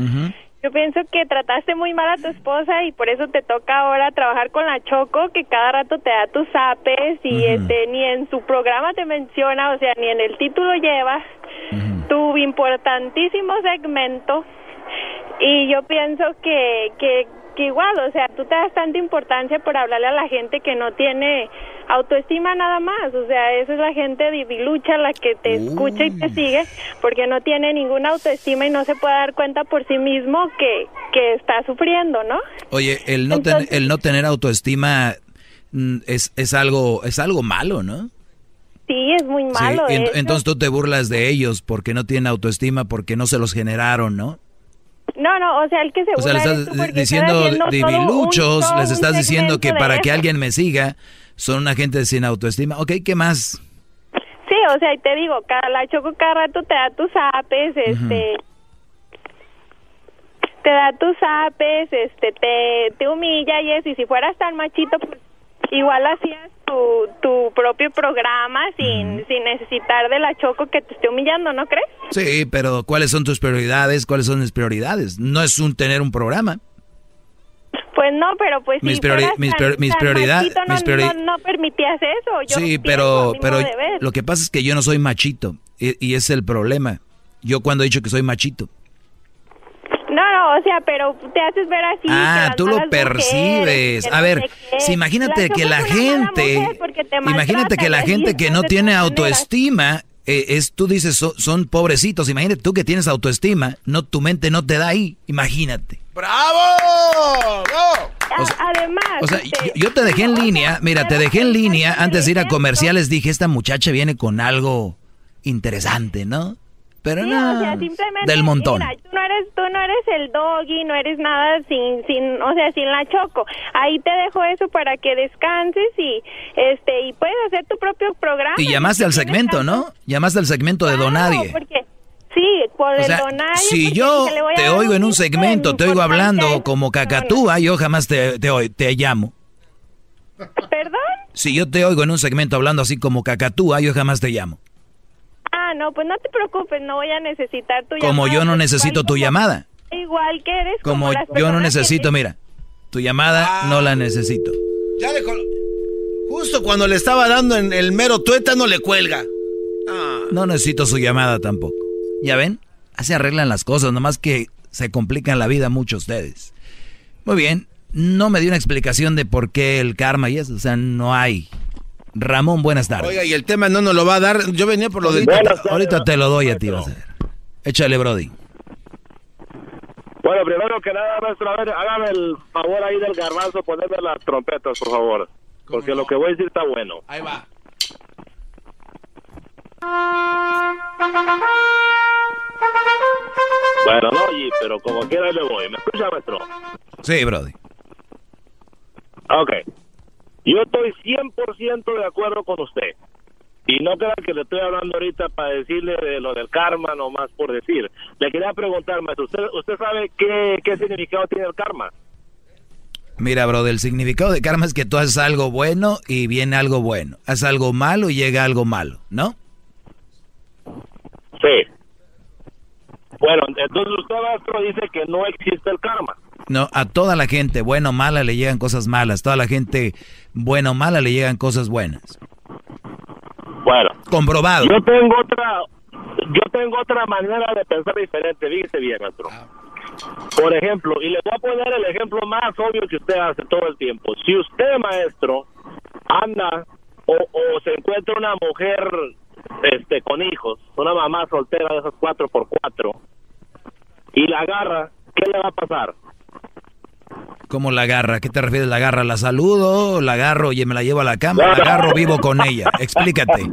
Speaker 32: Yo pienso que trataste muy mal a tu esposa y por eso te toca ahora trabajar con la Choco, que cada rato te da tus apes y este ni en su programa te menciona, o sea, ni en el título llevas tu importantísimo segmento. Y yo pienso que, que, que igual, o sea, tú te das tanta importancia por hablarle a la gente que no tiene autoestima nada más, o sea, esa es la gente divilucha la que te escucha y te sigue porque no tiene ninguna autoestima y no se puede dar cuenta por sí mismo que, que está sufriendo, ¿no?
Speaker 8: Oye, el no, ten- el no tener autoestima mm, es, es, algo, es algo malo, ¿no?
Speaker 32: Sí, es muy
Speaker 8: Sí,
Speaker 32: malo.
Speaker 8: ent-
Speaker 32: eso.
Speaker 8: entonces tú te burlas de ellos porque no tienen autoestima, porque no se los generaron, ¿no?
Speaker 32: No, no, o sea, el que se
Speaker 8: O sea, le
Speaker 32: burla eres
Speaker 8: estás diciendo diviluchos, les estás diciendo que para que alguien me siga son una gente sin autoestima. Ok, ¿qué más?
Speaker 32: Sí, o sea, y te digo, cada, la Choco cada rato te da tus apes, este... Te da tus apes, este, te, te humilla y eso, y si fueras tan machito, pues igual hacías tu, tu propio programa sin, sin necesitar de la Choco que te esté humillando, ¿no crees?
Speaker 8: Sí, pero ¿cuáles son tus prioridades? ¿Cuáles son mis prioridades? No es un tener un programa.
Speaker 32: Pues no, pero pues
Speaker 8: Mis
Speaker 32: si
Speaker 8: priori- mis
Speaker 32: tan-
Speaker 8: mis prioridad-
Speaker 32: machito, no,
Speaker 8: mis priori-
Speaker 32: no, no permitías eso. Yo
Speaker 8: Sí, pero, pero lo que pasa es que yo no soy machito y, y es el problema. Yo cuando he dicho que soy machito.
Speaker 32: No, no, o sea, pero te haces ver así.
Speaker 8: Ah, tú lo
Speaker 32: mujeres,
Speaker 8: percibes. A
Speaker 32: no
Speaker 8: ver,
Speaker 32: sé
Speaker 8: si imagínate
Speaker 32: La
Speaker 8: que la gente, imagínate que la gente que no tiene autoestima, eh, es, tú dices, so- son pobrecitos. Imagínate tú que tienes autoestima, no, tu mente no te da ahí. Imagínate.
Speaker 1: ¡Bravo!
Speaker 32: Además,
Speaker 8: O sea, yo, yo te dejé en línea, mira, te dejé en línea antes de ir a comerciales. Dije, esta muchacha viene con algo interesante, ¿no? Pero
Speaker 32: sí,
Speaker 8: no,
Speaker 32: o sea, simplemente,
Speaker 8: del montón.
Speaker 32: mira, tú no eres, tú no eres el doggy, no eres nada sin, sin, o sea, sin la choco. Ahí te dejo eso para que descanses y, este, y puedes hacer tu propio programa.
Speaker 8: Y llamaste al segmento, ¿no? Llamaste al segmento de Donadie.
Speaker 32: Porque, sí, por
Speaker 8: O
Speaker 32: el
Speaker 8: sea,
Speaker 32: donario.
Speaker 8: si yo te oigo en un segmento, te oigo hablando como cacatúa, yo jamás te, te, te llamo.
Speaker 32: ¿Perdón?
Speaker 8: Si yo te oigo en un segmento hablando así como cacatúa, yo jamás te llamo.
Speaker 32: Ah, no, pues no te preocupes, no voy a necesitar tu
Speaker 8: Como
Speaker 32: llamada,
Speaker 8: yo no necesito tu
Speaker 32: como-
Speaker 8: llamada.
Speaker 32: Igual que eres
Speaker 8: Como
Speaker 32: las
Speaker 8: yo no
Speaker 32: que
Speaker 8: necesito, mira, tu llamada no la necesito.
Speaker 3: Ya le col- Justo cuando le estaba dando en el mero tuétano le cuelga.
Speaker 8: No necesito su llamada tampoco. ¿Ya ven? Así arreglan las cosas, nomás que se complican la vida mucho ustedes. Muy bien, no me dio una explicación de por qué el karma y eso, o sea, no hay. Ramón, buenas tardes.
Speaker 3: Oiga, y el tema no nos lo va a dar. Yo venía por lo del.
Speaker 8: Ahorita, ahorita te lo doy a ti, vas a ver. Échale, Brody.
Speaker 33: Bueno, primero que nada, maestro, a ver, hágame el favor ahí del garbanzo, ponerme las trompetas, por favor. Porque lo que voy a decir está bueno.
Speaker 3: Ahí va.
Speaker 33: Bueno, no, oye, pero como quiera le voy. ¿Me escucha, maestro?
Speaker 8: Sí, Brody.
Speaker 33: Ok. Yo estoy 100% de acuerdo con usted. Y no crean que le estoy hablando ahorita para decirle de lo del karma, nomás por decir. Le quería preguntar, maestro, ¿usted, usted sabe qué, qué significado tiene el karma?
Speaker 8: Mira, Brody, el significado de karma es que tú haces algo bueno y viene algo bueno. Haces algo malo y llega algo malo, ¿no?
Speaker 33: Sí. Bueno, entonces usted, maestro, dice que no existe el karma.
Speaker 8: No, a toda la gente, buena o mala, le llegan cosas malas. Toda la gente, buena o mala, le llegan cosas buenas.
Speaker 33: Bueno.
Speaker 8: Comprobado.
Speaker 33: Yo tengo otra, yo tengo otra manera de pensar diferente, fíjese bien, maestro. Por ejemplo, y le voy a poner el ejemplo más obvio que usted hace todo el tiempo. Si usted, maestro, anda o, o se encuentra una mujer este con hijos, una mamá soltera de esas cuatro por cuatro, y la agarra, ¿qué le va a pasar?
Speaker 8: ¿Cómo la agarra? ¿A qué te refieres? ¿La agarra? ¿La saludo? ¿La agarro y me la llevo a la cama? ¿La agarro vivo con ella? Explícate.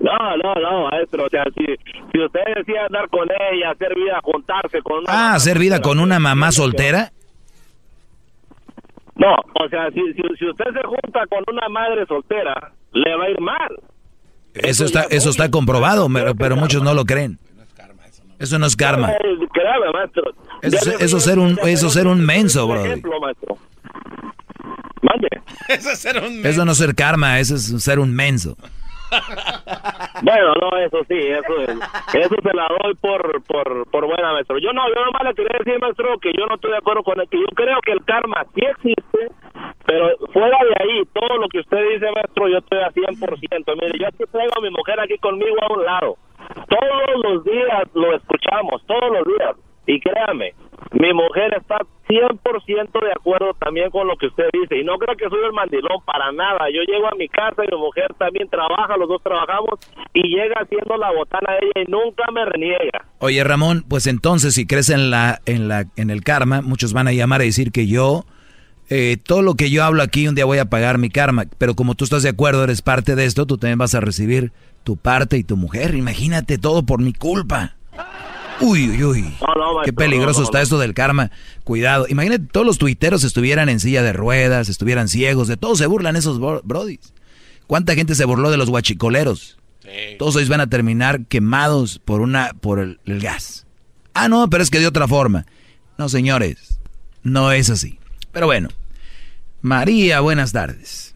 Speaker 33: No, no, no, maestro. O sea, si, si usted decía andar con ella, hacer vida, juntarse con una...
Speaker 8: Ah, ¿hacer vida con una mamá soltera?
Speaker 33: No, o sea, si, si, si usted se junta con una madre soltera, le va a ir mal.
Speaker 8: Eso está, eso está comprobado, pero, pero muchos no lo creen. Eso no es karma.
Speaker 33: Eh, Créame, maestro.
Speaker 8: Eso, eso ser un, eso ser un menso,
Speaker 33: un
Speaker 8: bro.
Speaker 33: ejemplo, maestro. Mande.
Speaker 3: Eso es ser un.
Speaker 8: Eso no es ser karma, eso es ser un menso.
Speaker 34: Bueno, no, eso sí, eso es, eso se la doy por, por, por buena, maestro. Yo no, yo nomás le quería decir, maestro, que yo no estoy de acuerdo con el que yo creo que el karma sí existe, pero fuera de ahí, todo lo que usted dice, maestro, yo estoy a 100%. Mire, yo aquí traigo a mi mujer aquí conmigo a un lado. Todos los días lo escuchamos, todos los días. Y créame, mi mujer está 100% de acuerdo también con lo que usted dice. Y no creo que soy el mandilón para nada. Yo llego a mi casa y mi mujer también trabaja, los dos trabajamos y llega haciendo la botana de ella y nunca me reniega.
Speaker 8: Oye, Ramón, pues entonces si crees en, la, en, la, en el karma, muchos van a llamar a decir que yo, eh, todo lo que yo hablo aquí, un día voy a pagar mi karma. Pero como tú estás de acuerdo, eres parte de esto, tú también vas a recibir tu parte y tu mujer. Imagínate todo por mi culpa. Uy, uy, uy. Qué peligroso está esto del karma. Cuidado. Imagínate, todos los tuiteros estuvieran en silla de ruedas, estuvieran ciegos, de todos se burlan esos brodis. ¿Cuánta gente se burló de los guachicoleros? Todos ellos van a terminar quemados por una por el, el gas. Ah, no, pero es que de otra forma. No, señores, no es así. Pero bueno. María, buenas tardes.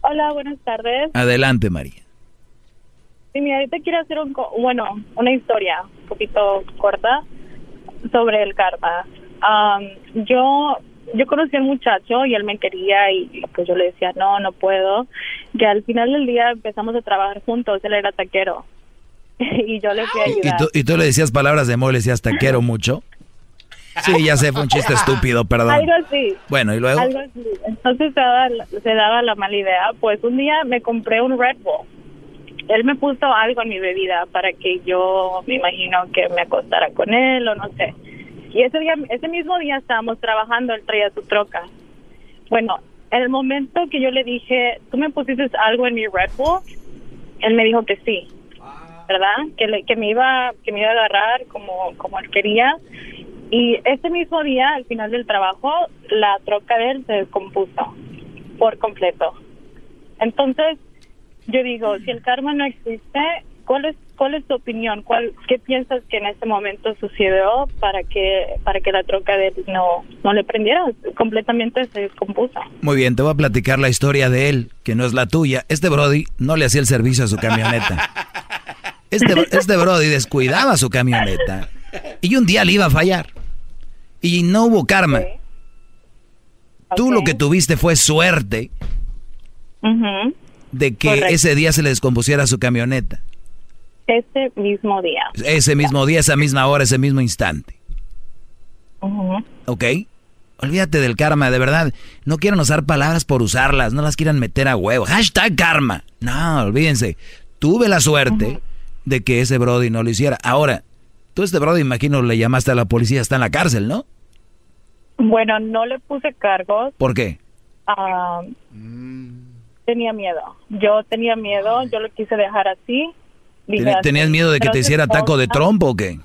Speaker 35: Hola, buenas tardes.
Speaker 8: Adelante, María.
Speaker 35: Sí, mira, ahorita quiero hacer un, bueno, una historia un poquito corta sobre el karma. Am, yo yo conocí al muchacho y él me quería y pues yo le decía, no, no puedo. Que al final del día empezamos a trabajar juntos, él era taquero. y yo le fui a
Speaker 8: ¿Y, y
Speaker 35: ayudar.
Speaker 8: tú, y tú le decías palabras de amor, le decías te quiero mucho. Sí, ya sé, fue un chiste estúpido, perdón.
Speaker 35: Algo así.
Speaker 8: Bueno, ¿y luego?
Speaker 35: Algo así. Entonces se daba, se daba la mala idea. Pues un día me compré un Red Bull. Él me puso algo en mi bebida para que yo me imagino que me acostara con él o no sé. Y ese día, ese mismo día estábamos trabajando, él traía su troca. Bueno, en el momento que yo le dije, tú me pusiste algo en mi Red Bull, él me dijo que sí, ¿verdad? Que, le- que me iba que me iba a agarrar como como él quería. Y ese mismo día, al final del trabajo, la troca de él se descompuso por completo. Entonces, yo digo, si el karma no existe, ¿cuál es cuál es tu opinión? ¿Cuál qué piensas que en ese momento sucedió para que para que la troca de él no no le prendiera? Completamente se descompuso.
Speaker 8: Muy bien, te voy a platicar la historia de él, que no es la tuya. Este Brody no le hacía el servicio a su camioneta. Este, este Brody descuidaba su camioneta y un día le iba a fallar. Y no hubo karma. Tú lo que tuviste fue suerte
Speaker 35: Ujú.
Speaker 8: De que
Speaker 35: Correcto.
Speaker 8: ese día se le descompusiera su camioneta.
Speaker 35: Ese mismo día.
Speaker 8: Ese mismo día, esa misma hora, ese mismo instante.
Speaker 35: Ujú.
Speaker 8: ¿Ok? Olvídate del karma, de verdad. No quieran usar palabras por usarlas, no las quieran meter a huevo. Hashtag karma. No, olvídense. Tuve la suerte de que ese Brody no lo hiciera. Ahora, tú este Brody, imagino, le llamaste a la policía, está en la cárcel, ¿no?
Speaker 35: Bueno, no le puse cargos.
Speaker 8: ¿Por qué?
Speaker 35: ah, Tenía miedo. Yo tenía miedo, yo lo quise dejar así. Dije
Speaker 8: ¿Ten-
Speaker 35: así,
Speaker 8: ¿Tenías miedo de que te hiciera taco de trompo o qué?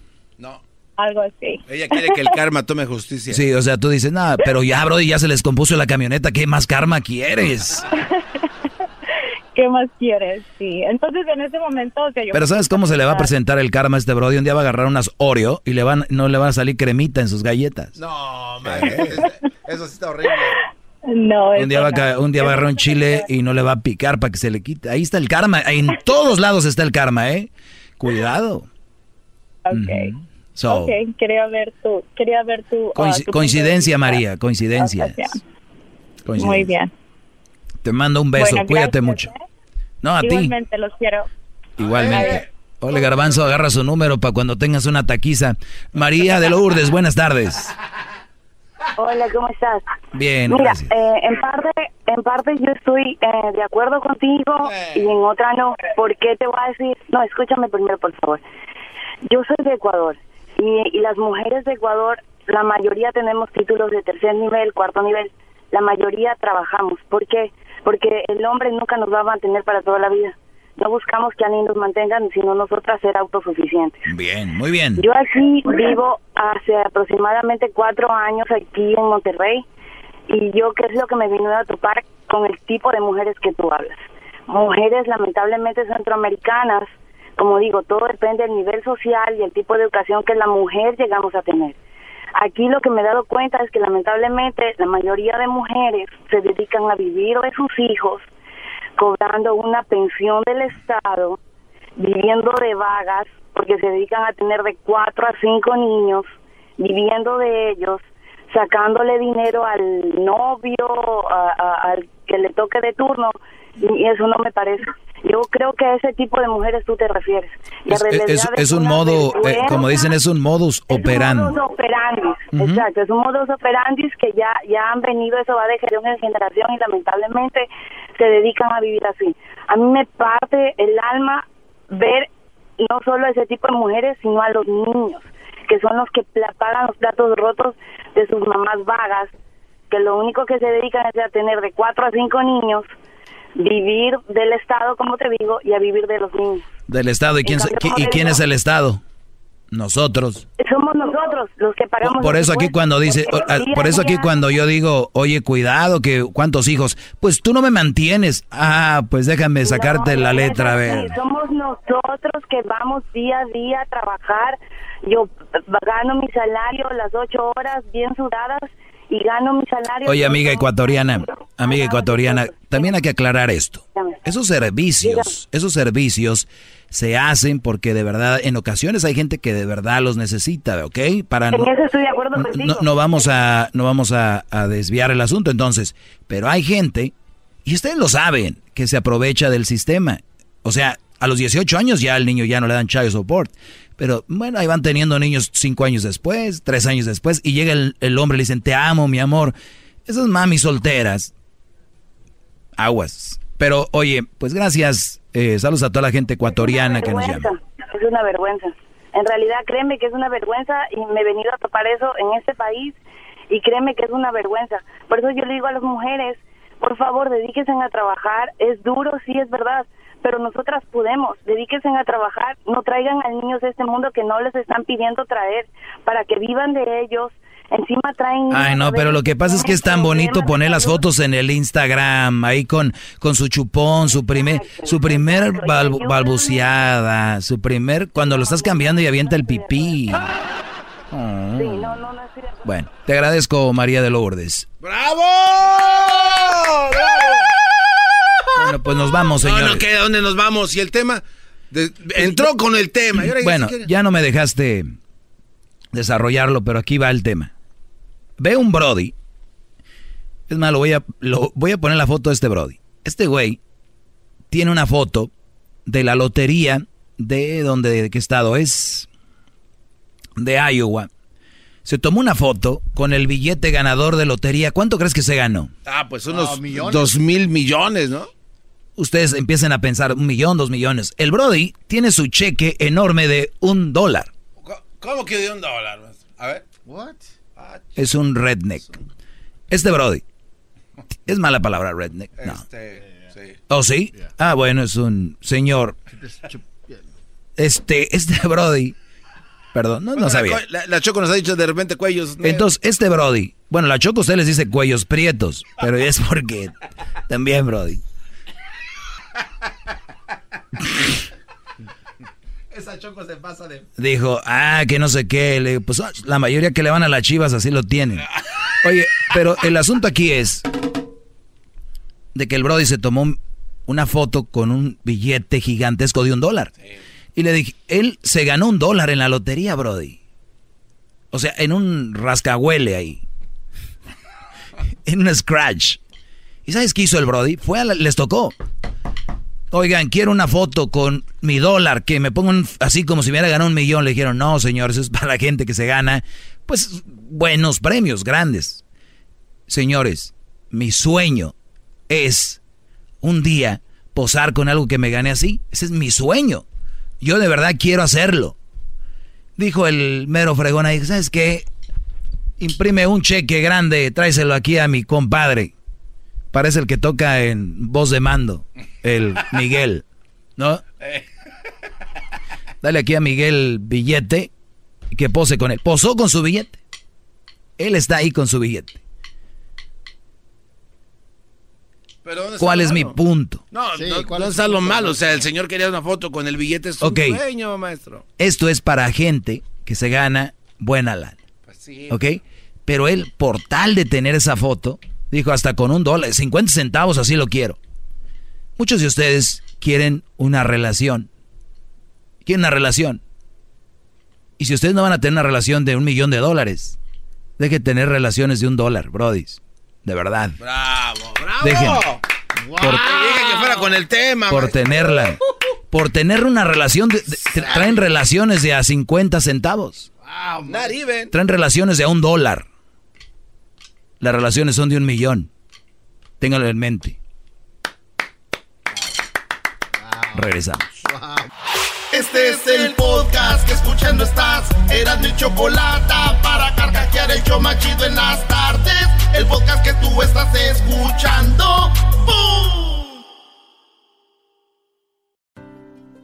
Speaker 35: Algo así.
Speaker 3: Ella quiere que el karma tome justicia.
Speaker 8: Sí, o sea, tú dices, nada, pero ya, Brody, ya se les compuso la camioneta, ¿qué más karma quieres?
Speaker 35: ¿Qué más quieres? Sí. Entonces, en ese momento, o sea, yo...
Speaker 8: Pero ¿sabes cómo se le va a presentar el karma a este Brody? Un día va a agarrar unas Oreo y le van, no le van a salir cremita en sus galletas.
Speaker 3: No, man, eso sí está horrible.
Speaker 35: No,
Speaker 8: Un día, va a, ca- un día va a agarrar un chile y no le va a picar para que se le quite. Ahí está el karma. En todos lados está el karma, ¿eh? Cuidado.
Speaker 35: Ok.
Speaker 8: So,
Speaker 35: Ok, quería ver tu... Quería ver tu... ah,
Speaker 8: coinci-
Speaker 35: tu
Speaker 8: coincidencia. María. Coincidencia.
Speaker 35: Muy bien.
Speaker 8: Te mando un beso,
Speaker 35: Bueno,
Speaker 8: cuídate
Speaker 35: gracias,
Speaker 8: mucho. No, a ti,
Speaker 35: Igualmente, los quiero.
Speaker 8: igualmente. Ole Garbanzo, agarra su número para cuando tengas una taquiza. María de Lourdes, buenas tardes.
Speaker 36: Hola, ¿cómo estás?
Speaker 8: Bien,
Speaker 36: Mira,
Speaker 8: gracias.
Speaker 36: eh, en parte, en parte yo estoy eh, de acuerdo contigo y en otra no. ¿Por qué te voy a decir? No, escúchame primero, por favor. Yo soy de Ecuador y, y las mujeres de Ecuador, la mayoría tenemos títulos de tercer nivel, cuarto nivel. La mayoría trabajamos. ¿Por qué? Porque el hombre nunca nos va a mantener para toda la vida. No buscamos que alguien nos mantengan, sino nosotras ser autosuficientes.
Speaker 8: Bien, muy bien.
Speaker 36: Yo aquí vivo hace aproximadamente cuatro años aquí en Monterrey y yo qué es lo que me vino a topar con el tipo de mujeres que tú hablas. Mujeres lamentablemente centroamericanas, como digo, todo depende del nivel social y el tipo de educación que la mujer llegamos a tener. Aquí lo que me he dado cuenta es que lamentablemente la mayoría de mujeres se dedican a vivir de sus hijos cobrando una pensión del Estado, viviendo de vagas, porque se dedican a tener de cuatro a cinco niños, viviendo de ellos, sacándole dinero al novio, al que le toque de turno, y eso no me parece. Yo creo que a ese tipo de mujeres tú te refieres.
Speaker 8: Es, un modo, eh, como dicen, es un modus operandi.
Speaker 36: Es un modus operandi, exacto. Es un modus operandi que ya, ya han venido, eso va de generación en generación y lamentablemente se dedican a vivir así. A mí me parte el alma ver no solo a ese tipo de mujeres, sino a los niños, que son los que pagan los platos rotos de sus mamás vagas, que lo único que se dedican es a tener de cuatro a cinco niños vivir del Estado, como te digo, y a vivir de los niños.
Speaker 8: Del Estado, ¿y quién, ¿y quién es el Estado? Nosotros.
Speaker 36: Somos nosotros los que pagamos.
Speaker 8: Por eso aquí cuando dice, por eso aquí cuando yo digo, oye, cuidado, que cuántos hijos, pues tú no me mantienes. Ah, pues déjame sacarte la letra, a ver.
Speaker 36: somos nosotros que vamos día a día a trabajar. Yo gano mi salario las ocho horas bien sudadas y gano mi salario.
Speaker 8: Oye, amiga ecuatoriana, amiga ecuatoriana, también hay que aclarar esto. Esos servicios, esos servicios se hacen porque de verdad, en ocasiones hay gente que de verdad los necesita, ¿ok?
Speaker 36: Para no, estoy de acuerdo
Speaker 8: no, vamos a, no vamos a, a desviar el asunto entonces, pero hay gente, y ustedes lo saben, que se aprovecha del sistema. O sea, a los 18 años ya al niño ya no le dan child support. Pero bueno, ahí van teniendo niños cinco años después, tres años después, y llega el, hombre y le dicen, te amo, mi amor. Esas mami solteras, aguas. Pero oye, pues gracias, eh, saludos a toda la gente ecuatoriana que nos llama.
Speaker 36: Es una vergüenza. En realidad, créeme que es una vergüenza y me he venido a topar eso en este país y créeme que es una vergüenza. Por eso yo le digo a las mujeres, por favor, dedíquense a trabajar. Es duro, sí, es verdad, pero nosotras podemos, dedíquense a trabajar, no traigan a niños de este mundo que no les están pidiendo traer para que vivan de ellos. Encima traen...
Speaker 8: Ay, no, pero lo que pasa es que es tan bonito poner las fotos en el Instagram, ahí con, con su chupón, su primer, su primer balbuceada, su primer... Cuando lo estás cambiando y avienta el pipí. Bueno, te agradezco, María de Lourdes.
Speaker 3: ¡Bravo!
Speaker 8: Bueno, pues nos vamos, señor. No,
Speaker 3: no, ¿dónde nos vamos? Y el tema entró con el tema.
Speaker 8: bueno, ya no me dejaste desarrollarlo, pero aquí va el tema. Ve un Brody. Es más, lo voy a, lo, voy a poner la foto de este Brody. Este güey tiene una foto de la lotería de donde, de qué estado es, de Iowa. Se tomó una foto con el billete ganador de lotería. ¿Cuánto crees que se ganó?
Speaker 3: Ah, pues unos dos mil millones, ¿no?
Speaker 8: ustedes empiecen a pensar un millón, dos millones. El Brody tiene su cheque enorme de un dólar.
Speaker 3: ¿Cómo que de un dólar? A ver.
Speaker 8: What? Es un redneck. Este Brody. Es mala palabra redneck. No. Este, sí. ¿Oh, sí? Ah, bueno, es un señor. Este, este Brody. Perdón, no, no sabía.
Speaker 3: La, Choco nos ha dicho de repente cuellos.
Speaker 8: Entonces, este Brody. Bueno, la Choco usted les dice cuellos prietos. Pero es porque. También, Brody.
Speaker 3: Esa choco se pasa de.
Speaker 8: Dijo, ah, que no sé qué. Le, pues ah, la mayoría que le van a las chivas así lo tienen. Oye, pero el asunto aquí es de que el Brody se tomó una foto con un billete gigantesco de un dólar. Y le dije, él se ganó un dólar en la lotería, Brody. O sea, en un rascahuele ahí. en un scratch. ¿Y sabes qué hizo el Brody? Fue a les tocó. Oigan, quiero una foto con mi dólar, que me pongan así como si me hubiera ganado un millón. Le dijeron, no, señor, eso es para la gente que se gana, pues, buenos premios, grandes. Señores, mi sueño es un día posar con algo que me gane así. Ese es mi sueño. Yo de verdad quiero hacerlo. Dijo el mero fregón ahí, ¿sabes qué? Imprime un cheque grande, tráeselo aquí a mi compadre. Parece el que toca en voz de mando, el Miguel, ¿no? Dale aquí a Miguel billete y que pose con él. Posó con su billete. Él está ahí con su billete. ¿Cuál es mi punto?
Speaker 3: No, no, está lo malo. O sea, el señor quería una foto con el billete. Es sueño, maestro.
Speaker 8: Esto es para gente que se gana buena lana. Pues sí. ¿Ok? Pero él, por tal de tener esa foto, Dijo, hasta con un dólar, 50 centavos, así lo quiero. Muchos de ustedes quieren una relación. Quieren una relación. Y si ustedes no van a tener una relación de un millón de dólares, dejen tener relaciones de un dólar, brodis. De verdad.
Speaker 3: Bravo, bravo.
Speaker 8: Dejen.
Speaker 3: Por, que fuera con el tema.
Speaker 8: Por tenerla. Por tener una relación. De, traen relaciones de a 50 centavos.
Speaker 3: Wow, not even.
Speaker 8: Traen relaciones de a un dólar. Las relaciones son de un millón. Ténganlo en mente. Regresamos.
Speaker 1: Este es el podcast que escuchando estás. Eran mi chocolate para carcajear el yo machido en las tardes. El podcast que tú estás escuchando. ¡Bum!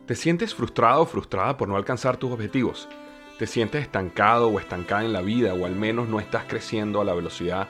Speaker 37: ¿Te sientes frustrado o frustrada por no alcanzar tus objetivos? ¿Te sientes estancado o estancada en la vida o al menos no estás creciendo a la velocidad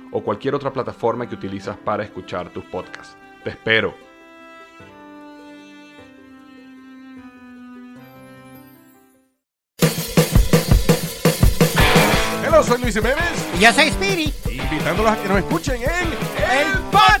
Speaker 37: o cualquier otra plataforma que utilizas para escuchar tus podcasts. Te espero.
Speaker 38: soy Luis Jiménez.
Speaker 13: Y yo soy Speedy.
Speaker 38: Invitándolos a que nos escuchen en
Speaker 13: El Podcast.